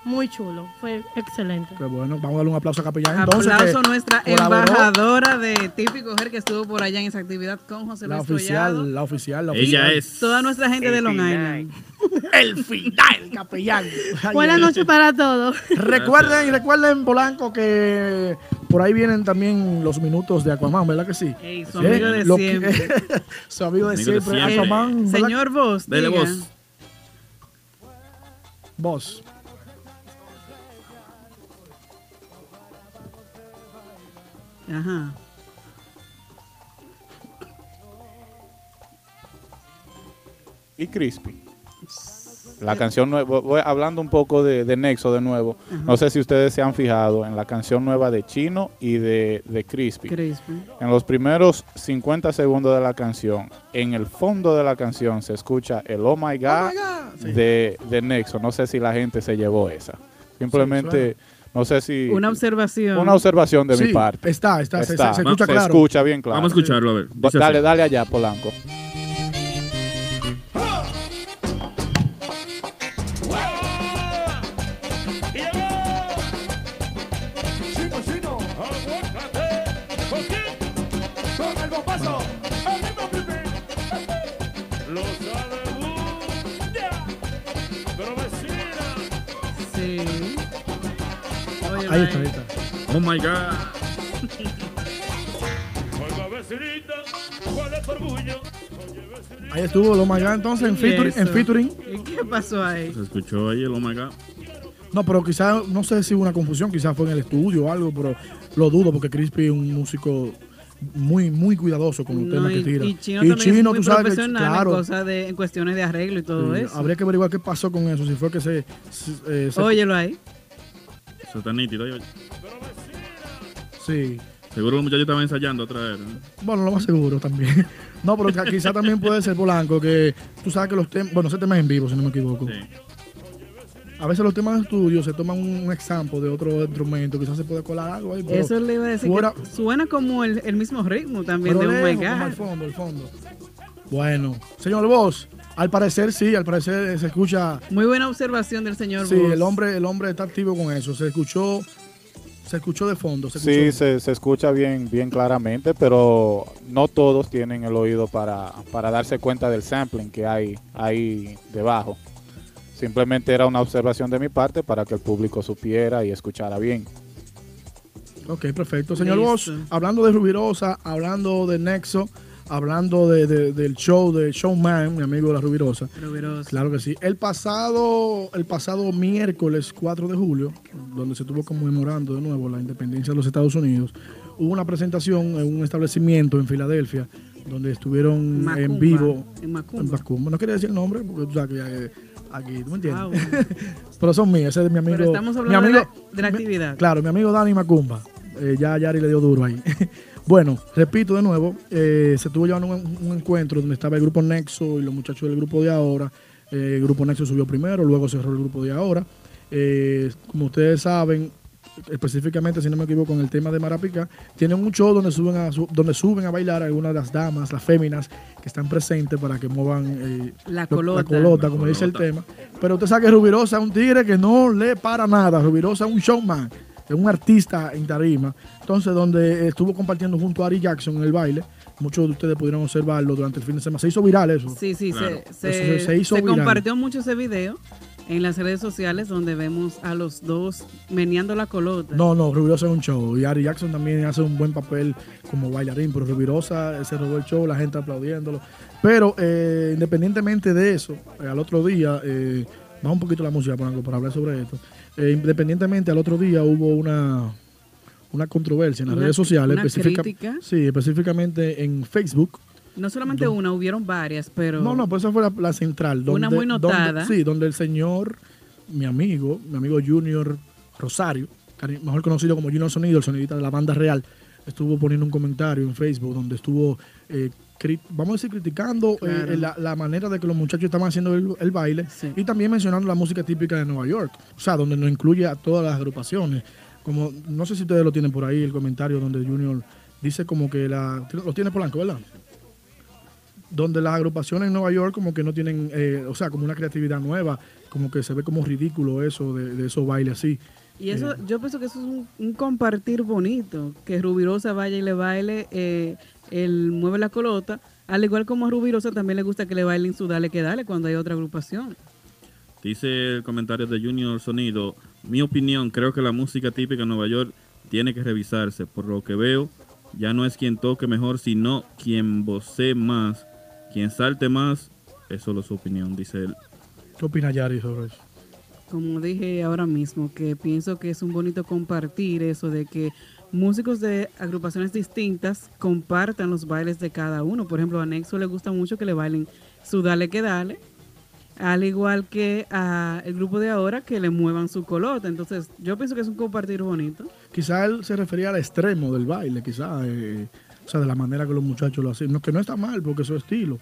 muy chulo. Fue excelente. Qué bueno, vamos a darle un aplauso a capellán. Entonces, Aplauso a nuestra colaboró embajadora de Típico Her que estuvo por allá en esa actividad con José La Luis Collado. oficial, la oficial, la Ella oficial. es. Toda nuestra gente de Long Island. El final, capellán. Buenas noches para todos. Recuerden, y recuerden, Polanco, que por ahí vienen también los minutos de Aquaman, ¿verdad que sí? Ey, su amigo de Lo que- siempre. su amigo de Amigo de siempre. Aquaman. ¿verdad? Señor Vos, Dele voz. Vos. Ajá. y Crispy. La canción nueva, voy hablando un poco de, de Nexo de nuevo. No sé si ustedes se han fijado en la canción nueva de Chino y de, de Crispy. Crispy. En los primeros 50 segundos de la canción, en el fondo de la canción se escucha el Oh My God, Sí. de, de Nexo. No sé si la gente se llevó esa. Simplemente, no sé si... Una observación. una observación de mi parte. está, está, se- se- se escucha Se claro. escucha bien claro. Vamos a escucharlo, a ver. Dice Dale, así. dale allá, Polanco. Ahí está, ahí está. Oh my God. Ahí estuvo Lo My God, entonces en ¿Y featuring, en featuring. ¿Y qué pasó ahí? Se escuchó ahí el Oh my God. No, pero quizás, no sé si hubo una confusión, quizás fue en el estudio o algo, pero lo dudo porque Crispy es un músico muy, muy cuidadoso con los No, temas y, que tira. y Chino también es muy tú sabes que, claro, en cosas de, en cuestiones de arreglo y todo eso. habría que averiguar qué pasó con eso, si fue que se... se- eh, se- Óyelo ahí. Eso está nítido. yo- Sí. Seguro los muchachos estaban ensayando otra vez. ¿no? Bueno, lo más seguro también. No, pero quizás también puede ser Polanco, que tú sabes que los temas, bueno, ese tema es en vivo, si no me equivoco. Sí. A veces los temas de estudio se toman un example de otro instrumento, quizás se puede colar algo ahí. Pero Eso le iba a decir. fuera- que suena como el, el mismo ritmo también pero de Oh My lejos, como al God. fondo, al fondo. Bueno, señor Vos, al parecer sí, al parecer se escucha. Muy buena observación del señor Sí, el hombre, el hombre está activo con eso. Se escuchó, se escuchó de fondo. Se Sí, se, se escucha bien, bien claramente, pero no todos tienen el oído para, para darse cuenta del sampling que hay ahí debajo. Simplemente era una observación de mi parte para que el público supiera y escuchara bien. Ok, perfecto. Señor Listo. Vos, hablando de Rubirosa, hablando de Nexo, hablando de, de- del show de Showman, mi amigo de la Rubirosa. Rubirosa. Claro que sí. El pasado, el pasado miércoles 4 de julio, donde se estuvo conmemorando de nuevo la independencia de los Estados Unidos, hubo una presentación en un establecimiento en Filadelfia donde estuvieron en Macumba, vivo en Macumba. No quería decir el nombre porque tú sabes que aquí, ¿tú me entiendes? Ah, bueno. Pero son míos, ese es mi amigo. Pero estamos mi hablando amigo, de, la, de la actividad. Claro, mi amigo Dani Macumba. Eh, ya Yari le dio duro ahí. bueno, repito de nuevo, eh, se estuvo llevando un, un encuentro donde estaba el grupo Nexo y los muchachos del grupo de ahora. Eh, el grupo Nexo subió primero, luego cerró el grupo de ahora. Eh, como ustedes saben, específicamente, si no me equivoco, con el tema de Marapica, tienen un show donde suben a, su- donde suben a bailar algunas de las damas, las féminas que están presentes para que muevan eh, La lo- colota. colota, La como dice el colota. tema. Pero usted sabe que Rubirosa es un tigre que no le para nada. Rubirosa es un showman, es un artista en tarima. Entonces, donde estuvo compartiendo junto a Ari Jackson en el baile, muchos de ustedes pudieron observarlo durante el fin de semana. Se hizo viral eso. Sí, sí, Claro. se, se, se hizo se viral. compartió mucho ese video en las redes sociales donde vemos a los dos meneando la colota. No, no, Rubirosa es un show. Y Ari Jackson también hace un buen papel como bailarín, pero Rubirosa eh, se robó el show, la gente aplaudiéndolo. Pero eh, independientemente de eso, eh, al otro día, eh, baja un poquito la música Polanco, para hablar sobre esto. Eh, independientemente, al otro día hubo una, una controversia en las Una- redes sociales, una específica- sí, específicamente en Facebook. No solamente una, hubieron varias, pero... No, no, pues esa fue la, la central. Una donde- muy notada. donde- sí, donde el señor, mi amigo, mi amigo Junior Rosario, mejor conocido como Junior Sonido, el sonidista de la banda real, estuvo poniendo un comentario en Facebook donde estuvo, eh, vamos a decir, criticando eh, Claro. la, la manera de que los muchachos estaban haciendo el, el baile y también mencionando la música típica de Nueva York, o sea, donde nos incluye a todas las agrupaciones. Como, no sé si ustedes lo tienen por ahí, el comentario donde Junior dice como que la... Lo tiene Polanco, ¿verdad? donde las agrupaciones en Nueva York como que no tienen, eh, o sea, como una creatividad nueva, como que se ve como ridículo eso de, de esos bailes así. Y eso, Eh, yo pienso que eso es un, un compartir bonito, que Rubirosa vaya y le baile eh, el mueve la colota, al igual como a Rubirosa también le gusta que le bailen su dale que dale cuando hay otra agrupación. Dice el comentario de Junior Sonido, mi opinión, creo que la música típica de Nueva York tiene que revisarse. Por lo que veo, ya no es quien toque mejor, sino quien vocee más, quien salte más. Es solo su opinión, dice él. ¿Qué opina Yari sobre eso? Como dije ahora mismo, que pienso que es un bonito compartir eso de que músicos de agrupaciones distintas compartan los bailes de cada uno. Por ejemplo, a Nexo le gusta mucho que le bailen su dale que dale, al igual que a el grupo de ahora que le muevan su colota. Entonces, yo pienso que es un compartir bonito. Quizá él se refería al extremo del baile, quizá, eh, o sea, de la manera que los muchachos lo hacen. No, que no está mal, porque es estilo.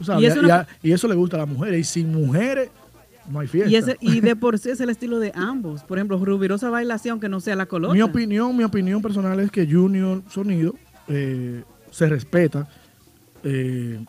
O sea, Y a- y eso le gusta a las mujeres. Y sin mujeres, no hay fiesta. Y, ese, y de por sí es el estilo de ambos. Por ejemplo, Rubirosa baila así aunque no sea la colota. Mi opinión, mi opinión personal es que Junior Sonido eh, se respeta, eh,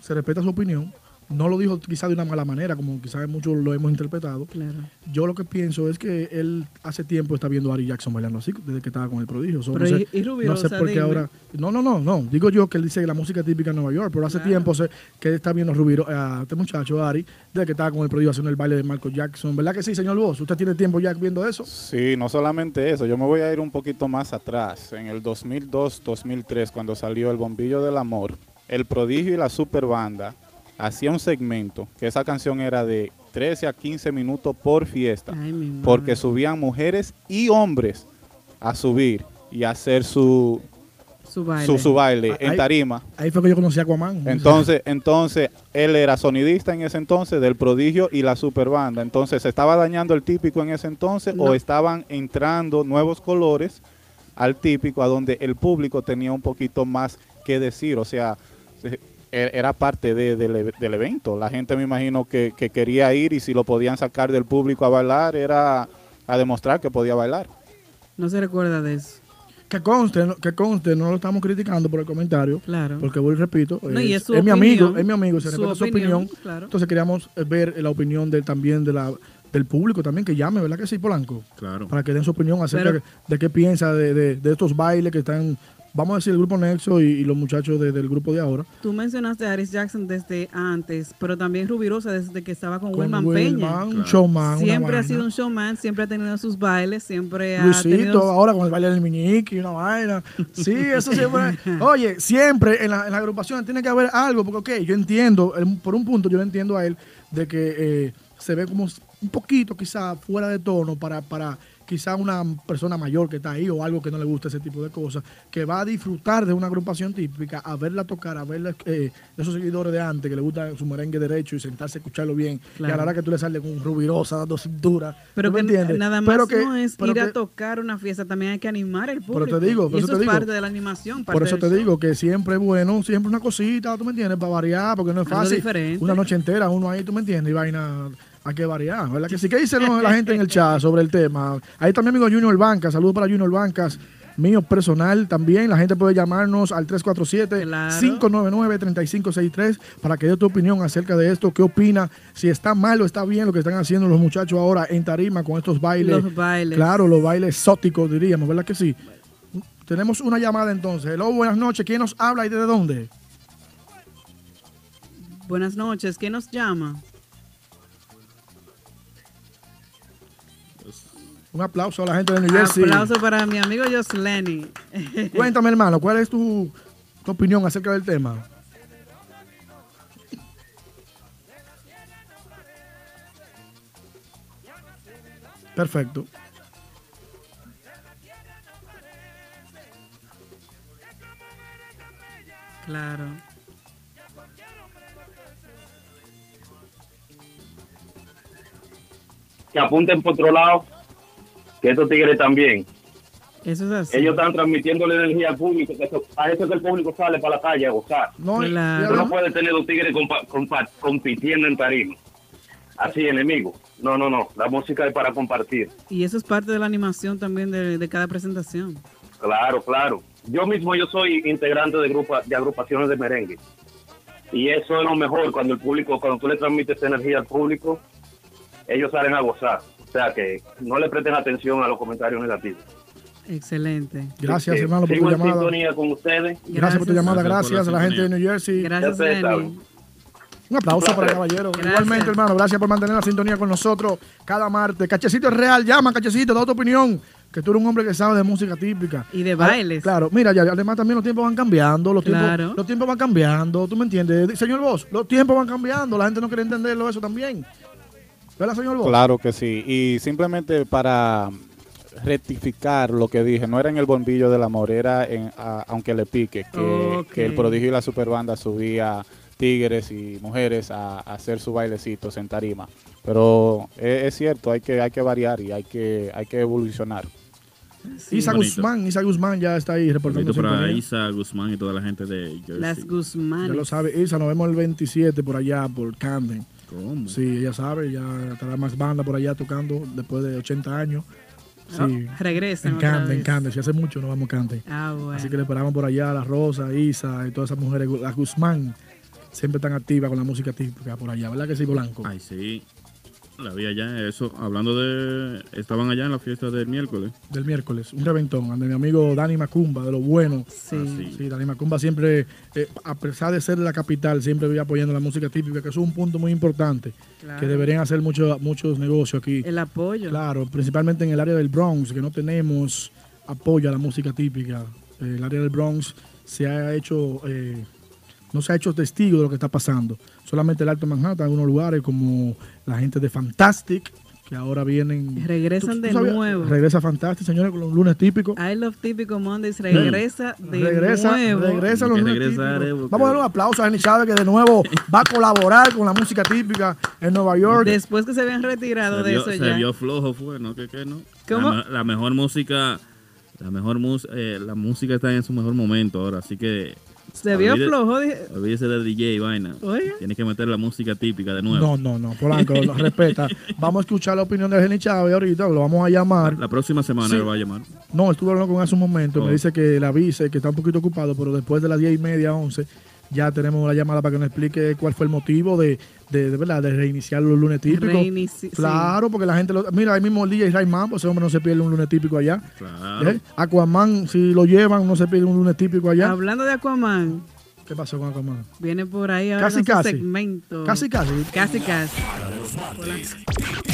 se respeta su opinión. No lo dijo quizá de una mala manera, como quizás muchos lo hemos interpretado. Claro. Yo lo que pienso es que él hace tiempo está viendo a Ari Jackson bailando así, desde que estaba con el prodigio. So, Pero no, sé, y- y no sé por qué dime. ahora. No, no, no, no. Digo yo que él dice que la música típica de Nueva York, pero hace Claro. tiempo sé que él está viendo a, Rubiro, a este muchacho, Ari, desde que estaba con el prodigio haciendo el baile de Michael Jackson. ¿Verdad que sí, señor Vos? ¿Usted tiene tiempo ya viendo eso? Sí, no solamente eso, yo me voy a ir un poquito más atrás. En el 2002-2003, cuando salió El Bombillo del Amor, El Prodigio y la Super Banda hacía un segmento, que esa canción era de 13 a 15 minutos por fiesta, Ay, porque subían mujeres y hombres a subir y a hacer su, Su baile. su, su baile en Ahí- tarima. Ahí fue que yo conocí a Aquaman. Entonces, entonces él era sonidista en ese entonces del prodigio y la superbanda. Entonces, ¿se estaba dañando el típico en ese entonces No. o estaban entrando nuevos colores al típico a donde el público tenía un poquito más que decir? O sea, se- e- era parte de- del e- del evento. La gente me imagino que, que quería ir y si lo podían sacar del público a bailar era a demostrar que podía bailar. No se recuerda de eso. Que conste, no- que conste, no lo estamos criticando por el comentario. Claro. Porque vuelvo y repito, No, y es, es su es mi amigo, es mi amigo, se Su respeta su opinión, claro. Entonces queríamos eh, ver la opinión de, también de la, del público también, que llame, ¿verdad que sí, Polanco? Claro. Para que den su opinión acerca Pero- de, de qué piensa de, de- de estos bailes que están, vamos a decir, el grupo Nexo y, y los muchachos de- del grupo de ahora. Tú mencionaste a Aris Jackson desde antes, pero también Rubirosa desde que estaba con, Con Wilman Peña. un showman, Siempre ha vaina. sido un showman, siempre ha tenido sus bailes, siempre ha Luisito, tenido... ahora con el baile del miñique y una vaina. Sí, eso siempre. Oye, siempre en la, en la agrupación tiene que haber algo, porque, ok, yo entiendo, el- por un punto, yo le entiendo a él de que eh, se ve como un poquito quizá fuera de tono para, para quizá una persona mayor que está ahí o algo que no le gusta ese tipo de cosas, que va a disfrutar de una agrupación típica, a verla tocar, a verla, eh, de esos seguidores de antes que le gusta su merengue derecho y sentarse a escucharlo bien, y a la Claro. hora que tú le sales con un rubirosa dando cintura. Pero ¿tú me que nada más Pero que- no es pero ir a que- tocar una fiesta, también hay que animar el público. Pero te digo, por eso eso te es digo. parte de la animación. Por eso te show. digo que siempre es bueno, siempre una cosita, tú me entiendes, para variar, porque no es fácil. Una noche entera, uno ahí, tú me entiendes, y vaina, hay que variar, ¿verdad? Que sí, que dice la gente en el chat sobre el tema? Ahí mi amigo Junior Bancas, saludos para Junior Bancas, mío personal también, la gente puede llamarnos al 347-599-3563 para que dé tu opinión acerca de esto, qué opina, si está mal o está bien lo que están haciendo los muchachos ahora en tarima con estos bailes. Los bailes. Claro, los bailes exóticos diríamos, ¿verdad que sí? Tenemos una llamada entonces. Hello, buenas noches. ¿Quién nos habla y desde dónde? Buenas noches, ¿quién nos llama? Un aplauso a la gente de New Jersey. Aplauso para mi amigo Josleni. Cuéntame, hermano, ¿cuál es tu, tu opinión acerca del tema? Perfecto. Claro. que apunten por otro lado, que estos tigres también. Eso es así. Ellos están transmitiendo la energía al público, que eso- a eso que el público sale para la calle a gozar. No, Claro. Tú no puedes tener dos tigres compa- compa- compitiendo en tarima. Así, enemigo. No, no, no. La música es para compartir. Y eso es parte de la animación también de, de cada presentación. Claro, claro. Yo mismo yo soy integrante de grupa, de agrupaciones de merengue. Y eso es lo mejor cuando el público, cuando tú le transmites energía al público, ellos salen a gozar. O sea que no le presten atención a los comentarios negativos. Excelente. Gracias, hermano, por sigo tu en llamada. sintonía con ustedes. Gracias por tu llamada. Gracias a la gente de New Jersey. Gracias. Un aplauso Un para el caballero. Gracias. Igualmente, hermano, gracias por mantener la sintonía con nosotros cada martes. Cachecito es real, llama, Cachecito, da tu opinión. Que tú eres un hombre que sabe de música típica. Y de Ah, bailes. Claro, mira, ya, además también los tiempos van cambiando, los, Claro. tiempos, los tiempos van cambiando, ¿tú me entiendes? Señor Vos, los tiempos van cambiando, la gente no quiere entenderlo eso también. ¿Verdad, señor Vos? Claro que sí. Y simplemente para rectificar lo que dije, no era en el bombillo del amor, era en a- aunque le pique, que, el prodigio y la superbanda subía tigres y mujeres a, a hacer sus bailecitos en tarima. Pero es, es cierto, hay que, hay que variar y hay que, hay que evolucionar. Isa Bonito. Guzmán, Isa Guzmán ya está ahí reportando para. Isa Guzmán y toda la gente de Jersey. Las Guzmán. Ya lo sabe, Isa, nos vemos el 27 por allá, por Camden. ¿Cómo? Sí, ella sabe, ya estará más banda por allá tocando después de 80 años. Sí. Ah, regresan En Camden, en. Camden, si hace mucho no vamos a Camden. Ah, bueno. Así que le esperamos por allá a la Rosa, Isa y todas esas mujeres, las Guzmán, siempre están activas con la música típica por allá, ¿verdad que sí, Polanco? Ay, sí. La vi allá, eso, hablando de... Estaban allá en la fiesta del miércoles. Del miércoles, un reventón, donde mi amigo Dani Macumba, de lo bueno. Sí. Sí, Dani Macumba siempre, eh, a pesar de ser de la capital, siempre vive apoyando la música típica, que es un punto muy importante, Claro. que deberían hacer mucho- muchos negocios aquí. El apoyo. Claro, principalmente en el área del Bronx, que no tenemos apoyo a la música típica. Eh, El área del Bronx se ha hecho, eh, no se ha hecho testigo de lo que está pasando. Solamente el Alto Manhattan, algunos lugares como la gente de Fantastic, que ahora vienen. Regresan de nuevo. Regresa Fantastic, señores, con los lunes típicos. I Love Típico Mondays regresa de Regresa, nuevo. regresa los lunes típicos. Vamos a darle un aplauso a Jenny Chávez, que de nuevo va a colaborar con la música típica en Nueva York. Después que se habían retirado Se de vio, eso se ya. vio flojo, fue, ¿no? ¿Qué, qué, no? ¿Cómo? La mejor música... La mejor mus- eh, la música está en su mejor momento ahora, así que... Se vio olvide- flojo. dije, Olvídese de DJ y vaina. Oiga. Tienes que meter la música típica de nuevo. No, no, no, Polanco, lo respeta. Vamos a escuchar la opinión de Jenny Chávez ahorita, lo vamos a llamar. La próxima semana Sí. le va a llamar. No, estuve hablando con él hace un momento, Oh. me dice que la avise, que está un poquito ocupado, pero después de las 10 y media, 11, ya tenemos la llamada para que nos explique cuál fue el motivo de, de, de verdad, de reiniciar los lunes típicos. Reinici- Claro, porque la gente, lo- mira, ahí mismo el DJ Ray Mambo, ese hombre no se pierde un lunes típico allá. Claro. ¿Eh? Aquaman, si lo llevan, no se pierde un lunes típico allá. Hablando de Aquaman, ¿Qué pasó con Aquaman? viene por ahí ahora Casi, casi. segmento. Casi, casi. Casi, casi. Típico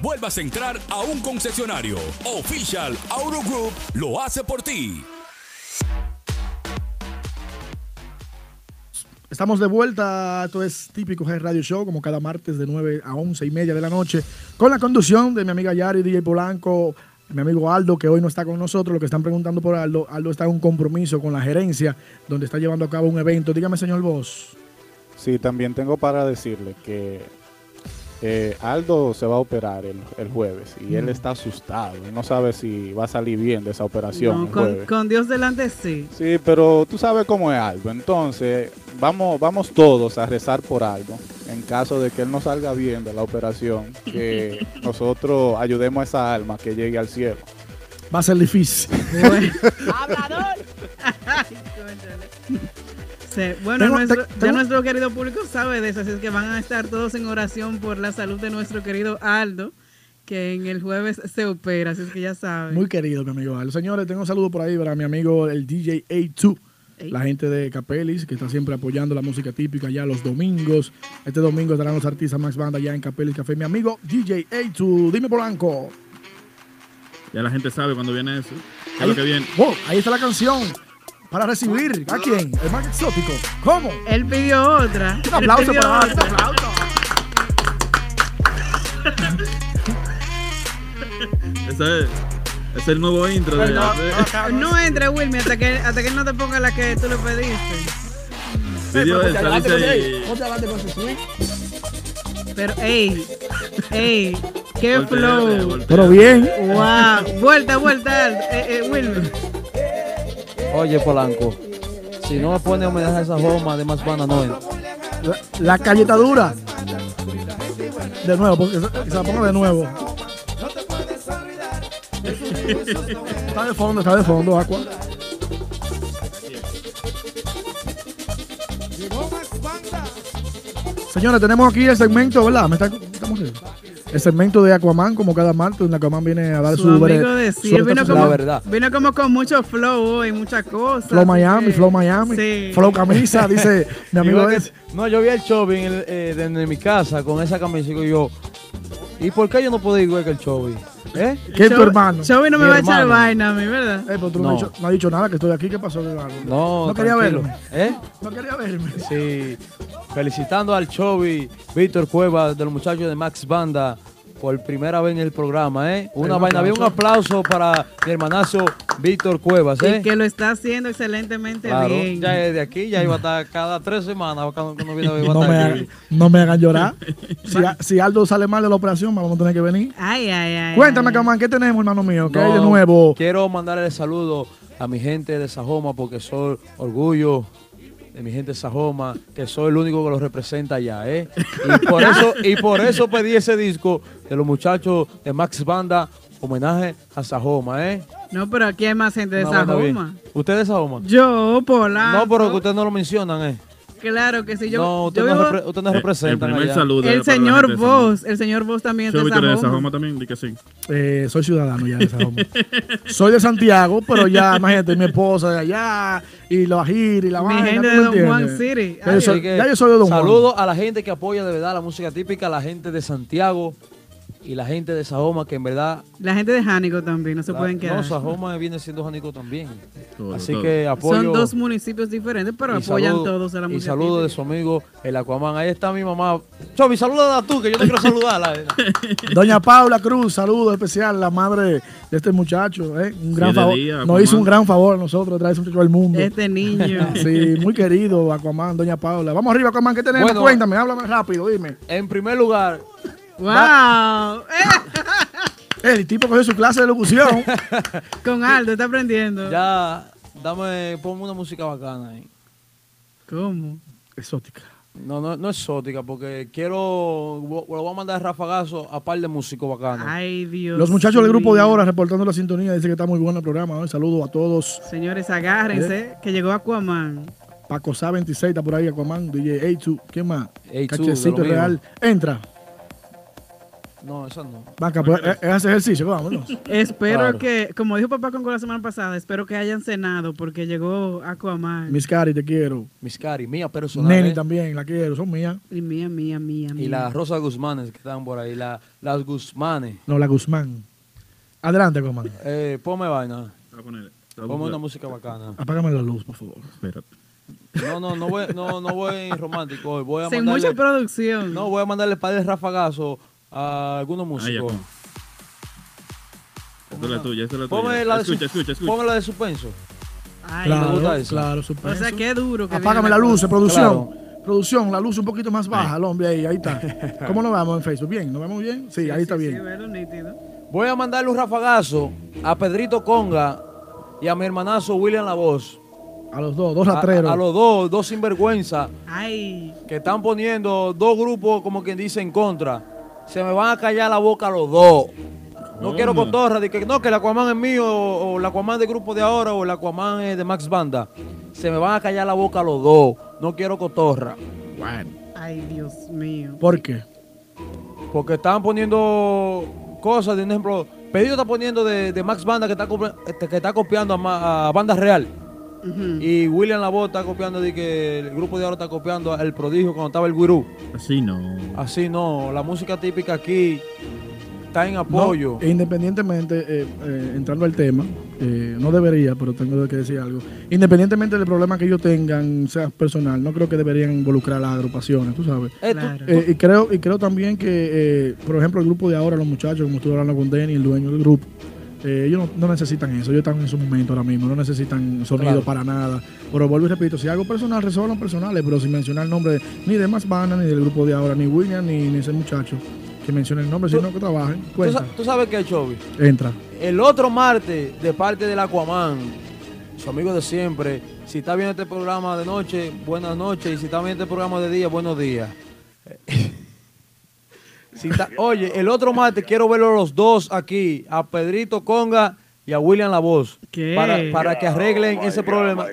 vuelvas a entrar a un concesionario. Official Auto Group lo hace por ti. Estamos de vuelta, esto es típico G Radio Show, como cada martes de 9 a 11 y media de la noche, con la conducción de mi amiga Yari, DJ Polanco, mi amigo Aldo, que hoy no está con nosotros, lo que están preguntando por Aldo, Aldo está en un compromiso con la gerencia, donde está llevando a cabo un evento. Dígame, señor Vos. Sí, también tengo para decirle que eh, Aldo se va a operar el, el jueves y él Mm. está asustado no sabe si va a salir bien de esa operación. No, el con, Dios delante sí. Sí, pero tú sabes cómo es Aldo. Entonces, vamos, vamos todos a rezar por Aldo. En caso de que él no salga bien de la operación, que nosotros ayudemos a esa alma que llegue al cielo. Va a ser difícil. Sí, Bueno, Tengo- nuestro- te- ya tengo- nuestro querido público sabe de eso, así es que van a estar todos en oración por la salud de nuestro querido Aldo, que en el jueves se opera, así es que ya saben. Muy querido, mi amigo Aldo. Señores, tengo un saludo por ahí para mi amigo el DJ A2. La gente de Capelis, que está siempre apoyando la música típica ya los domingos. Este domingo estarán los artistas Max Banda ya en Capelis Café. Mi amigo DJ A2, dime Polanco. Ya la gente sabe cuando viene eso. ¿Qué es Ahí, lo que viene? Oh, ahí está la canción. Para recibir, ¿a quién? El más exótico. ¿Cómo? Él pidió otra. Un aplauso pidió para otra. un aplauso. Ese es, es el nuevo intro de. de- No entre Wilmy hasta que, hasta que él no te ponga la que tú le pediste. Pidió esa, adelante dice. Pero, ey, ey, qué Voltea, flow. voltea. Pero bien. Wow, vuelta, vuelta, eh, eh, Wilmy. Oye, Polanco, si no me pone homenaje a esa Roma de más banda, no. La, la galleta dura. De nuevo, porque se, se la ponga de nuevo. Está de fondo, está de fondo, Aqua. Señores, tenemos aquí el segmento, ¿verdad? ¿Me está, estamos aquí? El segmento de Aquaman, como cada martes, donde Aquaman viene a dar Su su, amigo de su sí, vino como, verdad. vino como con mucho flow hoy, muchas cosas. Flow Miami, que- Flow Miami, Sí. Flow camisa, dice mi amigo que- es. no, yo vi el en, el, eh, desde mi casa con esa camisa y yo, ¿y por qué yo no puedo ir igual que el Chovy? ¿Eh? ¿Qué es tu hermano? Chovy no me Mi va a echar vaina a mí, ¿verdad? Eh, pero tú no, No. has dicho, no has dicho nada que estoy aquí. ¿Qué pasó? No, No quería tranquilo. verme. ¿Eh? No quería verme. Sí, felicitando al Chovy, Víctor Cuevas, de los muchachos de Max Banda, por primera vez en el programa, ¿eh? Una Un vaina, bien, un aplauso para mi hermanazo Víctor Cuevas, ¿eh? Y que lo está haciendo excelentemente Claro, bien. ya de aquí ya iba a estar cada tres semanas cuando, cuando viene iba a No me, hagan, no me hagan llorar. Si, si Aldo sale mal de la operación, vamos a tener que venir. Ay, ay, ay. Cuéntame, Camán, ¿qué tenemos, hermano mío? ¿Qué hay de No, nuevo? Quiero mandarle el saludo a mi gente de Sajoma porque soy orgullo de mi gente de Sajoma, que soy el único que lo representa allá, ¿eh? Y por eso, y por eso pedí ese disco de los muchachos de Max Banda, homenaje a Sajoma, ¿eh? No, pero aquí hay más gente de. Sajoma. ¿Usted de Sajoma? Yo, Polanco. No, pero que ustedes no lo mencionan, ¿eh? Claro que sí. Yo, no, yo ustedes no, vivo- repre- ustedes no El- el representan primer saludo el señor. Vos, el señor Vos también es de eres de Sajoma. Sajoma también, di que sí. Eh, soy ciudadano ya de Sajoma. soy de Santiago, pero ya, imagínate, mi esposa de allá, y los ajiris, y la Mi gente ¿tú de Don Juan? City. Ya yo Ay, soy, Así que ya yo soy de Don Juan. Saludos a la gente que apoya de verdad la música típica, la gente de Santiago y la gente de Sajoma, que en verdad. La gente de Jánico también, no se la- pueden quedar. No, Sajoma viene siendo Jánico también. Todo, Así todo. que apoyo. Son dos municipios diferentes, pero apoyan saludo- todos a la Y saludo de su amigo el Aquaman. Ahí está mi mamá. Chovi, saluda tú, que yo no quiero saludarla. Doña Paula Cruz, saludo especial, la madre de este muchacho. ¿eh? Un gran Sí, favor. día, Nos hizo un gran favor a nosotros, traer ese muchacho al mundo. Este niño. Sí, muy querido, Aquaman, Doña Paula. Vamos arriba, Aquaman, ¿qué tenemos? Bueno. Cuéntame, háblame rápido, dime. En primer lugar, ¡Wow! El tipo cogió su clase de locución. Con Aldo, está aprendiendo. ya, dame, ponme una música bacana ahí. ¿Cómo? Exótica. No, no, no es exótica, porque quiero, lo voy a mandar rafagazo a par de músicos bacanos. Ay, Dios. Los muchachos del grupo de ahora reportando la sintonía dicen que está muy bueno el programa. ¿no? Saludos a todos. Señores, agárrense, que llegó Aquaman. Paco Sá 26 está por ahí, Aquaman, DJ A2, ¿quién más? A2, Cachecito Real. Entra. No, esa no. Vaca, pues, es, es hacer ejercicio, vámonos. Espero Claro. que, como dijo papá con la semana pasada, espero que hayan cenado porque llegó Aquaman. Miss Cari, te quiero. Miss Cari, mía personal. Neni ¿eh? también, la quiero, son mías. Y mía, mía, mía, mía. Y las Rosa Guzmanes que están por ahí, la- las Guzmanes. No, la Guzmán. Adelante, Aquaman. Eh, ponme vaina. Ponme una música bacana. Apágame la luz, por favor. Espérate. No, no, no voy, no, no voy romántico hoy. Voy a Sin mandarle, mucha producción. No, voy a mandarle par de rafagazos a algunos músicos. Esa es la tuya, esa es la Ponme tuya. la de escucha, su- escucha, escucha. Ponme la de suspenso. Ay, me Claro, gusta esa. claro, O suspenso. sea, qué duro que Apágame la luz, producción. Producción, la luz un poquito más baja, el hombre ahí, ahí está. ¿Cómo nos vemos en Facebook? ¿Bien? ¿Nos vemos bien? Sí, ahí está Sí, bien. nítido. Voy a mandarle un rafagazo a Pedrito Conga y a mi hermanazo William La Voz. A los dos, dos ratreros. A, a los dos, dos sinvergüenza. Ay. Que están poniendo dos grupos, como quien dice, en contra. Se me van a callar la boca los dos. No quiero cotorra de que no, que el Aquaman es mío, o, o el Aquaman del grupo de ahora, o el Aquaman es de Max Banda. Se me van a callar la boca los dos. No quiero cotorra. Bueno. Ay, Dios mío. ¿Por qué? Porque están poniendo cosas, de un ejemplo, Pedrito está poniendo de, de Max Banda que está, que está copiando a, a Banda Real. Y William Labo está copiando de que el grupo de ahora está copiando el prodigio cuando estaba el gurú. Así no. Así no, la música típica aquí está en apoyo. No, e independientemente, eh, eh, entrando al tema, eh, no debería, pero tengo que decir algo. Independientemente del problema que ellos tengan, sea personal, no creo que deberían involucrar a las agrupaciones, tú sabes. Eh, Claro. Eh, y creo y creo también que, eh, por ejemplo, el grupo de ahora, los muchachos, como estuve hablando con Denny, el dueño del grupo, eh, ellos no, no necesitan eso, ellos están en su momento ahora mismo, no necesitan sonido Claro. para nada. Pero vuelvo y repito, si algo personal, resuelvan personales, pero sin mencionar el nombre ni de Más ni del grupo de ahora, ni William, ni, ni ese muchacho, que mencione el nombre, sino que trabajen. ¿Tú, Cuenta, tú sabes qué, Chovy? entra. El otro martes, de parte del Aquaman, su amigo de siempre, si está viendo este programa de noche, buenas noches. Y si está viendo este programa de día, buenos días. Oye, el otro martes quiero verlos los dos aquí, a Pedrito Conga y a William La Voz, ¿Qué? para, para que arreglen ese problema.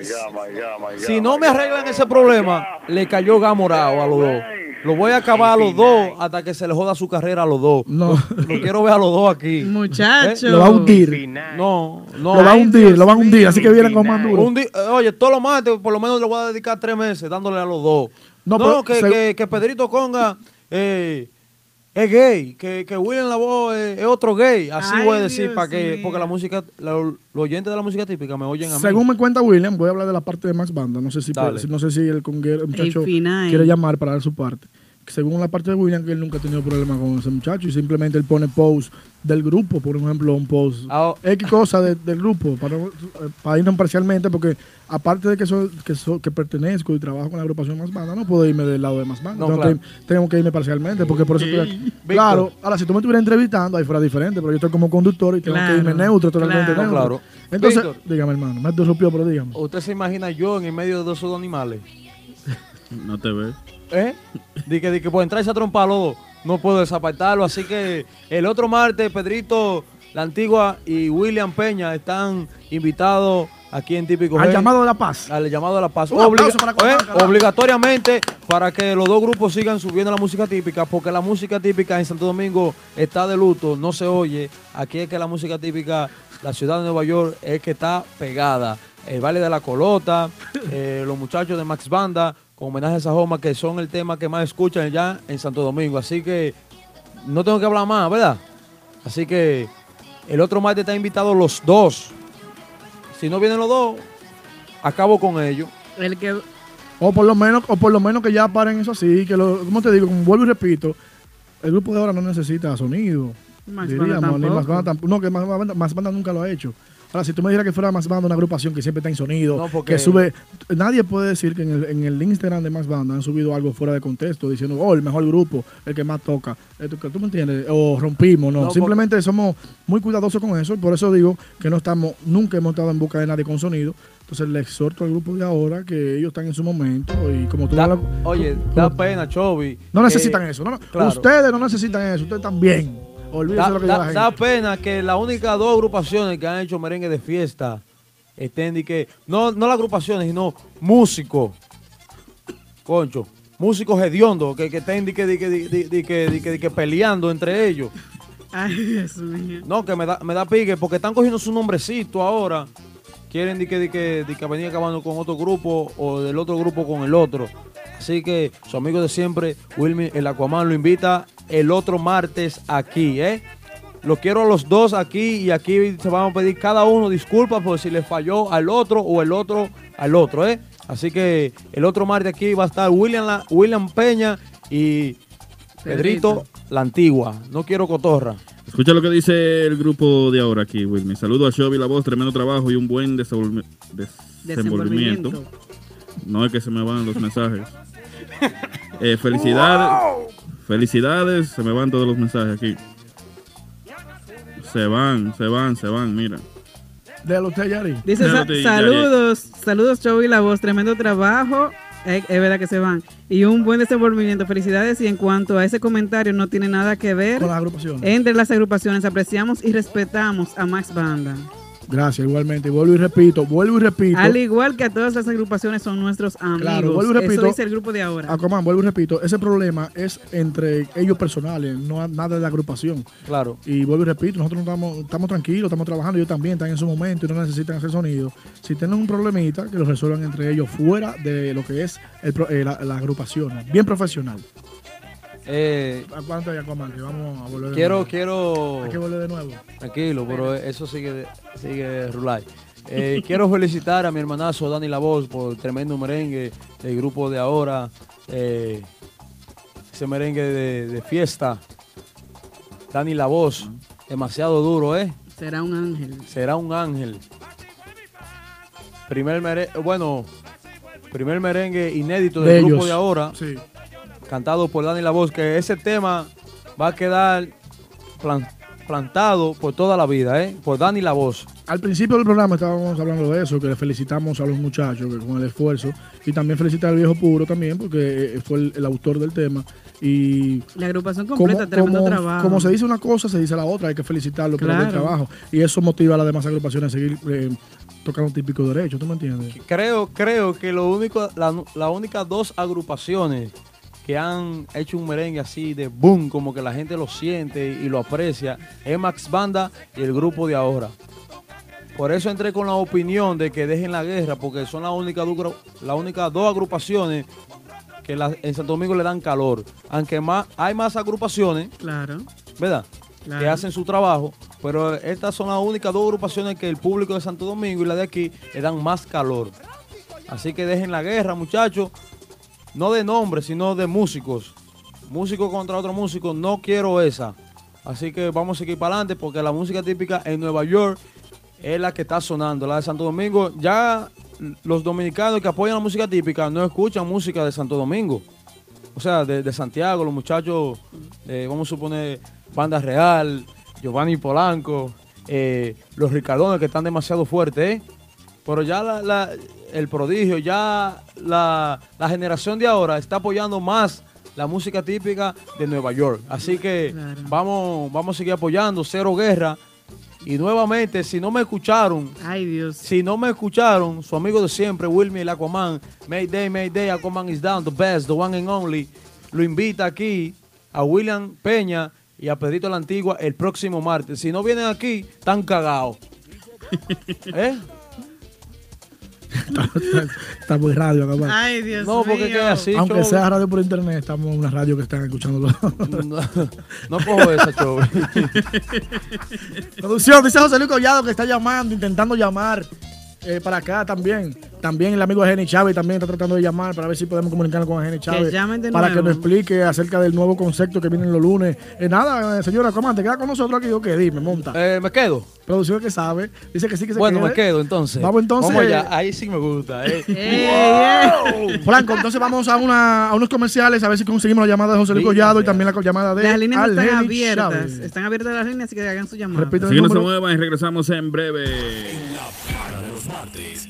Si no me arreglan ese problema, le cayó gamorado a los dos. Lo voy a acabar a los dos hasta que se le joda su carrera a los dos. No. Lo, lo quiero ver a los dos aquí. Muchacho. Lo va a hundir. No, no. Lo va a hundir, lo van a hundir, así que vienen con más duro. Eh, oye, todos los martes, por lo menos le voy a dedicar tres meses dándole a los dos. No, No, pero que, se- que- que Pedrito Conga eh, es gay, que, que William Lavoe es, es otro gay. Así Ay, voy a decir, Dios para que, porque la música, la- los oyentes de la música típica me oyen a mí. Según me cuenta William, voy a hablar de la parte de Max Banda. No sé si, si- no sé si el, conguero- el muchacho quiere llamar para dar su parte. Según la parte de William, que él nunca ha tenido problema con ese muchacho y simplemente él pone post del grupo, por ejemplo, un post Ah, X cosa de- del grupo, para, para irnos parcialmente, porque aparte de que, soy, que, soy- que pertenezco y trabajo con la agrupación Más Banda, no puedo irme del lado de Más Banda. No, tengo, claro. que, tengo que irme parcialmente, porque por eso estoy aquí. Claro, ahora si tú me estuvieras entrevistando, ahí fuera diferente, pero yo estoy como conductor y tengo Claro, que irme neutro, totalmente claro. neutro. Claro. Entonces, Víctor. dígame, hermano, me interrumpió, pero dígame. ¿Usted se imagina yo en el medio de dos animales? No te ves. ¿Eh? De que, que por entrar esa trompa dos, no puedo desapartarlo. Así que el otro martes, Pedrito, la antigua y William Peña están invitados aquí en Típico Al G. llamado de la paz. Al llamado de la paz. Para eh, obligatoriamente para que los dos grupos sigan subiendo la música típica, porque la música típica en Santo Domingo está de luto, no se oye. Aquí es que la música típica, la ciudad de Nueva York, es que está pegada. El baile de la colota, eh, los muchachos de Max Banda, con homenaje a Sajoma, que son el tema que más escuchan ya en Santo Domingo. Así que no tengo que hablar más, ¿verdad? Así que el otro martes está invitado los dos. Si no vienen los dos, acabo con ellos. El que O por lo menos, o por lo menos que ya paren eso así, que lo, como te digo, como vuelvo y repito, el grupo de ahora no necesita sonido. Más diríamos, Banda ni más tampoco. banda tampoco. No, que más banda, más banda nunca lo ha hecho. Ahora, si tú me dijeras que fuera Max Banda una agrupación que siempre está en sonido, No, porque- que sube. Nadie puede decir que en el, en el Instagram de Max Banda han subido algo fuera de contexto, diciendo, oh, el mejor grupo, el que más toca. ¿Tú me entiendes? O rompimos, no. No, Simplemente somos muy cuidadosos con eso y por eso digo que no estamos, nunca hemos estado en busca de nadie con sonido. Entonces le exhorto al grupo de ahora que ellos están en su momento y como tú Da- oye, da pena, Chovy. no necesitan eso. No, no. Claro. Ustedes no necesitan eso. Ustedes están bien. Olvídense Da, lo que diga la da- gente. da pena que las únicas dos agrupaciones que han hecho merengue de fiesta estén de que, no, no las agrupaciones, sino músicos, concho, músicos hediondos que, que estén de que, que, peleando entre ellos. Ay, Dios mío. No, que me da, me da pique porque están cogiendo su nombrecito ahora. Quieren de que, de que, de que venir acabando con otro grupo o del otro grupo con el otro. Así que su amigo de siempre, Wilmy, el Aquaman, lo invita el otro martes aquí, ¿eh? Los quiero a los dos aquí y aquí se van a pedir cada uno disculpas por si le falló al otro o el otro al otro, ¿eh? Así que el otro martes aquí va a estar William, La- William Peña y Pedrito La Antigua. No quiero cotorra. Escucha lo que dice el grupo de ahora aquí, Wilmy. Saludo a Shelby La Voz, tremendo trabajo y un buen desenvolvimiento. Desenvolvimiento. No es que se me van los mensajes. Eh, felicidades. Felicidades. Se me van todos los mensajes aquí. Se van, se van, se van, mira. Déjalo usted, Yari. Dice sa- saludos, saludos Show y la voz, tremendo trabajo. Eh, Es, verdad que se van. Y un buen desenvolvimiento. Felicidades. Y en cuanto a ese comentario, no tiene nada que ver. Con las agrupaciones. Entre las agrupaciones apreciamos y respetamos a Max Banda. Gracias, igualmente. Y vuelvo y repito, vuelvo y repito. Al igual que a todas las agrupaciones son nuestros amigos. Claro, vuelvo y repito. Eso dice el grupo de ahora. Aquaman, vuelvo y repito, ese problema es entre ellos personales, no nada de la agrupación. Claro. Y vuelvo y repito, nosotros no estamos, estamos tranquilos, estamos trabajando, ellos también están en su momento y no necesitan hacer sonido. Si tienen un problemita, que lo resuelvan entre ellos fuera de lo que es el pro- eh, la, la agrupación. Bien profesional. Eh, ¿Cuánto hay Aquaman? Que vamos a volver de Quiero, nuevo. quiero. Hay que volver de nuevo. Tranquilo, pero eso sigue, sigue rular. Eh, quiero felicitar a mi hermanazo Dani La Voz por el tremendo merengue del grupo de ahora. eh, ese merengue de, de fiesta. Dani La Voz, demasiado duro, ¿eh? Será un ángel. Será un ángel. Primer merengue, bueno, primer merengue inédito De del grupo ellos. de ahora. Sí. Cantado por Dani La Voz, que ese tema va a quedar plan- plantado por toda la vida, ¿eh? Por Dani La Voz. Al principio del programa estábamos hablando de eso, que le felicitamos a los muchachos que con el esfuerzo y también felicitar al viejo puro también, porque eh, fue el, el autor del tema. Y La agrupación completa, tremendo como, trabajo. como se dice una cosa, se dice la otra, hay que felicitarlo por el Claro. trabajo. Y eso motiva a las demás agrupaciones a seguir eh, tocando típico derecho, ¿tú me entiendes? Creo, creo que lo único, la, la única dos agrupaciones que han hecho un merengue así de boom, como que la gente lo siente y lo aprecia, es Max Banda y el grupo de ahora. Por eso entré con la opinión de que dejen la guerra, porque son las únicas dos, la única dos agrupaciones que la- en Santo Domingo le dan calor. Aunque más, hay más agrupaciones, Claro. ¿verdad? Claro. Que hacen su trabajo, pero estas son las únicas dos agrupaciones que el público de Santo Domingo y la de aquí le dan más calor. Así que dejen la guerra, muchachos. No de nombres, sino de músicos. Músico contra otro músico, no quiero esa. Así que vamos a seguir para adelante porque la música típica en Nueva York es la que está sonando. La de Santo Domingo, ya los dominicanos que apoyan la música típica no escuchan música de Santo Domingo. O sea, de, de Santiago, los muchachos, eh, vamos a suponer, Banda Real, Giovanni Polanco, eh, los Ricardones que están demasiado fuertes, ¿eh? Pero ya la- la- el prodigio, ya la, la generación de ahora está apoyando más la música típica de Nueva York. Así que vamos, vamos a seguir apoyando, cero guerra. Y nuevamente, si no me escucharon, Ay, Dios. si no me escucharon, su amigo de siempre, Wilmy el Aquaman, Mayday, Mayday, Aquaman is down, the best, the one and only, lo invita aquí a William Peña y a Pedrito la Antigua el próximo martes. Si no vienen aquí, están cagados. ¿Eh? Estamos en radio, Aquaman. Ay, Dios No, porque mío. que así, Aunque sea radio por internet, estamos en una radio que están escuchando. No, no cojo esa, Chobi. Producción, dice José Luis Collado que está llamando, intentando llamar eh, para acá también. También el amigo Jenny Chávez también está tratando de llamar para ver si podemos comunicarnos con Jenny Chávez. de para que nos explique acerca del nuevo concepto que viene los lunes. Eh, nada, eh, señora, ¿cómo te queda con nosotros aquí? ¿O qué? Dime, monta. Eh, me quedo. Producción que sabe. Dice que sí que se Bueno, quede. me quedo entonces. Vamos entonces. Vamos allá. Ahí sí me gusta. Eh. Franco, entonces vamos a, una, a unos comerciales a ver si conseguimos la llamada de José Luis Collado y también la llamada de Las líneas están abiertas. Chávez. Están abiertas las líneas, así que hagan su llamada. Repita Así que no se muevan y regresamos en breve. Para de los martes.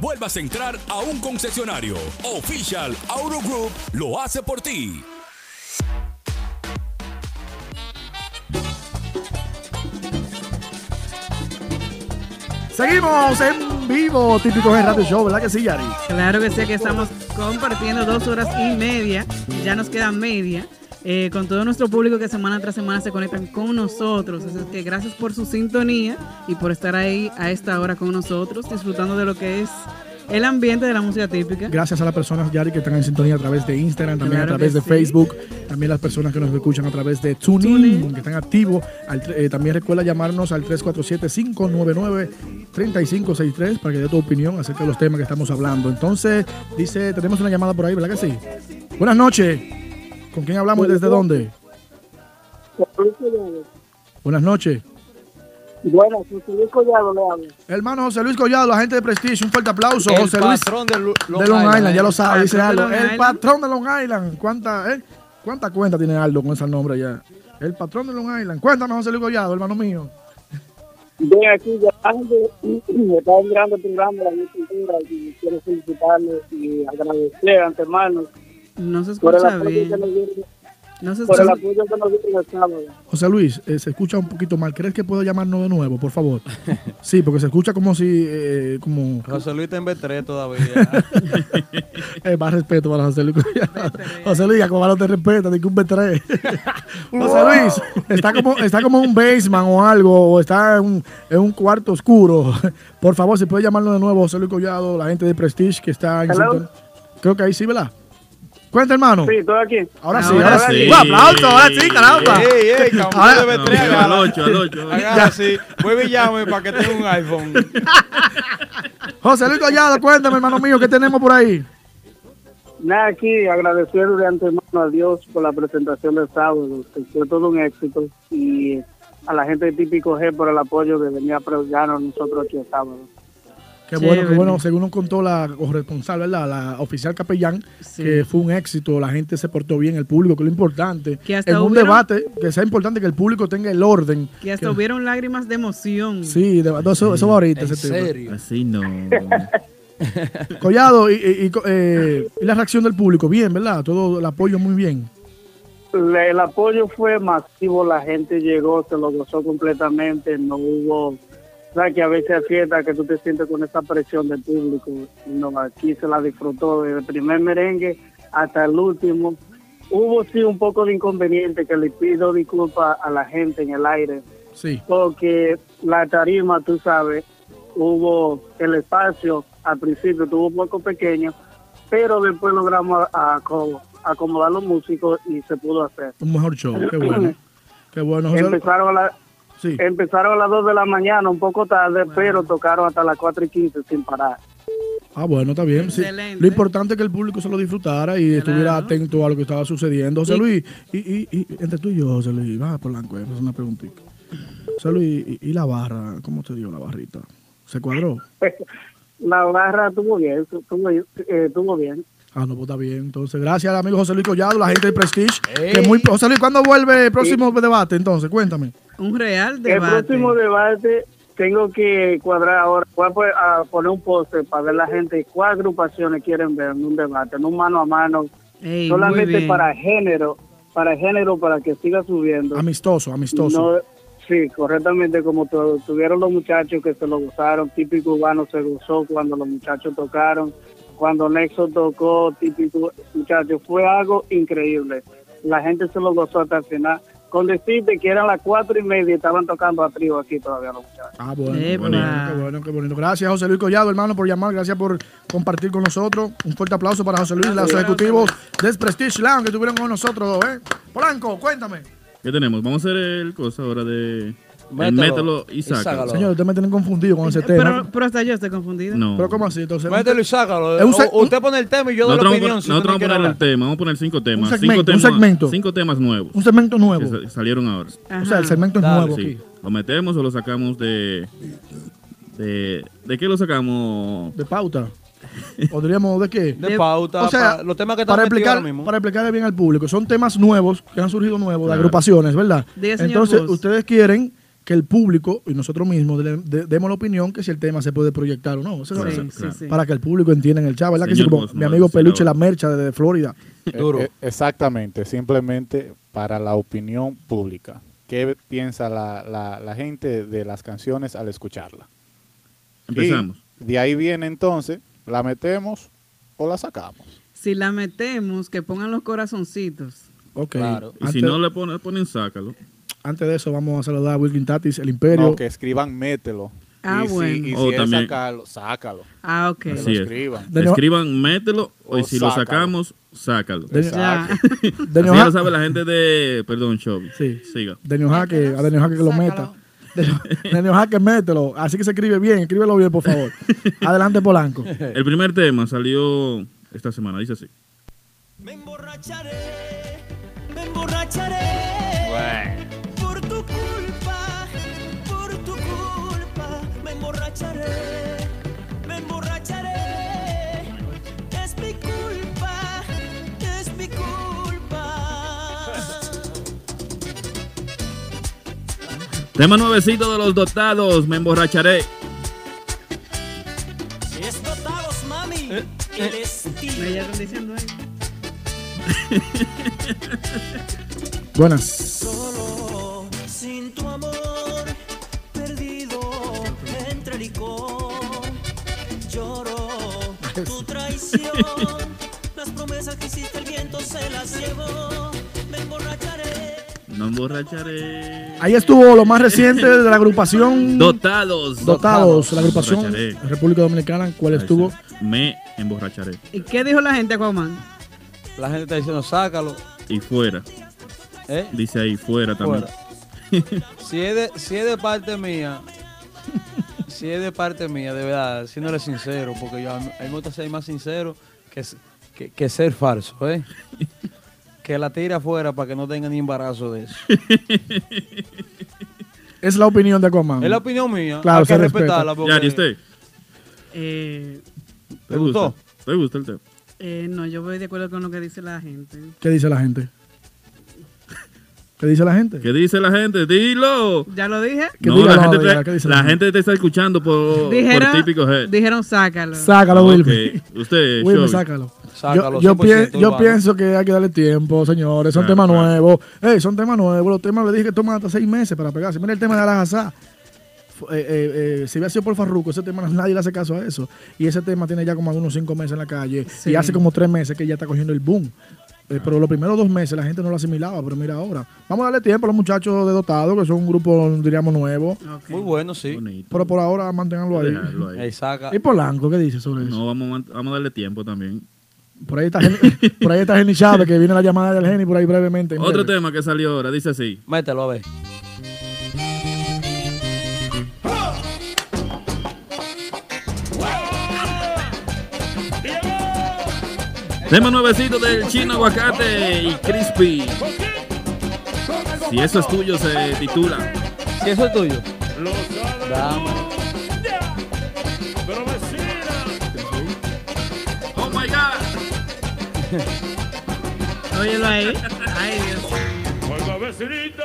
vuelvas a entrar a un concesionario. Official Auto Group lo hace por ti. Seguimos en vivo, típico Head Radio Show, ¿verdad que sí, Yari? Claro que sí, que estamos compartiendo dos horas y media, ya nos queda media, eh, con todo nuestro público que semana tras semana se conectan con nosotros. Así que gracias por su sintonía y por estar ahí a esta hora con nosotros, disfrutando de lo que es el ambiente de la música típica. Gracias a las personas, Yari, que están en sintonía a través de Instagram, también Claro a través de sí. Facebook, también las personas que nos escuchan a través de TuneIn, que están activos. Al eh, también recuerda llamarnos al 347-599-3563 para que dé tu opinión acerca de los temas que estamos hablando. Entonces, dice, tenemos una llamada por ahí, ¿verdad que sí? Buenas noches. ¿Con quién hablamos y desde dónde? Buenas noches. Bueno, José Luis Collado le habla. Hermano José Luis Collado, la gente de Prestige, un fuerte aplauso. El José Luis patrón de Lu- Long de Long Island, Island, ya lo sabe, dice Aldo. El Island. patrón de Long Island. ¿Cuánta, eh? ¿Cuánta cuenta tiene Aldo con ese nombre ya? El patrón de Long Island. Cuéntame, José Luis Collado, hermano mío. Ven aquí, ya me estaba mirando el programa de la y quiero felicitarle y agradecer de antemano No se escucha bien. No se escucha. José Luis, eh, se escucha un poquito mal. ¿Crees que puedo llamarnos de nuevo, por favor? Sí, porque se escucha como si, eh, como... José Luis está en B3 todavía. Eh, más respeto para José Luis Collado. José Luis, como no te respeta, ni que un B3. José Luis, está como, está como un basement o algo, o está en un, en un cuarto oscuro. Por favor, si puede llamarlo de nuevo, José Luis Collado, la gente de Prestige que está en. Creo que ahí sí, ¿verdad? Cuenta, hermano. Sí, estoy aquí. Ahora sí, Ahora sí. sí. Un aplauso, ahora sí, caramba. Ey, Ahora- de B3 No, a al ocho, al ocho. Agarra así. Vuelve y llame para que tenga un iPhone. José Luis Collado, cuéntame, hermano mío, ¿qué tenemos por ahí? Nada, aquí agradecer de antemano a Dios por la presentación del sábado, que fue todo un éxito, y a la gente de Típico G por el apoyo que venía a nosotros aquí el sábado. Qué bueno, qué bueno, según nos contó la corresponsal, ¿verdad? La oficial capellán, Sí. que fue un éxito, la gente se portó bien, el público, que es lo importante. Que hasta en un hubieron- debate, que sea importante que el público tenga el orden. Que hasta que- hubieron lágrimas de emoción. Sí, de- eso, eso va ahorita. ese tema. Así no. Collado, y, y- y, eh, y la reacción del público, bien, ¿verdad? Todo el apoyo muy bien. Le- El apoyo fue masivo, la gente llegó, se lo gozó completamente, no hubo, sabes que a veces hay fiestas que tú te sientes con esa presión del público, no, aquí se la disfrutó desde el primer merengue hasta el último. Hubo sí un poco de inconveniente que le pido disculpas a la gente en el aire, Sí. porque la tarima, tú sabes, hubo el espacio, al principio tuvo un poco pequeño, pero después logramos a- a- aco- acomodar los músicos y se pudo hacer. Un mejor show, qué bueno. Qué bueno, José. Empezaron a, la- Sí. empezaron a las 2 de la mañana, un poco tarde, pero tocaron hasta las 4 y 15 sin parar. Ah, bueno, está bien. sí. Lo importante es que el público se lo disfrutara y estuviera atento a lo que estaba sucediendo. José Luis, y, y, y entre tú y yo, José Luis, va por la encuesta, es una preguntita. José Luis, y, y la barra? ¿Cómo te dio la barrita? ¿Se cuadró? La barra estuvo bien, estuvo, eh, estuvo bien. Ah, no, pues está bien. Entonces, gracias al amigo José Luis Collado, la gente de Prestige. Ey. Que muy, José Luis, ¿cuándo vuelve el próximo debate? Entonces, cuéntame. Un real El debate. próximo debate tengo que cuadrar ahora, voy a po- a poner un póster para ver la gente cuáles agrupaciones quieren ver en un debate, en un mano a mano Ey, muy solamente para género, para género, para que siga subiendo. Amistoso, amistoso. No, sí, correctamente como tu- tuvieron los muchachos que se lo gozaron, típico urbano se gozó cuando los muchachos tocaron, cuando Nexo tocó, típico muchachos, fue algo increíble. La gente se lo gozó hasta el final. Con decirte que eran las cuatro y media y estaban tocando a trío aquí todavía los muchachos. Ah, bueno, qué bonito, qué bueno, qué bonito. Gracias, José Luis Collado, hermano, por llamar. Gracias por compartir con nosotros. Un fuerte aplauso para José Luis y los ejecutivos del Prestige Lounge que estuvieron con nosotros. ¿eh? Polanco, cuéntame. ¿Qué tenemos? Vamos a hacer el cosa ahora de... el Mételo mételo y sácalo. Señor, usted me tiene confundido con ese tema. Pero, pero hasta yo estoy confundida. No. ¿Pero cómo así? Entonces, Mételo y sácalo. Es un seg- O- usted pone el tema y yo doy la opinión. vamos, si a- nosotros vamos a poner el tema, vamos a poner cinco temas. Un cinco segmento, un temas, segmento. Cinco temas nuevos. Un segmento nuevo. que salieron ahora. O sea, el segmento es nuevo Sí. aquí. ¿Lo metemos o lo sacamos de... ¿De, ¿de qué lo sacamos? De pauta. ¿O diríamos de qué? De pauta, O sea, pa- los temas que están para explicar, ahora mismo. para explicarle bien al público, son temas nuevos que han surgido nuevos de agrupaciones, ¿verdad? Entonces, Bus. ustedes quieren que el público y nosotros mismos de- de- demos la opinión que si el tema se puede proyectar o no. Claro, claro. sí. Para que el público entienda en el chat, ¿verdad? que sí, como mi amigo Peluche, la- mercha de Florida. Duro. Eh, eh, exactamente, simplemente para la opinión pública. ¿Qué piensa la, la- la gente de las canciones al escucharla? Empezamos. Y de ahí viene entonces, ¿la metemos o la sacamos? Si la metemos, que pongan los corazoncitos. Ok. Claro. Y si no le ponen, ponen sácalo. Antes de eso, vamos a saludar a Wilkin Tatis, el Imperio. No, que escriban mételo. Ah, y si, bueno. y si O es también- sacarlo, sácalo. Ah, ok. Que Así lo es. escriban. Escriban, mételo, o y si lo sacamos, sácalo. De Así lo sabe la gente de... Perdón, Chovy. Sí. Siga. De Neojaque, a De Neojaque que lo meta. De Neojaque, mételo. Así que se escribe bien, escríbelo bien, por favor. Adelante, Polanco. El primer tema salió esta semana, dice así. Me emborracharé, me emborracharé. Por emborracharé, me emborracharé. Es mi culpa, es mi culpa. Tema nuevecito de los dotados, me emborracharé. Es dotados, mami. El estilo. Ella está diciendo ahí. Buenas. Solo las promesas que hiciste el viento se las llevó. Me emborracharé. No emborracharé. Ahí estuvo lo más reciente de la agrupación Dotados. Dotados, la agrupación Emborracharé. República Dominicana, cuál Ahí estuvo. Me emborracharé. ¿Y qué dijo la gente, Aquaman? La gente está diciendo, sácalo. Y fuera. ¿eh? Dice ahí, fuera también. Fuera. Si es, de, si es de parte mía, si es de parte mía, de verdad, si no eres sincero, porque yo a mí a mí me gusta ser más sincero que, que, que ser falso, ¿eh? Que la tire afuera para que no tenga ni embarazo de eso. Es la opinión de Aquaman. Es la opinión mía, Claro, hay que se respeta. respetarla. Porque Yari, ¿usted? Eh, ¿Te gustó? ¿Te gusta el tema? eh, no, yo voy de acuerdo con lo que dice la gente. ¿Qué dice la gente? ¿Qué dice la gente? ¿Qué dice la gente? Dilo. ¿Ya lo dije? No, la, gente, diga, te, ¿qué dice la la gente te está escuchando por, por Dijeron, típico head. dijeron sácalo. Sácalo. Wilmer. Usted, Wilmer, Chovy. sácalo. Sácalo, yo yo, 100% pien- yo pienso que hay que darle tiempo, señores. Son Claro, temas claro. nuevos. Ey, son temas nuevos. Los temas le dije que toman hasta seis meses para pegarse. Mira el tema de Alajazá. Eh, eh, eh, si hubiera sido por Farruko, ese tema nadie le hace caso a eso. Y ese tema tiene ya como algunos cinco meses en la calle. Sí. Y hace como tres meses que ya está cogiendo el boom. Eh, pero los primeros dos meses la gente no lo asimilaba, pero mira ahora. Vamos a darle tiempo a los muchachos de Dotado, que son un grupo, diríamos, nuevo. Muy bueno, sí. Bonito. Pero por ahora manténganlo ahí. Ahí. ¿Y Polanco qué dice sobre eso? No, vamos, vamos a darle tiempo también. Por ahí está, Geni- por ahí está Geni Chávez, que viene la llamada del Geni por ahí brevemente. en Otro breve. tema que salió ahora, dice así. Mételo a ver. Tema nuevecito del chino aguacate y crispy. Si eso es tuyo, se titula. Si eso es tuyo. Lo. Pero vecina. Oh my God. Óyelo ahí. Ay, Dios. Vecinita,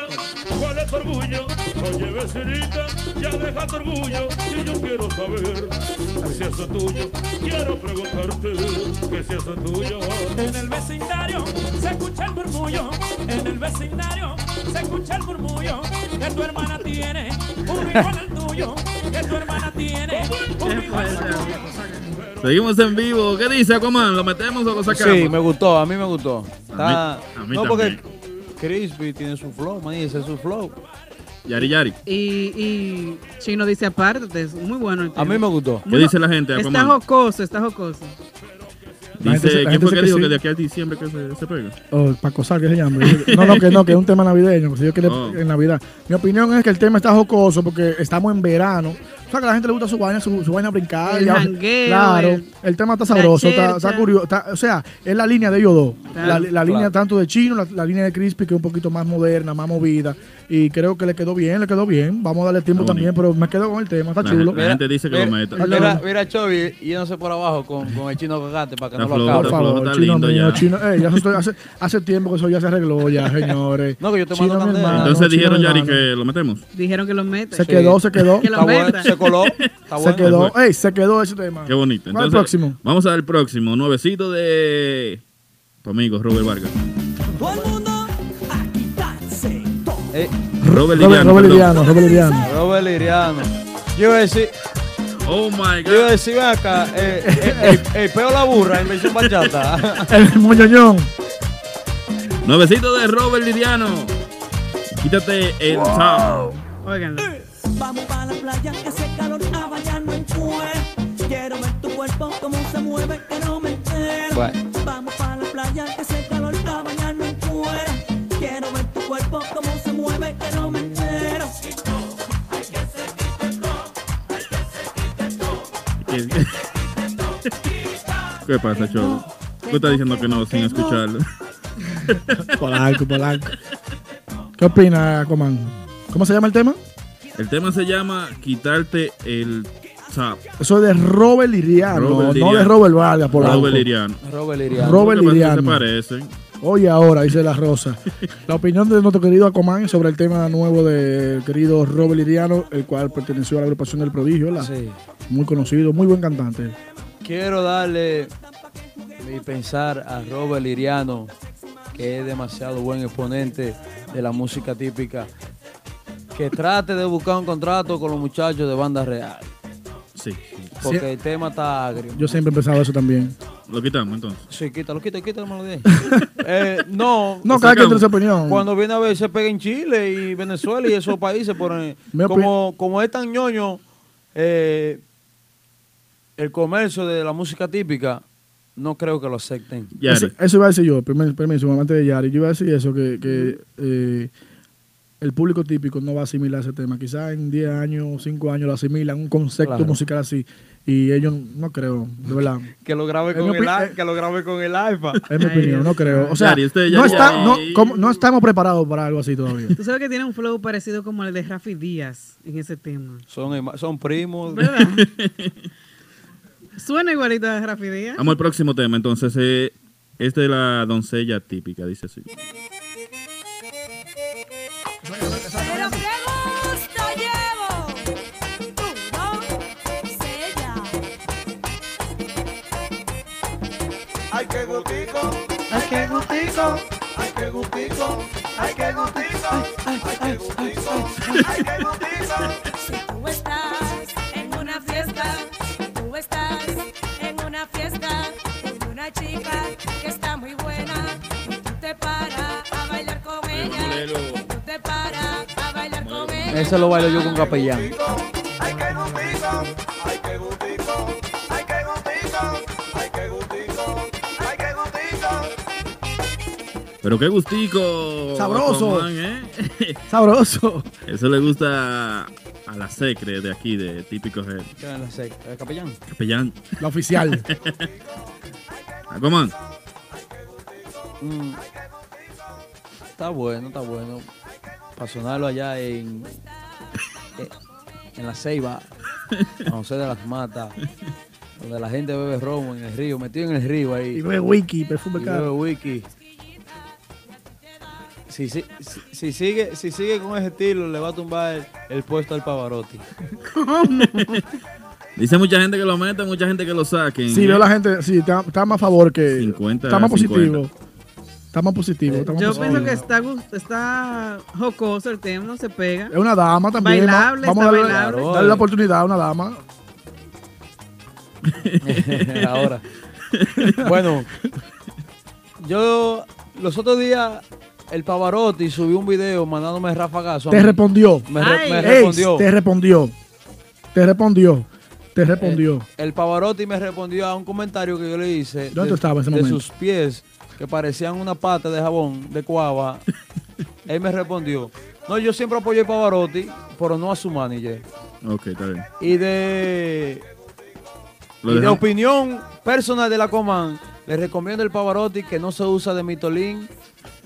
¿cuál es tu orgullo? Oye, vecinita, ya deja tu orgullo. Y yo quiero saber si eso es tuyo. Quiero preguntarte que si eso es tuyo. En el vecindario se escucha el murmullo. En el vecindario se escucha el murmullo. Que tu hermana tiene un igual al tuyo. Que tu hermana tiene un igual al tuyo. Seguimos en vivo. ¿Qué dice Aquaman? ¿Lo metemos o lo sacamos? Sí, me gustó, a mí me gustó. Está- a mí no, porque también. Crispy tiene su flow, man, ese es su flow. Yari Yari. Y, y Chino dice aparte, es muy bueno el A tema. mí me gustó. ¿Qué dice la gente, Está Aquaman? jocoso, está jocoso. Gente Dice, la ¿quién gente fue que que dijo sí. que de aquí a diciembre que se, se pega? Oh, Paco Sal, que se llama. No, no, que no, que es un tema navideño. que si Dios quiere, Oh. en Navidad. Mi opinión es que el tema está jocoso porque estamos en verano. Sea, que a la gente le gusta su vaina, su, su vaina brincar. El jangueo, Claro, el- el, tema está sabroso, está, curioso. está- o sea, es la línea de ellos dos. Claro. La, la Claro. línea tanto de Chino, la, la línea de Crispy, que es un poquito más moderna, más movida. Y creo que le quedó bien, le quedó bien. Vamos a darle tiempo Está también, pero me quedo con el tema, está La- chulo. la gente dice que lo meta. Está Mira, mira Chovy yéndose por abajo con, con el chino cagate para que La no lo acabe. Por favor, está chino lindo mío, ya. chino. eh, ya eso estoy- hace, hace tiempo que eso ya se arregló, ya, señores. No, que yo te Chino, mando hermano, Entonces chino, dijeron, Yari, que lo metemos. Dijeron que lo mete. Se quedó, se quedó. Que lo Está bueno, meta. se coló. Está Se bueno. quedó, ey, se quedó ese tema. Qué bonito. ¿Cuál es el Entonces, próximo? vamos al próximo. Nuevecito de tu amigo Robert Vargas. Eh, Robert Liriano. Robert. Liriano, Robert Liriano. Robert Liriano. Yo iba a decir, Oh my yo iba a God. decir, ven acá, eh, eh, el, el peo la burra en versión bachata. El moñoñón. Nuevecito de Robert Liriano. Quítate el top. Óiganlo. Vamos para la playa que hace calor a bañarnos en cuero. Quiero ver tu cuerpo cómo se mueve que no me entero. Bueno. Vamos para la playa que hace calor que no me entero. ¿Qué, ¿Qué pasa, Cholo? Tú estás diciendo que no sin escucharlo. Polanco, Polanco. ¿Qué opina, Coman? ¿Cómo se llama el tema? El tema se llama Quitarte el top. Eso es de Robert Liriano, Robert no Liriano. de Robert Vargas, Polanco. Robert Liriano. Robert Liriano. Robert Liriano. Se parecen. Oye, ahora, dice la Rosa. La opinión de nuestro querido Acomán sobre el tema nuevo del querido Robert Liriano, el cual perteneció a la agrupación del Prodigio, ¿verdad? Sí. Muy conocido, muy buen cantante. Quiero darle mi pensar a Robert Liriano, que es demasiado buen exponente de la música típica, que trate de buscar un contrato con los muchachos de banda real, Sí. porque Sí. el tema está agrio. Yo siempre he pensado eso también. Lo quitamos entonces. Sí, quítalo, quítalo, quítalo, de ahí. eh, no, No, cada quien tiene su opinión. Cuando viene a ver, se pega en Chile y Venezuela y esos países, opi- como, como es tan ñoño eh, el comercio de la música típica, no creo que lo acepten. Eso, eso iba a decir yo, permi- permiso, antes de Yari. Yo iba a decir eso, que, que eh, el público típico no va a asimilar ese tema. Quizás en 10 años, 5 años lo asimilan, un concepto Claro. musical así. Y ellos no creo, de verdad. Que lo grabe Es con el, que lo grabe con el iPad. Es mi opinión, no creo. O sea, Yari, usted ya- no, está- no, como- no estamos preparados para algo así todavía. Tú sabes que tiene un flow parecido como el de Rafi Díaz en ese tema. Son, primos. ¿Verdad? Suena igualito a Rafi Díaz. Vamos al próximo tema. Entonces, eh, este de la doncella típica, dice así. Ay, qué gustico, ay, qué gustico, ay, qué gustico, ay, qué gustico, ay, qué gustico. Si tú estás en una fiesta, tú estás en una fiesta con una chica que está muy buena y tú te paras a bailar con ella. Y tú te paras a bailar con ella. Ese lo bailo yo con capellán. Ay, qué gustico, Pero qué gustico. Sabroso. Aquaman, ¿eh? Sabroso. Eso le gusta a la secre de aquí, de típico Head. ¿Qué es la secta? ¿El capellán? Capellán. La oficial. Aquaman. Mm. Está bueno, está bueno. Para sonarlo allá en, en la Ceiba, a José de las Matas, donde la gente bebe romo en el río, metido en el río ahí. Y bebe wiki, perfume Y caro. bebe wiki. Si, si, si- si sigue, si sigue con ese estilo, le va a tumbar el, el puesto al Pavarotti. Dice mucha gente que lo meta, mucha gente que lo saquen. Sí, veo la gente, sí, está, está más a favor que. 50 está más a 50. positivo. Está más positivo. está más Yo positivo. pienso que está, jocoso el tema, no se pega. Es una dama también. Bailable, Vamos a darle, bailable. darle la oportunidad a una dama. Ahora. Bueno, yo los otros días, el Pavarotti subió un video mandándome rafagazo. Te respondió. Me, re- me respondió. te respondió. Te respondió. Te respondió. El Pavarotti me respondió a un comentario que yo le hice. ¿Dónde de, en ese de momento? sus pies, que parecían una pata de jabón de cuava. Él me respondió. No, yo siempre apoyé a Pavarotti, pero no a su manager. Ok, está bien. Y de, y de opinión personal de la Coman, le recomiendo el Pavarotti que no se usa de mitolín,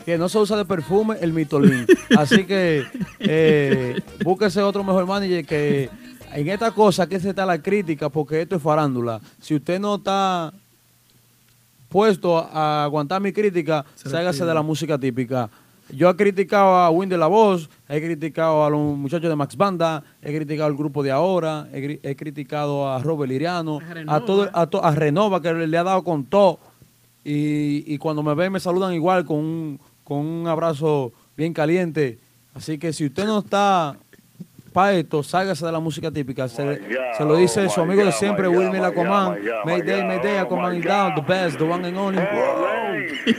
que no se usa de perfume, el mitolín. Así que eh, búsquese otro mejor manager que en esta cosa que se está la crítica, porque esto es farándula. Si usted no está puesto a aguantar mi crítica, ságase de la música típica. Yo he criticado a Win de la Voz, he criticado a los muchachos de Max Banda, he criticado al grupo de ahora, he, cri- he criticado a Robert Liriano, a, todo, a, to- a Renova que le, le ha dado con todo. Y, y cuando me ven me saludan igual con un, con un abrazo bien caliente. Así que si usted no está para esto, sálgase de la música típica. Se, se lo dice su amigo de siempre, Wilmer Aquaman. Mayday, Mayday, is down, the best, the one and only.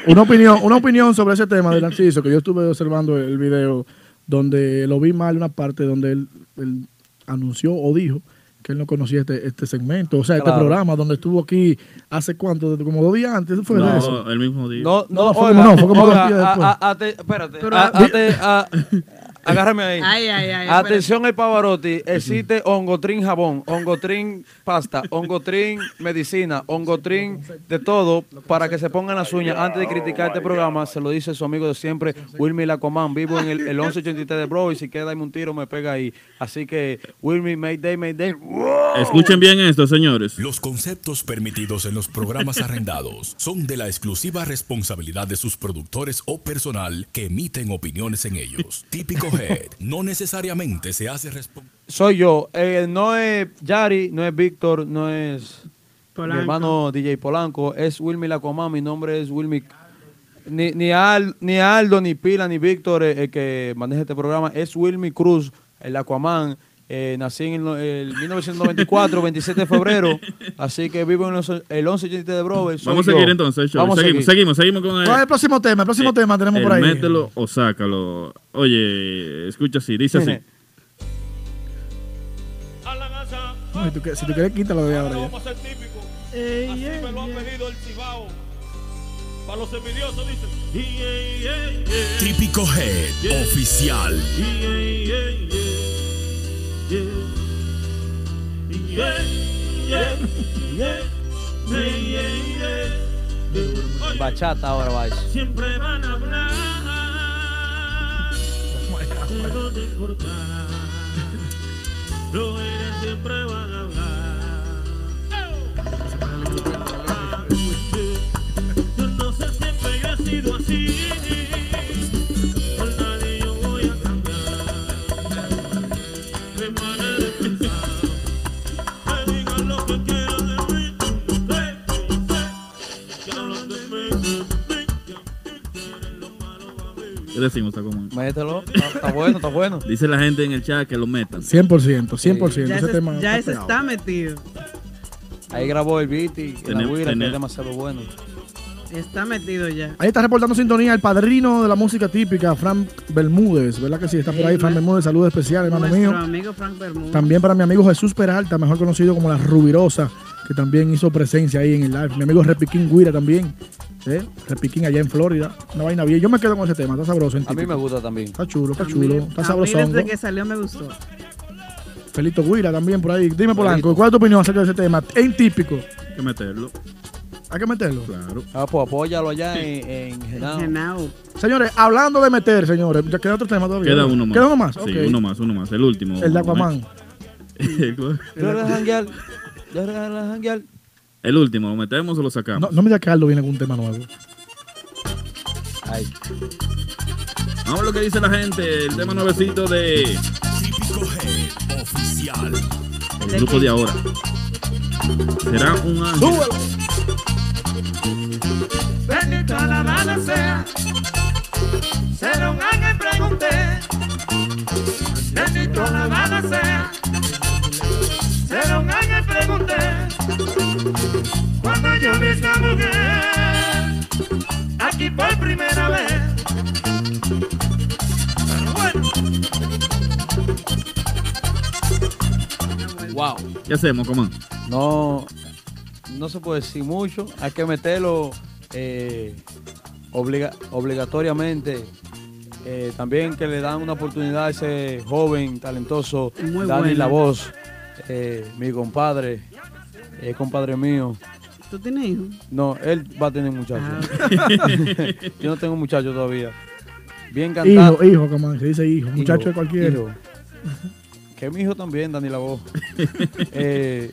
Una opinión, una opinión sobre ese tema de Narciso, que yo estuve observando el video donde lo vi mal una parte donde él, él anunció o dijo que él no conocía este, este segmento, o sea, este programa donde estuvo aquí hace cuánto, como dos días antes, fue No, eso. el mismo día. No, no, No, fue oiga, como- no, fue como dos días a- después. a- espérate, Pero- a- ate- a- agárrame ahí. Ay, ay, ay, Atención el Pavarotti, existe hongotrin jabón, hongotrin pasta, hongotrin medicina, hongotrin de todo para que se pongan las uñas. Antes de criticar este programa, se lo dice su amigo de siempre, Wilmy Lacomán. Vivo en el, el 1183 de Bro y si queda un tiro me pega ahí. Así que, Wilmy, Mayday, Mayday. Escuchen bien esto, señores. Los conceptos permitidos en los programas arrendados son de la exclusiva responsabilidad de sus productores o personal que emiten opiniones en ellos. Típico Head no necesariamente se hace responsable. Soy yo. Eh, no es Yari, no es Víctor, no es Polanco. mi hermano DJ Polanco, es Wilmy Lacomán, mi nombre es Wilmy. Ni, ni, Al- ni Aldo, ni Pila, ni Víctor, eh, el que maneja este programa, es Wilmy Cruz, el Aquaman. Eh, nací en el, el 1994, 27 de febrero, así que vivo en los- el 1180 de soy Vamos a yo. seguir entonces. Vamos a seguimos, seguir. seguimos, seguimos con el, ¿Cuál es el próximo tema? El próximo tema tenemos el por ahí. mételo o sácalo. Oye, escucha así, dice así. No, si, tú, si tú quieres, quítalo de ahora ya. Vamos a ser típico. Así me lo ha pedido el Cibao. Para los envidiosos dicen. Típico Head oficial. Bachata ahora va eso. Siempre van a hablar. Pero eres, siempre van a hablar. Yo no sé siempre he sido así. ¿Qué decimos, Tacomán? Mételo, está, está bueno, está bueno. Dice la gente en el chat que lo metan. 100%, 100%. Ya ese ese, tema ya está ese está metido. Ahí grabó el beat y la guira, que es demasiado bueno. Está metido ya. Ahí está reportando sintonía el padrino de la música típica, Frank Bermúdez, ¿verdad que sí? Está por ahí, Sí, Frank Bermúdez, saludos especiales, hermano Nuestro mío. amigo Frank Bermúdez. También para mi amigo Jesús Peralta, mejor conocido como la Rubirosa, que también hizo presencia ahí en el live. Mi amigo Repiquín Guira también, ¿eh? Repiquín allá en Florida. Una vaina bien. Yo me quedo con ese tema, está sabroso. en A mí me gusta también. Está chulo, está A mí- chulo, está sabroso. desde que salió me gustó. Felito Guira también por ahí. Dime, Polanco, ¿cuál es tu opinión acerca de ese tema? En típico. Hay que meterlo. Hay que meterlo. Claro. Ah, pues apóyalo allá en, en Genao. Genao. Señores, hablando de meter, señores, ya queda otro tema todavía. Queda ¿no? uno más. Queda uno más, Sí, uno más, uno más. El último. El de Aquaman. Yo El último, ¿lo metemos o lo sacamos? No, no me digas que Aldo viene con un tema nuevo. Ay. Vamos a ver lo que dice la gente. El tema nuevecito de Típico Head Oficial. el grupo de ahora. Será un ángel. Bendito la mala sea. Será un ángel, pregunté. Bendito la mala sea. Será un Esta mujer, aquí por primera vez. Pero bueno, Wow. ¿Qué hacemos, comán? No, no se puede decir mucho. Hay que meterlo eh, obliga- obligatoriamente. Eh, también que le dan una oportunidad a ese joven talentoso, Muy Dani bueno. La Voz, eh, mi compadre, eh, compadre mío. ¿Tú tienes hijos? No, él va a tener muchachos. Ah, Yo no tengo muchachos todavía. Bien cantado. Hijo, hijo, como se dice hijo, muchacho de cualquiera. hijo. Que mi hijo también, Dani La Voz. Eh,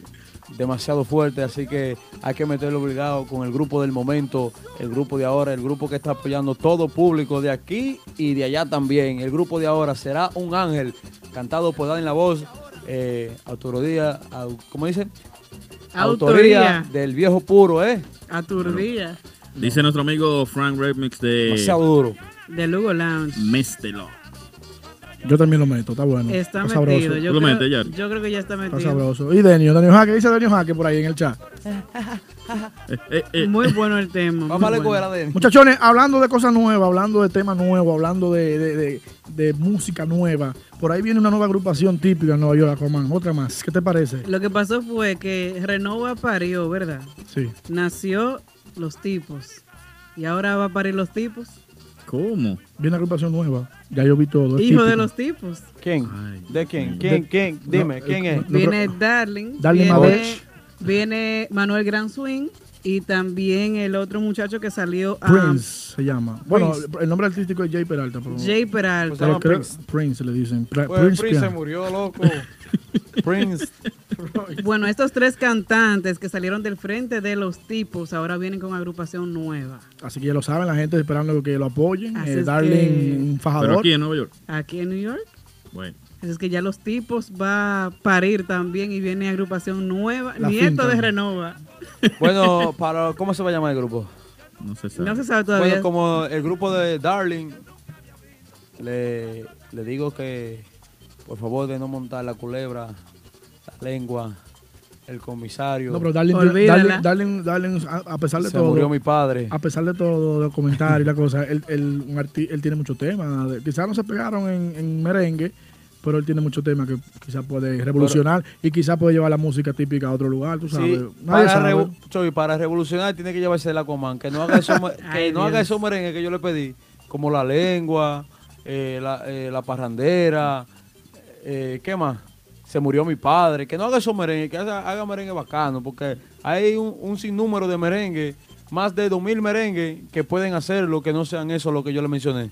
demasiado fuerte, así que hay que meterlo obligado con el grupo del momento, el grupo de ahora, el grupo que está apoyando todo público de aquí y de allá también. El grupo de ahora será un ángel, cantado por Dani La Voz, eh, autoría, au- ¿cómo dice? Autoría. del viejo puro, ¿eh? Aturdía. Dice nuestro amigo Frank Remix de Demasiado duro. De Lugo Lounge. Méstelo. Yo también lo meto, está bueno. Está está metido. sabroso. Yo, ¿Tú lo creo, metes, Yari? yo creo que ya está Está metido. sabroso. Y Denio, Denio Jaque, dice Denio Jaque por ahí en el chat. Muy bueno el tema. muy Vamos a bueno. ver de Muchachones, hablando de cosas nuevas, hablando de temas nuevos, hablando de, de- de- de música nueva, por ahí viene una nueva agrupación típica en Nueva York, Aquaman. Otra más. ¿Qué te parece? Lo que pasó fue que Renova parió, ¿verdad? Sí. Nació los tipos. Y ahora va a parir los tipos. ¿Cómo? Viene una agrupación nueva. Ya yo vi todo. Hijo de los tipos. ¿Quién? ¿De quién? ¿Quién? De- ¿Quién? Dime, no, ¿quién es? Viene Darling. Darling viene, Maverick. viene Manuel Gran Swing. Y también el otro muchacho que salió a Prince se llama. Bueno, Prince. el nombre artístico es Jay Peralta. Pero, Jay Peralta. pero creo- Prince. le dicen. Pues Prince, Prince se murió, loco. Prince. Bueno, estos tres cantantes que salieron del frente de los tipos ahora vienen con agrupación nueva. Así que ya lo saben, la gente esperando que lo apoyen. Eh, Darling, que- un fajador. Pero aquí en Nueva York. Aquí en New York. Bueno. Así es que ya los tipos va a parir también y viene agrupación nueva. La Nieto de Renova. Bueno, para, ¿cómo se va a llamar el grupo? No se sabe. No se sabe todavía. Bueno, como el grupo de Darling, le, le digo que por favor de no montar la culebra, la lengua, el comisario. No, pero Darling, Darling, Darling- Darling, a, pesar de Se todo. murió mi padre. A pesar de todo, los comentarios y la cosa, él, él, un arti- él tiene muchos temas. Quizás no se pegaron en, en merengue, pero él tiene muchos temas que quizás puede revolucionar y quizás puede llevar la música típica a otro lugar, tú sabes. Sí, para, sabe. para revolucionar tiene que llevarse el Aquaman, que no haga esos, me- que Ay, no haga esos merengues que yo le pedí, como la lengua, eh, la, eh, la parrandera, eh, ¿qué más? Se murió mi padre, que no haga esos merengues, que haga, haga merengue bacano, porque hay un, un sinnúmero de merengue, más de 2000 merengues que pueden hacerlo, que no sean eso lo que yo le mencioné.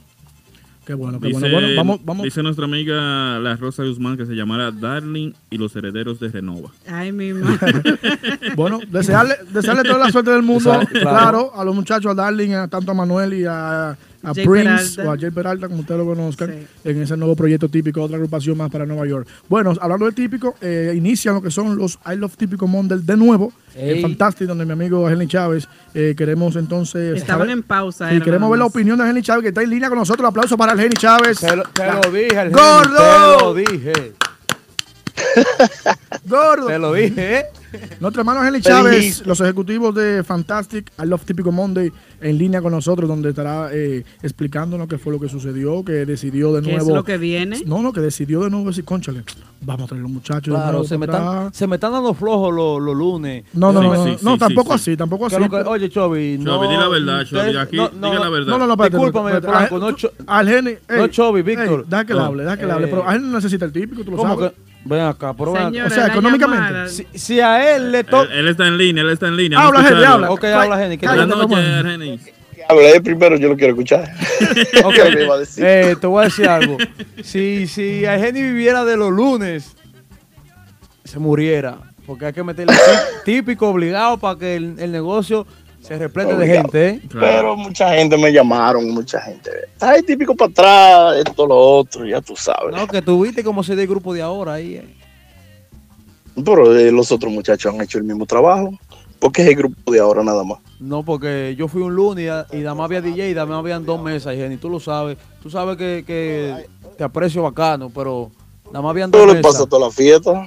Qué bueno, qué Dice, bueno. Bueno, vamos, vamos. dice nuestra amiga La Rosa Guzmán que se llamará Darling y los herederos de Renova. Ay, mi madre. Bueno, desearle, desearle toda la suerte del mundo, claro. claro. a los muchachos, a Darling, a, tanto a Manuel y a, a Jay Prince Peralta. o a Jay Peralta, como ustedes lo conozcan, en ese nuevo proyecto típico, otra agrupación más para Nueva York. Bueno, hablando de típico, eh, inician lo que son los I Love Típico Monday de nuevo, Ey. el Fantastic, donde mi amigo Henry Chávez, eh, queremos entonces... Estaban saber- en pausa. Sí, era queremos ver la opinión de Henry Chávez, que está en línea con nosotros. Aplauso para el Henry Chávez. Te lo, te La- lo dije, el ¡Gordo! Te lo dije. Gordo. Te lo dije, ¿eh? Nuestro hermano Henry Chávez, los ejecutivos de Fantastic, I Love Típico Monday, en línea con nosotros, donde estará eh, explicándonos qué fue lo que sucedió, que decidió de ¿Qué nuevo. es lo que viene? No, no, que decidió de nuevo decir, conchale, vamos a traer los muchachos. de Claro, nuevo se me, están, atrás". se me están dando flojos los, los lunes. No, no, Sí, no, sí, no, sí, no, tampoco sí. así, tampoco ¿Qué así. que- oye, Chobi, no. Chobi, di la verdad, Chobi, aquí, no, diga la verdad. No, no, no, espérate, Discúlpame, espérate, Franco, no, no Chobi, Víctor. deja que le No. hable, deja que le hable, Eh, pero a él no necesita el típico, tú lo ¿Cómo sabes. Ven acá, pero ven acá. Señora, O sea, económicamente. Si, si a él le toca. él está en línea, él está en línea. Habla, escucharlo. habla. Ok, habla. ¿qué Buenas noches, Henry. Habla él primero, yo lo quiero escuchar. Ok, ¿Qué me iba a decir? eh, te voy a decir algo. Si, si a Jenny viviera de los lunes, se muriera. Porque hay que meterle tí- típico obligado para que el, el negocio Se replete de gente, ¿eh? Pero mucha gente me llamaron, mucha gente. Ay, típico para atrás, esto, lo otro, ya tú sabes. No, que tú viste cómo se da el grupo de ahora ahí. eh. Pero eh, los otros muchachos han hecho el mismo trabajo. Porque es el grupo de ahora nada más. No, porque yo fui un lunes y, y nada más había DJ y nada más habían dos mesas, y Jenny, tú lo sabes. Tú sabes que, que te aprecio bacano, pero nada más habían dos le mesas. pasa a toda la fiesta.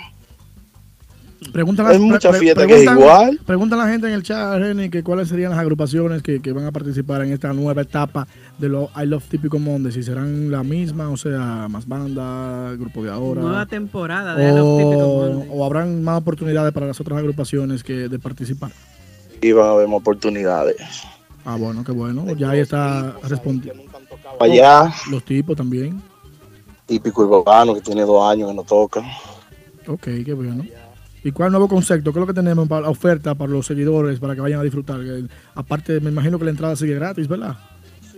Preguntan Hay mucha fiesta que es igual. Preguntan la gente en el chat, Reni, que cuáles serían las agrupaciones que, que van a participar en esta nueva etapa de los I Love Típico Monday. Si serán la misma, o sea, más banda, grupo de ahora. Nueva temporada de I Love Típico o, Monday. o habrán más oportunidades para las otras agrupaciones que de participar. Y van a haber más oportunidades. Ah, bueno, qué bueno. Ya ahí está respondiendo. Allá, Los tipos también. típico urbano que tiene dos años que no toca. Ok, qué bueno. ¿Y cuál nuevo concepto? ¿Qué es lo que tenemos para la oferta para los seguidores para que vayan a disfrutar? Que, aparte, me imagino que la entrada sigue gratis, ¿verdad?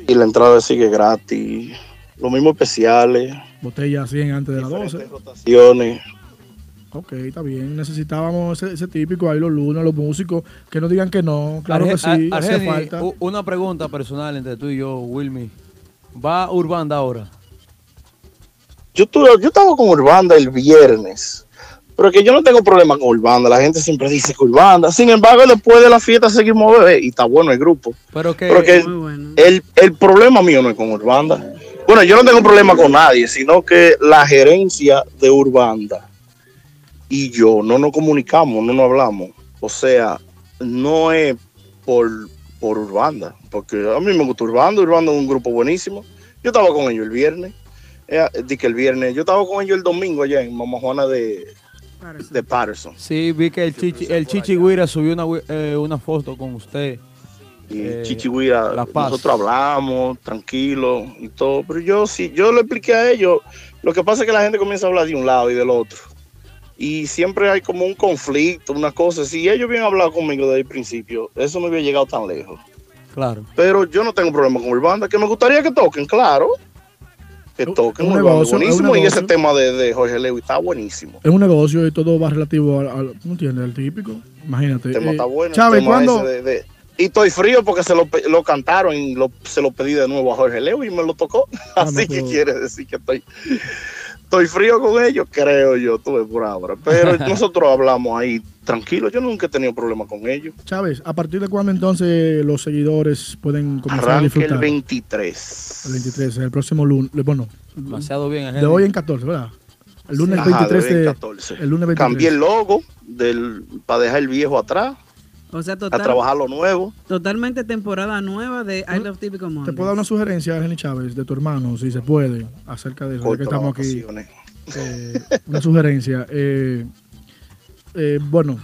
Y la entrada sigue gratis. Los mismos especiales, Botella 100 antes de las 12. acciones. Ok, está bien. Necesitábamos ese, ese típico ahí los lunes, los músicos, que no digan que no. Claro que sí, Ar- hacía Argeni, falta. Una pregunta personal entre tú y yo, Wilmy. ¿Va Urbanda ahora? Yo, tuve- yo estaba con Urbanda el viernes. Pero que yo no tengo problema con Urbanda. La gente siempre dice que Urbanda. Sin embargo, después de la fiesta seguimos bebé. Y está bueno el grupo. Pero que, Pero que el, el problema mío no es con Urbanda. Bueno, yo no tengo problema con nadie, sino que la gerencia de Urbanda y yo no nos comunicamos, no nos hablamos. O sea, no es por, por Urbanda, porque a mí me gusta Urbanda, Urbanda es un grupo buenísimo. Yo estaba con ellos el viernes, eh, di que el viernes, yo estaba con ellos el domingo allá en Mama Juana de, de Patterson. Sí, vi que el Chichi, el Chichi Guira subió una, eh, una foto con usted. Y Eh, Chichihuira, La Paz. nosotros hablamos tranquilo y todo, pero yo sí, yo le expliqué a ellos, lo que pasa es que la gente comienza a hablar de un lado y del otro. Y siempre hay como un conflicto, una cosa. Si ellos hubieran hablado conmigo desde el principio, eso no hubiera llegado tan lejos. Claro. Pero yo no tengo problema con Urbanda, que me gustaría que toquen, claro. Que toquen, un negocio, es buenísimo. Y ese tema de, de Jorge Lewis está buenísimo. Es un negocio y todo va relativo al, al- ¿no entiendes? Al típico. Imagínate. El tema Eh, está bueno. el Chávez, tema ¿cuándo? ese de- de- Y estoy frío porque se lo, lo cantaron y lo- se lo pedí de nuevo a Jorge Lewis y me lo tocó. Ah, Así no, que quiere decir que estoy, estoy frío con ellos, creo yo, tuve por ahora. Pero nosotros hablamos ahí tranquilos. Yo nunca he tenido problema con ellos. Chávez, ¿a partir de cuándo entonces los seguidores pueden comenzar a disfrutar? el 23. El 23, el próximo lunes. Bueno, Demasiado bien, de hoy en 14, ¿verdad? El lunes Ajá, 23 de hoy en de, 14. el lunes 23. Cambié el logo del, para dejar el viejo atrás, O sea, a trabajar lo nuevo. totalmente temporada nueva de I Love Típico ¿Te puedo dar una sugerencia, Jenny Chávez, de tu hermano, si se puede, acerca de eso, que estamos aquí? Eh, una sugerencia. eh, eh, bueno,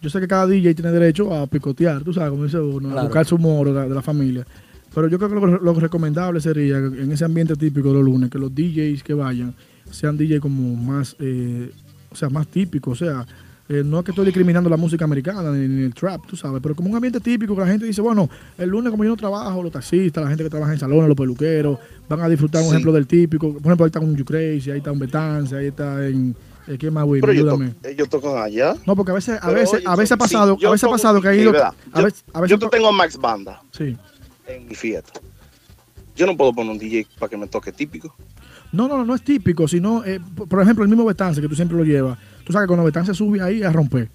yo sé que cada DJ tiene derecho a picotear, tú sabes, como dice uno, a buscar su humor de la, de la familia. Pero yo creo que lo, lo recomendable sería, en ese ambiente típico de los lunes, que los DJs que vayan sean DJs como más, eh, o sea, más típicos, o sea, eh, no es que estoy discriminando la música americana ni, ni el trap, tú sabes, pero como un ambiente típico que la gente dice, bueno, el lunes como yo no trabajo, los taxistas, la gente que trabaja en salones, los peluqueros, van a disfrutar un Sí. ejemplo del típico. Por ejemplo, ahí está un You Crazy, ahí está un Betance, ahí está en... eh, ¿Quién más, güey? Pero Ayúdame. to- ellos tocan allá. No, porque a veces, a Pero, veces, oye, a veces ha pasado, yo a veces ha pasado que ha ido. verdad. A Yo- veces, a veces yo te tengo a Max Banda Sí. en mi fiesta. Yo no puedo poner un DJ para que me toque típico. No, no, no, es típico, sino, eh, por, ejemplo, el mismo Betance que tú siempre lo llevas. Tú sabes que cuando Betance sube ahí a romper.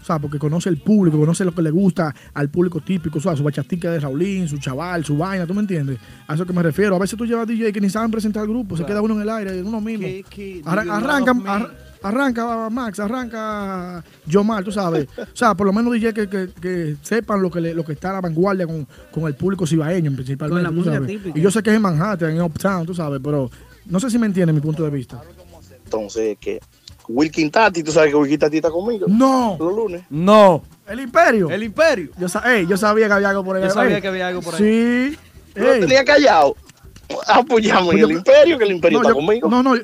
O sea, porque conoce el público, conoce lo que le gusta al público típico, o sea, su bachatica de Raulín, su chaval, su vaina, ¿tú me entiendes? A eso que me refiero. A veces tú llevas DJ que ni saben presentar el grupo, se queda uno en el aire, uno mismo. You arranca, love me? ar- arranca Max, arranca Yomar, tú sabes. O sea, por lo menos DJ que, que, que sepan lo que, le- lo que está a la vanguardia con, con el público cibaeño principalmente. Con la música típica. Y yo sé que es en Manhattan, en Uptown, tú sabes, pero no sé si me entiende mi punto de vista. Entonces, que Wilkin Tati, tú sabes que Wilkin Tati está conmigo. No. Los lunes. No. El Imperio. El Imperio. Yo, sa- ey, yo sabía que había algo por ahí. Yo sabía Ey, que había algo por ahí. Sí. Lo Ey. tenía callado. Apoyamos en Pues el yo- imperio, que el imperio No, está yo- conmigo. No, no,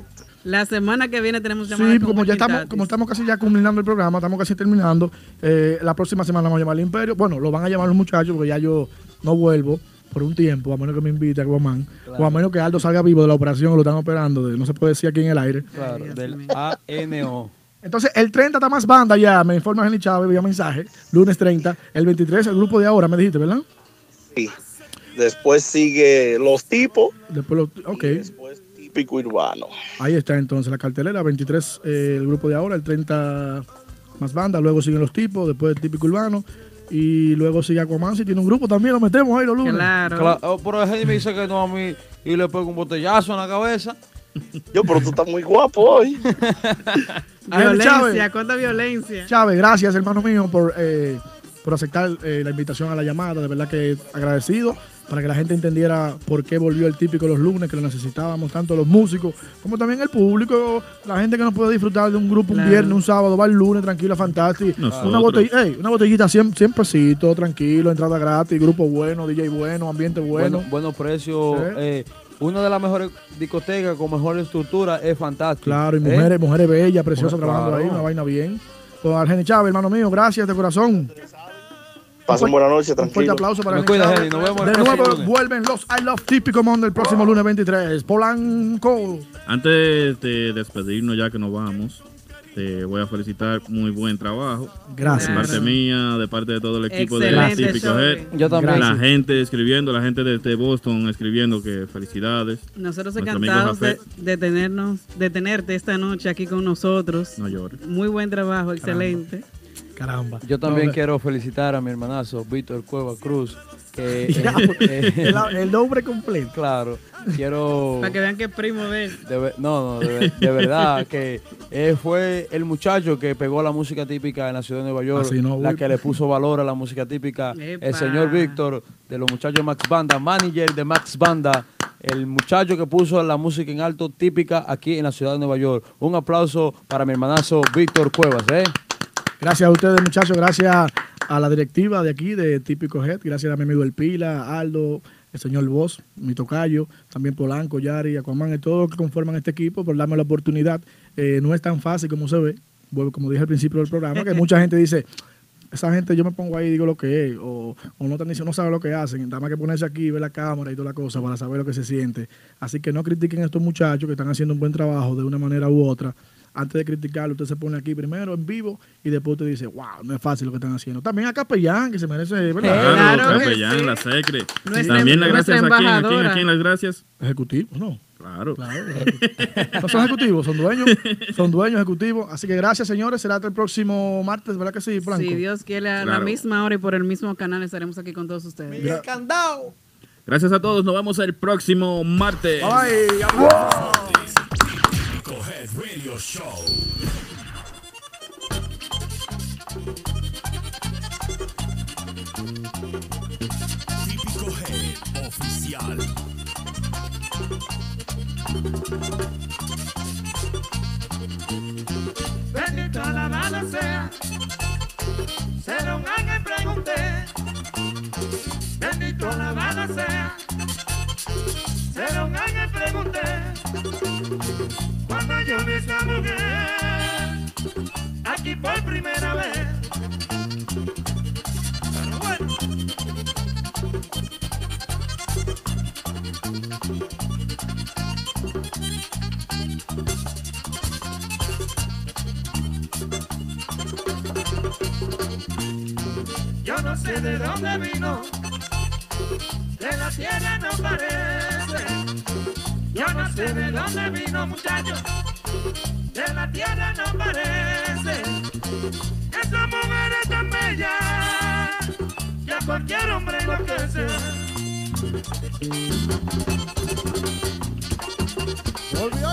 La semana que viene tenemos llamada Sí, con como ya estamos, Tatis. como estamos casi ya culminando el programa, estamos casi terminando. eh, la próxima semana vamos a llamar al Imperio. Bueno, lo van a llamar los muchachos porque ya yo no vuelvo por un tiempo, a menos que me invite a Guamán. O a menos que Aldo salga vivo de la operación, lo están operando, de- no se puede decir aquí en el aire. Claro, del ANO. Entonces, el 30 está más banda ya, me informa Jenny Chávez vía mensaje. Lunes 30. El 23, el grupo de ahora, me dijiste, ¿verdad? Sí. Después sigue los tipos. Después ok. Típico urbano. Ahí está entonces la cartelera. 23, eh, el grupo de ahora. El 30, más banda. Luego siguen los tipos. Después el típico urbano. Y luego sigue Aquaman. Si tiene un grupo también, lo metemos ahí los lunes. Claro, oh, pero Jenny me dice que no a mí y le pego un botellazo en la cabeza. Yo, pero tú estás muy guapo hoy. Violencia, cuánta violencia. Chávez, gracias, hermano mío, por, eh, por aceptar eh, la invitación a la llamada. De verdad que agradecido para que la gente entendiera por qué volvió el típico los lunes, que lo necesitábamos, tanto los músicos como también el público, la gente que no puede disfrutar de un grupo un viernes, un sábado, va el lunes, tranquilo, fantástico. Una, ey, una botellita 100, 100 pesitos, tranquilo, entrada gratis, grupo bueno, DJ bueno, ambiente bueno. Bueno, buenos precios. Sí. eh, una de las mejores discotecas con mejor estructura es fantástico. Claro, y ¿eh? mujeres, mujeres bellas, preciosas, Bueno, trabajando claro. ahí, una vaina bien. Pues Argeni Chávez, hermano mío, gracias de corazón. Pasen buena noche, Un fuerte tranquilo. aplauso para cuida. Jenny, nos vemos el De nuevo lunes. vuelven los I Love Típico Monde el próximo lunes 23. Polanco. Antes de despedirnos ya que nos vamos, te voy a felicitar, muy buen trabajo. Gracias. De parte mía, de parte de todo el equipo Excelente, de Típico. Head. Yo también. La gente escribiendo, la gente desde Boston escribiendo que felicidades. Nosotros encantados de, de tenernos, de tenerte esta noche aquí con nosotros. No llores. Muy buen trabajo, excelente. Caramba. Yo también No, quiero felicitar a mi hermanazo Víctor Cueva Cruz. Que, Ya, eh, el, el nombre completo. Claro, quiero. Para que vean que es primo de él. de no, no, de, ver- de verdad que él fue el muchacho que pegó la música típica en la ciudad de Nueva York, Así no, la que le puso valor a la música típica. Epa. El señor Víctor, de los muchachos Max Banda, manager de Max Banda, el muchacho que puso la música en alto típica aquí en la ciudad de Nueva York. Un aplauso para mi hermanazo Víctor Cuevas, ¿eh? Gracias a ustedes, muchachos. Gracias a la directiva de aquí, de Típico Head. Gracias a mi amigo El Pila, Aldo, el señor Voz, mi tocayo, también Polanco, Yari, Aquaman y todos que conforman este equipo por darme la oportunidad. Eh, no es tan fácil como se ve, como dije al principio del programa, que mucha gente dice, esa gente yo me pongo ahí y digo lo que es, o, o no, diciendo, no sabe lo que hacen, nada más que ponerse aquí, ver la cámara y toda la cosa para saber lo que se siente. Así que no critiquen a estos muchachos que están haciendo un buen trabajo de una manera u otra. Antes de criticarlo, usted se pone aquí primero en vivo y después usted dice, wow, no es fácil lo que están haciendo. También a Capellán, que se merece, ¿verdad? Claro, Capellán, la secre. Nuestra- También las gracias a quién, a quién, a embajadora. quién las gracias. Ejecutivos, no. Claro. No son ejecutivos, son dueños, son dueños ejecutivos. Así que gracias, señores. Será hasta el próximo martes, ¿verdad que sí, Blanco? Si Dios quiere, a la misma hora y por el mismo canal estaremos aquí con todos ustedes. Gra- candado. Gracias a todos. Nos vemos el próximo martes. Bye. Típico Head Radio Show. Típico Head Oficial. Bendito alabado sea. Será un ángel, pregunté. Bendito alabado sea. Será un ángel, pregunté. Yo vi esa mujer, aquí por primera vez. Pero bueno. Yo no sé de dónde vino, de la tierra no parece. Yo no sé de dónde vino, muchachos, de la tierra no parece. Esa mujer es tan bella, que a cualquier hombre enloquece. Volvió